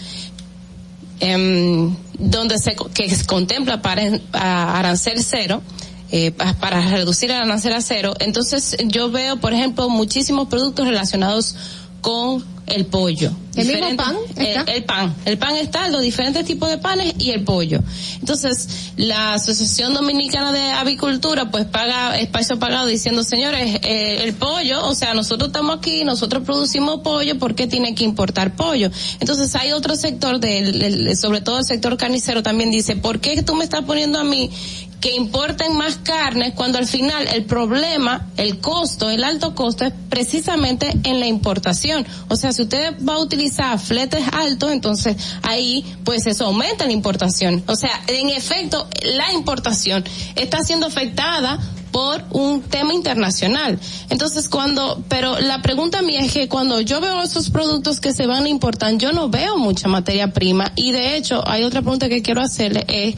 em, donde se que se contempla para arancel cero eh, pa- para reducir el arancel a cero entonces yo veo por ejemplo muchísimos productos relacionados con el pollo ¿El mismo pan el, está? el pan el pan está los diferentes tipos de panes y el pollo entonces la asociación dominicana de avicultura pues paga espacio pagado diciendo señores eh, el pollo o sea nosotros estamos aquí nosotros producimos pollo ¿por qué tiene que importar pollo? entonces hay otro sector del, del- sobre todo el sector carnicero también dice ¿por qué tú me estás poniendo a mí que importen más carnes cuando al final el problema, el costo, el alto costo es precisamente en la importación. O sea, si usted va a utilizar fletes altos, entonces ahí pues eso aumenta la importación. O sea, en efecto, la importación está siendo afectada por un tema internacional. Entonces, cuando, pero la pregunta mía es que cuando yo veo esos productos que se van a importar, yo no veo mucha materia prima y de hecho, hay otra pregunta que quiero hacerle, es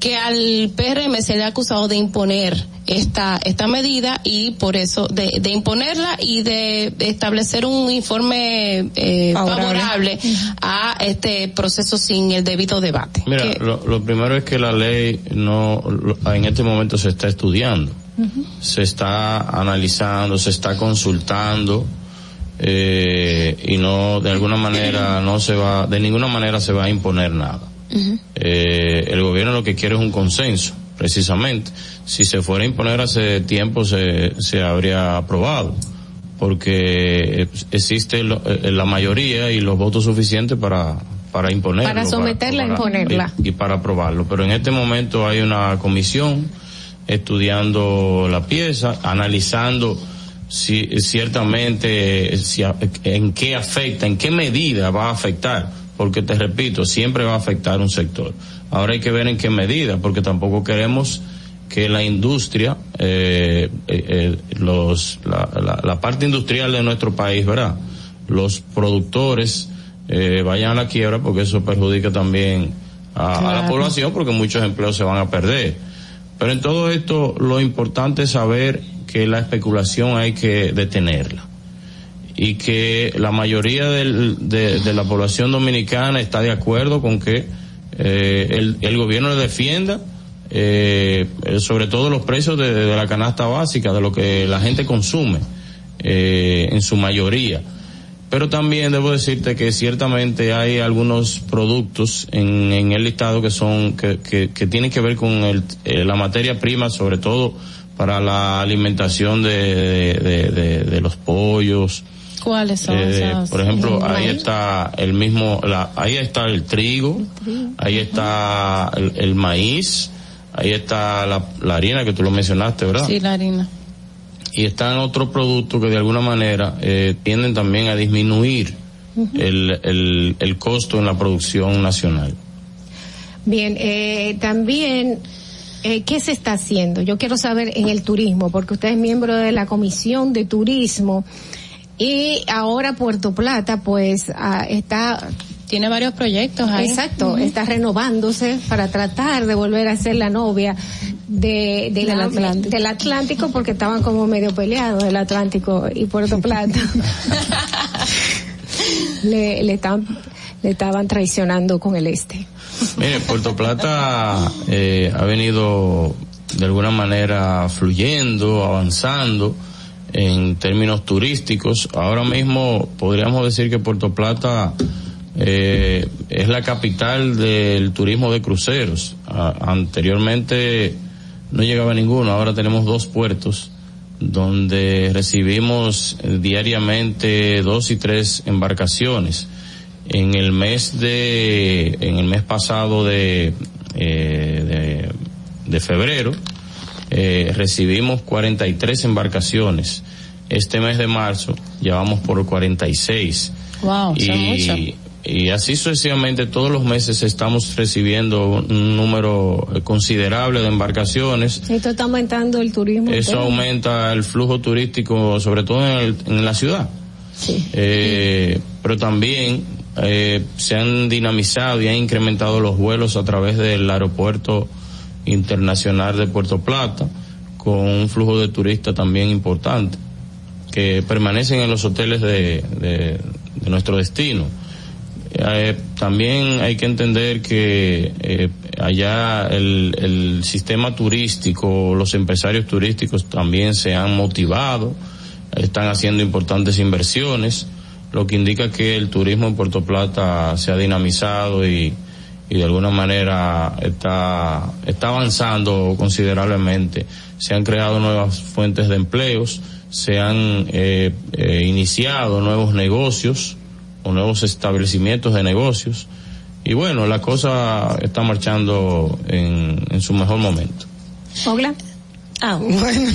que al PRM se le ha acusado de imponer esta, esta medida y por eso, de, de imponerla y de establecer un informe eh, favorable. a este proceso sin el debido debate. Mira, lo, lo primero es que la ley no, lo- en este momento se está estudiando, se está analizando, se está consultando, eh, y no, de alguna manera no se va, de ninguna manera se va a imponer nada. Eh, el gobierno lo que quiere es un consenso, precisamente. Si se fuera a imponer hace tiempo se, se habría aprobado, porque existe lo- eh, la mayoría y los votos suficientes para, para imponerlo. Para someterla a imponerla. Y, y para aprobarlo. Pero en este momento hay una comisión estudiando la pieza, analizando si ciertamente si, en qué afecta, en qué medida va a afectar, porque te repito, siempre va a afectar un sector. Ahora hay que ver en qué medida, porque tampoco queremos que la industria, eh, eh, eh, los, la, la- la parte industrial de nuestro país, ¿verdad? Los productores eh, vayan a la quiebra porque eso perjudica también a, a la población porque muchos empleos se van a perder. Pero en todo esto lo importante es saber que la especulación hay que detenerla y que la mayoría de, la población dominicana está de acuerdo con que eh, el, el gobierno le defienda eh, eh, sobre todo los precios de, de la canasta básica, de lo que la gente consume eh, en su mayoría. Pero también debo decirte que ciertamente hay algunos productos en, en el listado que son que, que, que tienen que ver con el, eh, la materia prima, sobre todo para la alimentación de, de, de- de los pollos. ¿Cuáles son Eh, por ejemplo, ahí está el mismo, la, ahí está el trigo, ahí está el, el maíz, ahí está la, la harina que tú lo mencionaste, ¿verdad? Sí, la harina. Y están otros productos que de alguna manera eh, tienden también a disminuir el, el, el costo en la producción nacional. Bien, eh, también, eh, ¿qué se está haciendo? Yo quiero saber en el turismo, porque usted es miembro de la Comisión de Turismo y ahora Puerto Plata, pues, ah, está... Tiene varios proyectos ahí. Exacto, está renovándose para tratar de volver a ser la novia de, de Del la- Atlántico. del Atlántico, porque estaban como medio peleados el Atlántico y Puerto Plata. le, le, estaban, le estaban traicionando con el este. Mire, Puerto Plata eh, ha venido de alguna manera fluyendo, avanzando en términos turísticos. Ahora mismo podríamos decir que Puerto Plata eh, es la capital del turismo de cruceros. A- anteriormente no llegaba ninguno, ahora tenemos dos puertos donde recibimos eh, diariamente dos y tres embarcaciones. En el mes de, en el mes pasado de, eh, de, de febrero, eh, recibimos 43 embarcaciones. Este mes de marzo llevamos por 46. Wow, son muchos. Y, así sucesivamente todos los meses estamos recibiendo un número eh, considerable de embarcaciones. Esto está aumentando el turismo. Eso interno. aumenta el flujo turístico, sobre todo en, el- en la ciudad. Eh, pero también eh, se han dinamizado y han incrementado los vuelos a través del aeropuerto internacional de Puerto Plata, con un flujo de turistas también importante, que permanecen en los hoteles de, de- de nuestro destino. Eh, también hay que entender que eh, allá el, el sistema turístico, los empresarios turísticos también se han motivado, están haciendo importantes inversiones, lo que indica que el turismo en Puerto Plata se ha dinamizado y, y de alguna manera está, está avanzando considerablemente. Se han creado nuevas fuentes de empleos, se han eh, iniciado nuevos negocios o nuevos establecimientos de negocios y bueno, la cosa está marchando en, en su mejor momento. Ogla. Ah, bueno.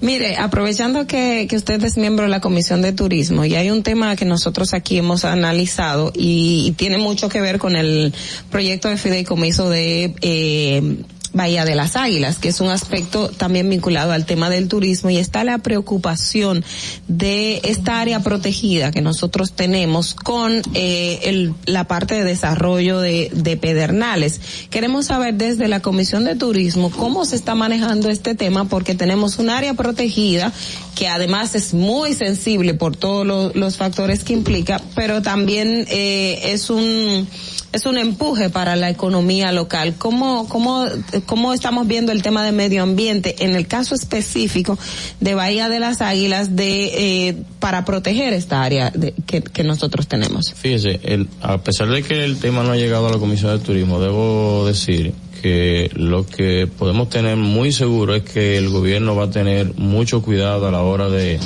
Mire, aprovechando que, que usted es miembro de la Comisión de Turismo y hay un tema que nosotros aquí hemos analizado y, y tiene mucho que ver con el proyecto de fideicomiso de eh, Bahía de las Águilas, que es un aspecto también vinculado al tema del turismo y está la preocupación de esta área protegida que nosotros tenemos con eh, el, la parte de desarrollo de, de pedernales. Queremos saber desde la Comisión de Turismo cómo se está manejando este tema porque tenemos un área protegida que además es muy sensible por todos lo, los factores que implica, pero también eh, es un es un empuje para la economía local. ¿Cómo, cómo, cómo estamos viendo el tema de medio ambiente en el caso específico de Bahía de las Águilas de eh, para proteger esta área de, que, que nosotros tenemos? Fíjese, el, a pesar de que el tema no ha llegado a la Comisión de Turismo, debo decir que lo que podemos tener muy seguro es que el gobierno va a tener mucho cuidado a la hora de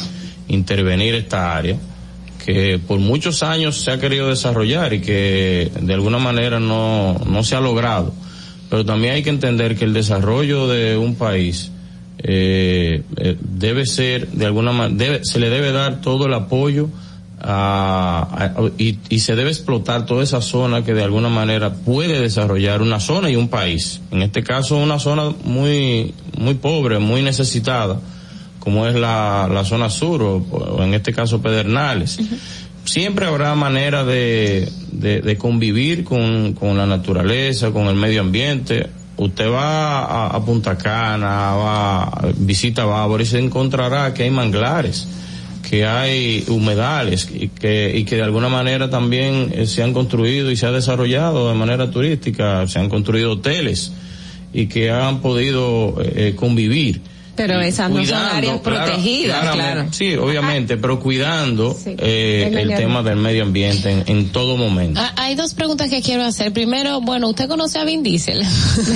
intervenir esta área que por muchos años se ha querido desarrollar y que de alguna manera no, no se ha logrado. Pero también hay que entender que el desarrollo de un país eh, eh, debe ser, de alguna manera, se le debe dar todo el apoyo a, y, y se debe explotar toda esa zona que de alguna manera puede desarrollar una zona y un país. En este caso una zona muy, muy pobre, muy necesitada como es la, la zona sur o, o, en este caso Pedernales. Uh -huh. Siempre habrá manera de, de, de convivir con, con, la naturaleza, con el medio ambiente. Usted va a, a Punta Cana, va, visita Bávaro y se encontrará que hay manglares, que hay humedales y que, y que de alguna manera también eh, se han construido y se ha desarrollado de manera turística, se han construido hoteles y que han podido eh, convivir pero esas no son áreas protegidas, claro, claro. Sí, obviamente, pero cuidando sí, eh, el, tema del medio ambiente en, en, todo momento. Ah, hay dos preguntas que quiero hacer. Primero, bueno, ¿usted conoce a Vin Diesel?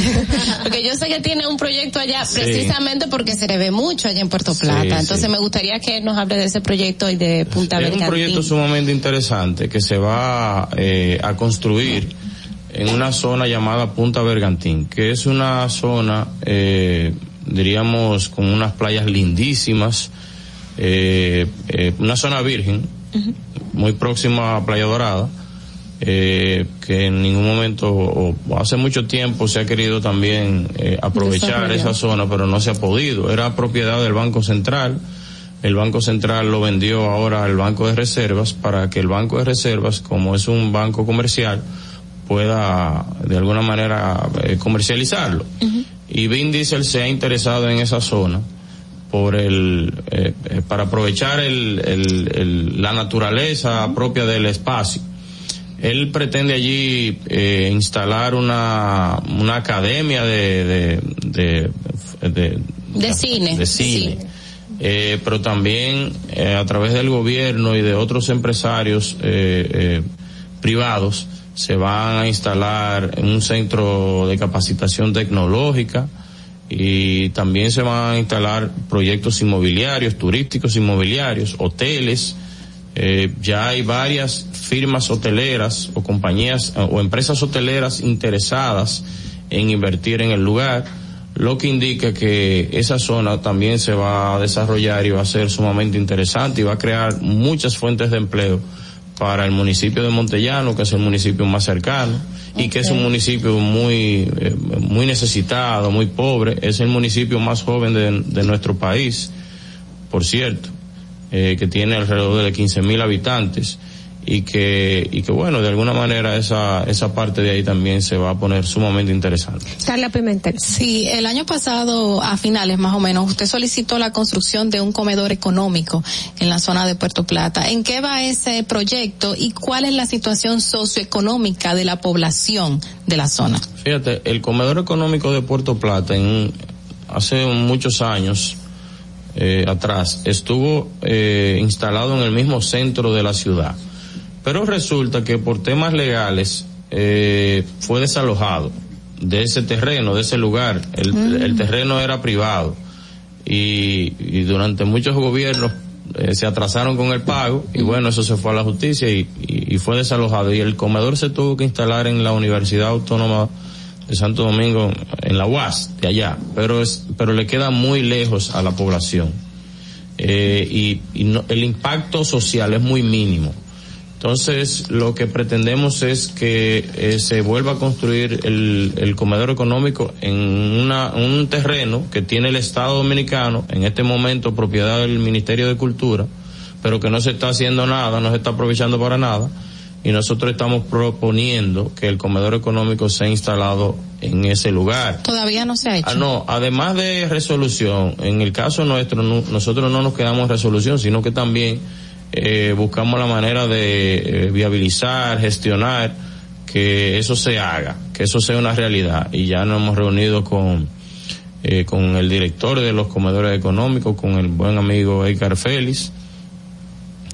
porque yo sé que tiene un proyecto allá sí. precisamente porque se le ve mucho allá en Puerto Plata. Entonces me gustaría que nos hable de ese proyecto y de Punta Bergantín. Es un proyecto sumamente interesante que se va eh, a construir en una zona llamada Punta Bergantín, que es una zona eh, diríamos con unas playas lindísimas, eh, eh, una zona virgen, uh -huh. muy próxima a Playa Dorada, eh, que en ningún momento o, hace mucho tiempo se ha querido también eh, aprovechar esa zona, pero no se ha podido. Era propiedad del Banco Central. El Banco Central lo vendió ahora al Banco de Reservas para que el Banco de Reservas, como es un banco comercial, pueda de alguna manera eh, comercializarlo. Uh -huh y Vin Diesel se ha interesado en esa zona por el eh, eh, para aprovechar el, el, el, la naturaleza propia del espacio. Él pretende allí eh, instalar una, una academia de de, de, de, de cine. De cine. Sí. Eh, pero también eh, a través del gobierno y de otros empresarios eh, privados se van a instalar en un centro de capacitación tecnológica y también se van a instalar proyectos inmobiliarios, turísticos inmobiliarios, hoteles. Eh, ya hay varias firmas hoteleras o compañías o empresas hoteleras interesadas en invertir en el lugar, lo que indica que esa zona también se va a desarrollar y va a ser sumamente interesante y va a crear muchas fuentes de empleo para el municipio de Montellano, que es el municipio más cercano okay. y que es un municipio muy eh, muy necesitado, muy pobre, es el municipio más joven de, de nuestro país, por cierto, eh, que tiene alrededor de 15 mil habitantes y que y que bueno de alguna manera esa esa parte de ahí también se va a poner sumamente interesante. Carla Pimentel. Sí, el año pasado a finales más o menos usted solicitó la construcción de un comedor económico en la zona de Puerto Plata. ¿En qué va ese proyecto y cuál es la situación socioeconómica de la población de la zona? Fíjate, el comedor económico de Puerto Plata en hace muchos años eh, atrás estuvo eh, instalado en el mismo centro de la ciudad pero resulta que por temas legales eh, fue desalojado de ese terreno, de ese lugar. El, mm. el terreno era privado y, y durante muchos gobiernos eh, se atrasaron con el pago y bueno, eso se fue a la justicia y, y, y, fue desalojado y el comedor se tuvo que instalar en la Universidad Autónoma de Santo Domingo, en la UAS, de allá, pero es, pero le queda muy lejos a la población. Eh, y, y no- el impacto social es muy mínimo. Entonces, lo que pretendemos es que eh, se vuelva a construir el, el comedor económico en una, un terreno que tiene el Estado Dominicano, en este momento propiedad del Ministerio de Cultura, pero que no se está haciendo nada, no se está aprovechando para nada, y nosotros estamos proponiendo que el comedor económico sea instalado en ese lugar. Todavía no se ha hecho. Ah, no, además de resolución, en el caso nuestro, no- nosotros no nos quedamos en resolución, sino que también eh, buscamos la manera de eh, viabilizar, gestionar, que eso se haga, que eso sea una realidad. Y ya nos hemos reunido con, eh, con el director de los comedores económicos, con el buen amigo Edgar Félix,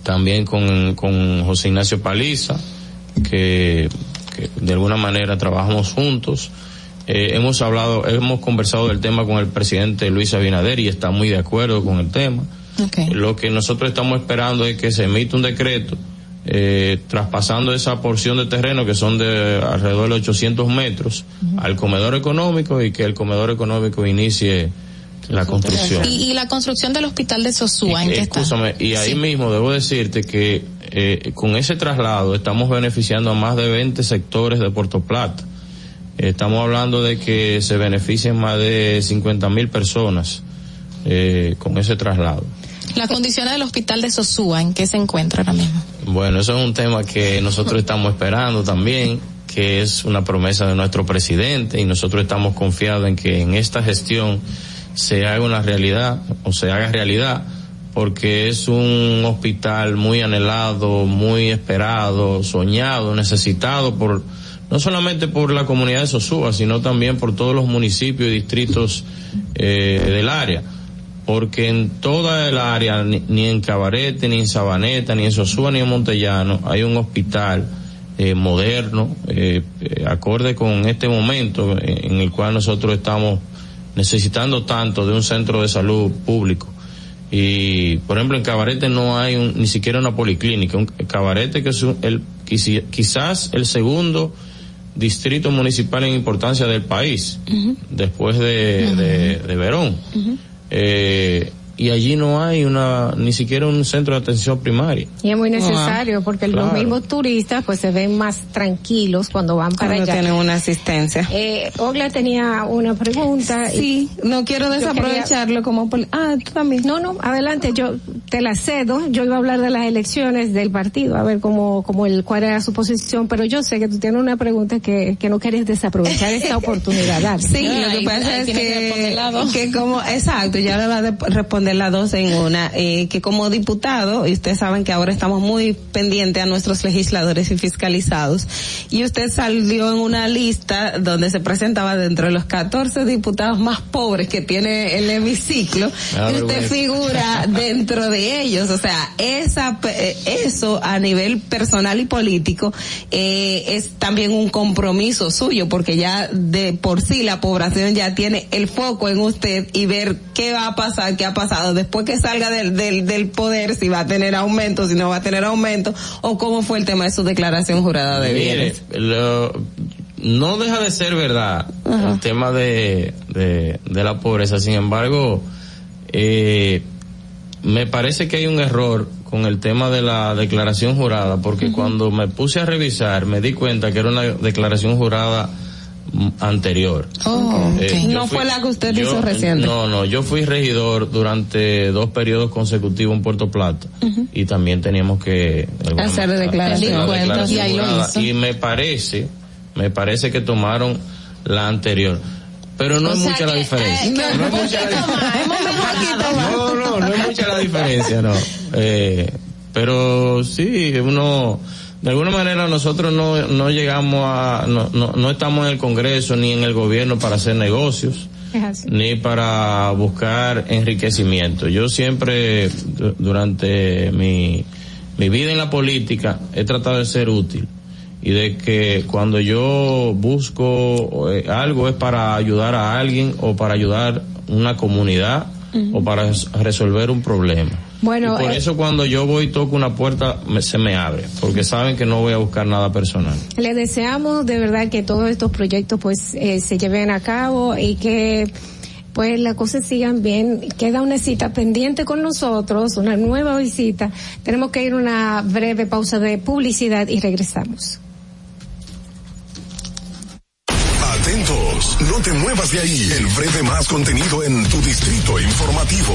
también con, con José Ignacio Paliza, que, que de alguna manera trabajamos juntos. Eh, hemos hablado, hemos conversado del tema con el presidente Luis Abinader y está muy de acuerdo con el tema. Lo que nosotros estamos esperando es que se emita un decreto eh, traspasando esa porción de terreno que son de alrededor de 800 metros al comedor económico y que el comedor económico inicie la construcción. Y, y la construcción del hospital de Sosúa, ¿en qué está? Y ahí mismo debo decirte que eh, con ese traslado estamos beneficiando a más de 20 sectores de Puerto Plata. Estamos hablando de que se beneficien más de 50 mil personas eh, con ese traslado. La condición del hospital de Sosúa, ¿en qué se encuentra ahora mismo? Bueno, eso es un tema que nosotros estamos esperando también, que es una promesa de nuestro presidente y nosotros estamos confiados en que en esta gestión se haga una realidad o se haga realidad porque es un hospital muy anhelado, muy esperado, soñado, necesitado por no solamente por la comunidad de Sosúa, sino también por todos los municipios y distritos eh, del área porque en toda el área, ni, ni en Cabarete, ni en Sabaneta, ni en Sosúa, ni en Montellano, hay un hospital eh, moderno, eh, eh, acorde con este momento en el cual nosotros estamos necesitando tanto de un centro de salud público. Y, por ejemplo, en Cabarete no hay un- ni siquiera una policlínica. Un Cabarete que es un- el, quizás el segundo distrito municipal en importancia del país, después de, de, de Verón eh, y allí no hay una ni siquiera un centro de atención primaria. Y es muy necesario porque los mismos turistas pues se ven más tranquilos cuando van para Cuando allá. tienen una asistencia. Eh, Ogla tenía una pregunta. Sí, no quiero desaprovecharlo como ah, tú también. No, no, adelante, yo te la cedo. Yo iba a hablar de las elecciones del partido, a ver cómo, cómo el, cuál era su posición, pero yo sé que tú tienes una pregunta que, que no quieres desaprovechar esta oportunidad. Dale. Sí, lo que pasa es que, que como, exacto, ya le va a de- las dos en una, eh, que como diputado, y ustedes saben que ahora estamos muy pendientes a nuestros legisladores y fiscalizados, y usted salió en una lista donde se presentaba dentro de los 14 diputados más pobres que tiene el hemiciclo, y usted figura dentro de ellos, o sea, esa, eh, eso a nivel personal y político, eh, es también un compromiso suyo, porque ya de por sí la población ya tiene el foco en usted y ver qué va a pasar, qué ha pasado después que salga del, del, del poder, si va a tener aumento, si no va a tener aumento, o cómo fue el tema de su declaración jurada de Mire, bienes. lo- no deja de ser verdad el tema de, de, de la pobreza. Sin embargo, eh, me parece que hay un error con el tema de la declaración jurada, porque cuando me puse a revisar me di cuenta que era una declaración jurada anterior. Oh, Eh, no fui- fue la que usted yo- hizo reciente. No, no, yo fui regidor durante dos periodos consecutivos en Puerto Plata y también teníamos que Hacer declaración. declaración y ahí lo jurada. hizo. Y me parece, me parece que tomaron la anterior. Pero no O es sea mucha la diferencia. eh, no es mucha la No, no, no es mucha la diferencia, no. Eh, pero sí, uno, de alguna manera nosotros no, no llegamos a, no, no, no estamos en el Congreso ni en el gobierno para hacer negocios ni para buscar enriquecimiento. Yo siempre, du- durante mi, mi vida en la política, he tratado de ser útil y de que cuando yo busco eh, algo es para ayudar a alguien o para ayudar una comunidad o para res- resolver un problema. Bueno, y por eh, eso cuando yo voy y toco una puerta me- se me abre, porque saben que no voy a buscar nada personal. le deseamos de verdad que todos estos proyectos pues eh, se lleven a cabo y que pues las cosas sigan bien. Queda una cita pendiente con nosotros, una nueva visita. Tenemos que ir a una breve pausa de publicidad y regresamos. Atentos, no te muevas de ahí. El breve más contenido en tu distrito informativo.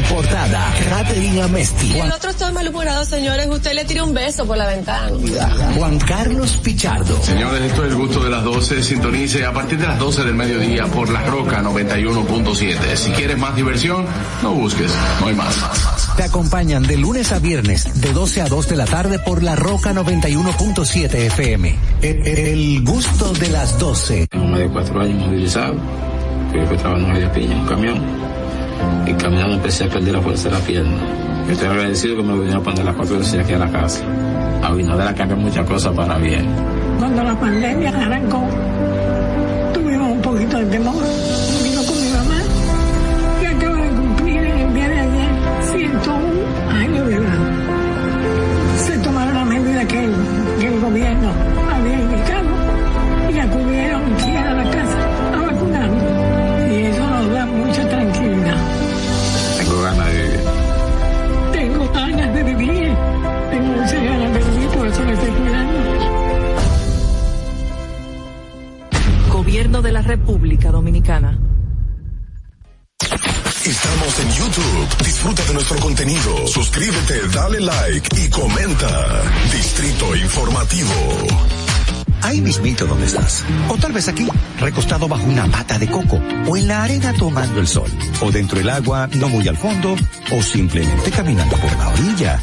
importada, Catherine Amesti. El otro está malhumorado, señores. Usted le tira un beso por la ventana. Juan Carlos Pichardo. Señores, esto es el gusto de las 12. Sintonice a partir de las 12 del mediodía por La Roca 91.7. Si quieres más diversión, no busques, no hay más. Te acompañan de lunes a viernes, de 12 a 2 de la tarde por la Roca 91.7 FM. El, el gusto de las 12. Tengo más de cuatro años movilizado, que fue trabajando en Media Piña, un camión, y caminando empecé a perder la fuerza de la pierna. Yo estoy agradecido que me vinieron a poner las cuatro veces aquí a la casa. Abinader ha cambiado muchas cosas para bien. Cuando la pandemia arrancó, tuvimos un poquito de temor. Vino con mi mamá, que acaba de cumplir el día de ayer 101 años de edad. Se tomaron la medida que el, que el gobierno República Dominicana. Estamos en YouTube. Disfruta de nuestro contenido. Suscríbete, dale like y comenta. Distrito Informativo. Ahí mismito donde estás. O tal vez aquí, recostado bajo una pata de coco. O en la arena tomando el sol. O dentro del agua, no muy al fondo. O simplemente caminando por la orilla.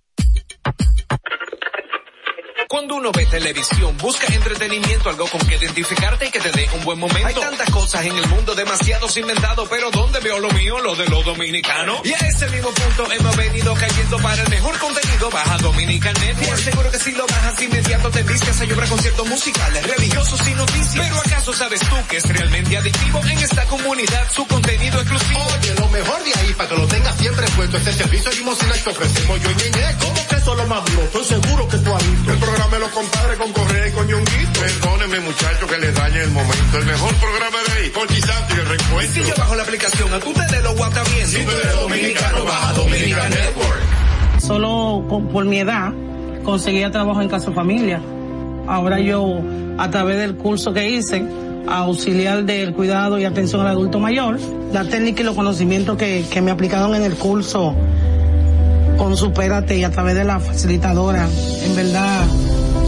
Cuando uno ve televisión, busca entretenimiento, algo con que identificarte y que te dé un buen momento. Hay tantas cosas en el mundo, demasiados inventados, pero ¿dónde veo lo mío? Lo de los dominicanos. Y a ese mismo punto hemos venido cayendo para el mejor contenido. Baja Dominican Network. Te aseguro que si lo bajas inmediato te vistas a llorar conciertos musicales, religiosos y noticias. Pero ¿acaso sabes tú que es realmente adictivo en esta comunidad su contenido exclusivo? Oye, lo mejor de ahí, para que lo tengas siempre puesto, este servicio limosina que ofrecemos yo y Ñeñe. ¿Cómo que eso es lo más duro? Estoy seguro que tú has visto. El programa de los compadres con Correa y con Ñonguito. Perdóneme, muchacho, que les dañe el momento. El mejor programa de ahí, con Santi y el Y reencuentro. si yo bajo la aplicación, a tú te lo guata bien. Si tú eres dominicano, baja Dominican Network. Solo con- por mi edad conseguía trabajo en Casa Familia. Ahora yo, a través del curso que hice, auxiliar del cuidado y atención al adulto mayor, la técnica y los conocimientos que, que me aplicaron en el curso con Supérate y a través de la facilitadora, en verdad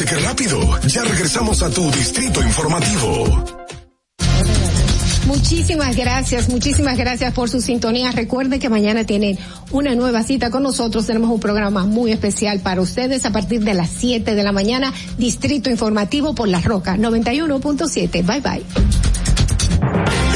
¿Viste qué rápido? Ya regresamos a tu Distrito Informativo. Muchísimas gracias, muchísimas gracias por su sintonía. Recuerde que mañana tienen una nueva cita con nosotros. Tenemos un programa muy especial para ustedes a partir de las 7 de la mañana. Distrito Informativo por La Roca 91.7. Bye bye.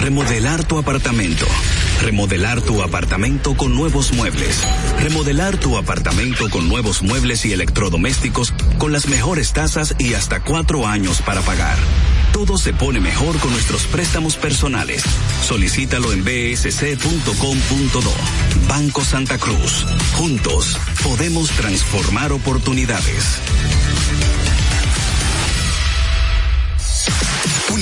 Remodelar tu apartamento. Remodelar tu apartamento con nuevos muebles. Remodelar tu apartamento con nuevos muebles y electrodomésticos con las mejores tasas y hasta cuatro años para pagar. Todo se pone mejor con nuestros préstamos personales. Solicítalo en bsc.com.do. Banco Santa Cruz. Juntos podemos transformar oportunidades.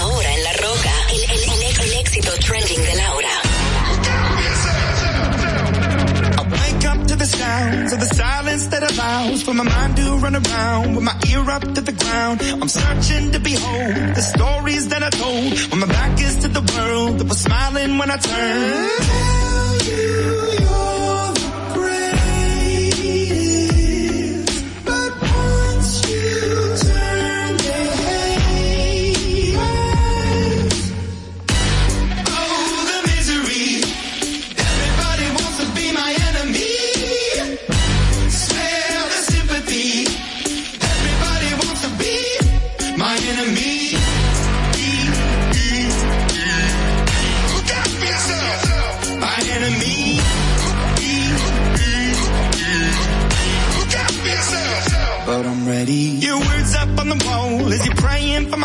Ahora en La Roca, el, el, el, el éxito trending de Laura. Wake up to the sounds of the silence that allows for my mind to run around with my ear up to the ground. I'm searching to behold the stories that I told when my back is to the world that was smiling when I turned. Tell you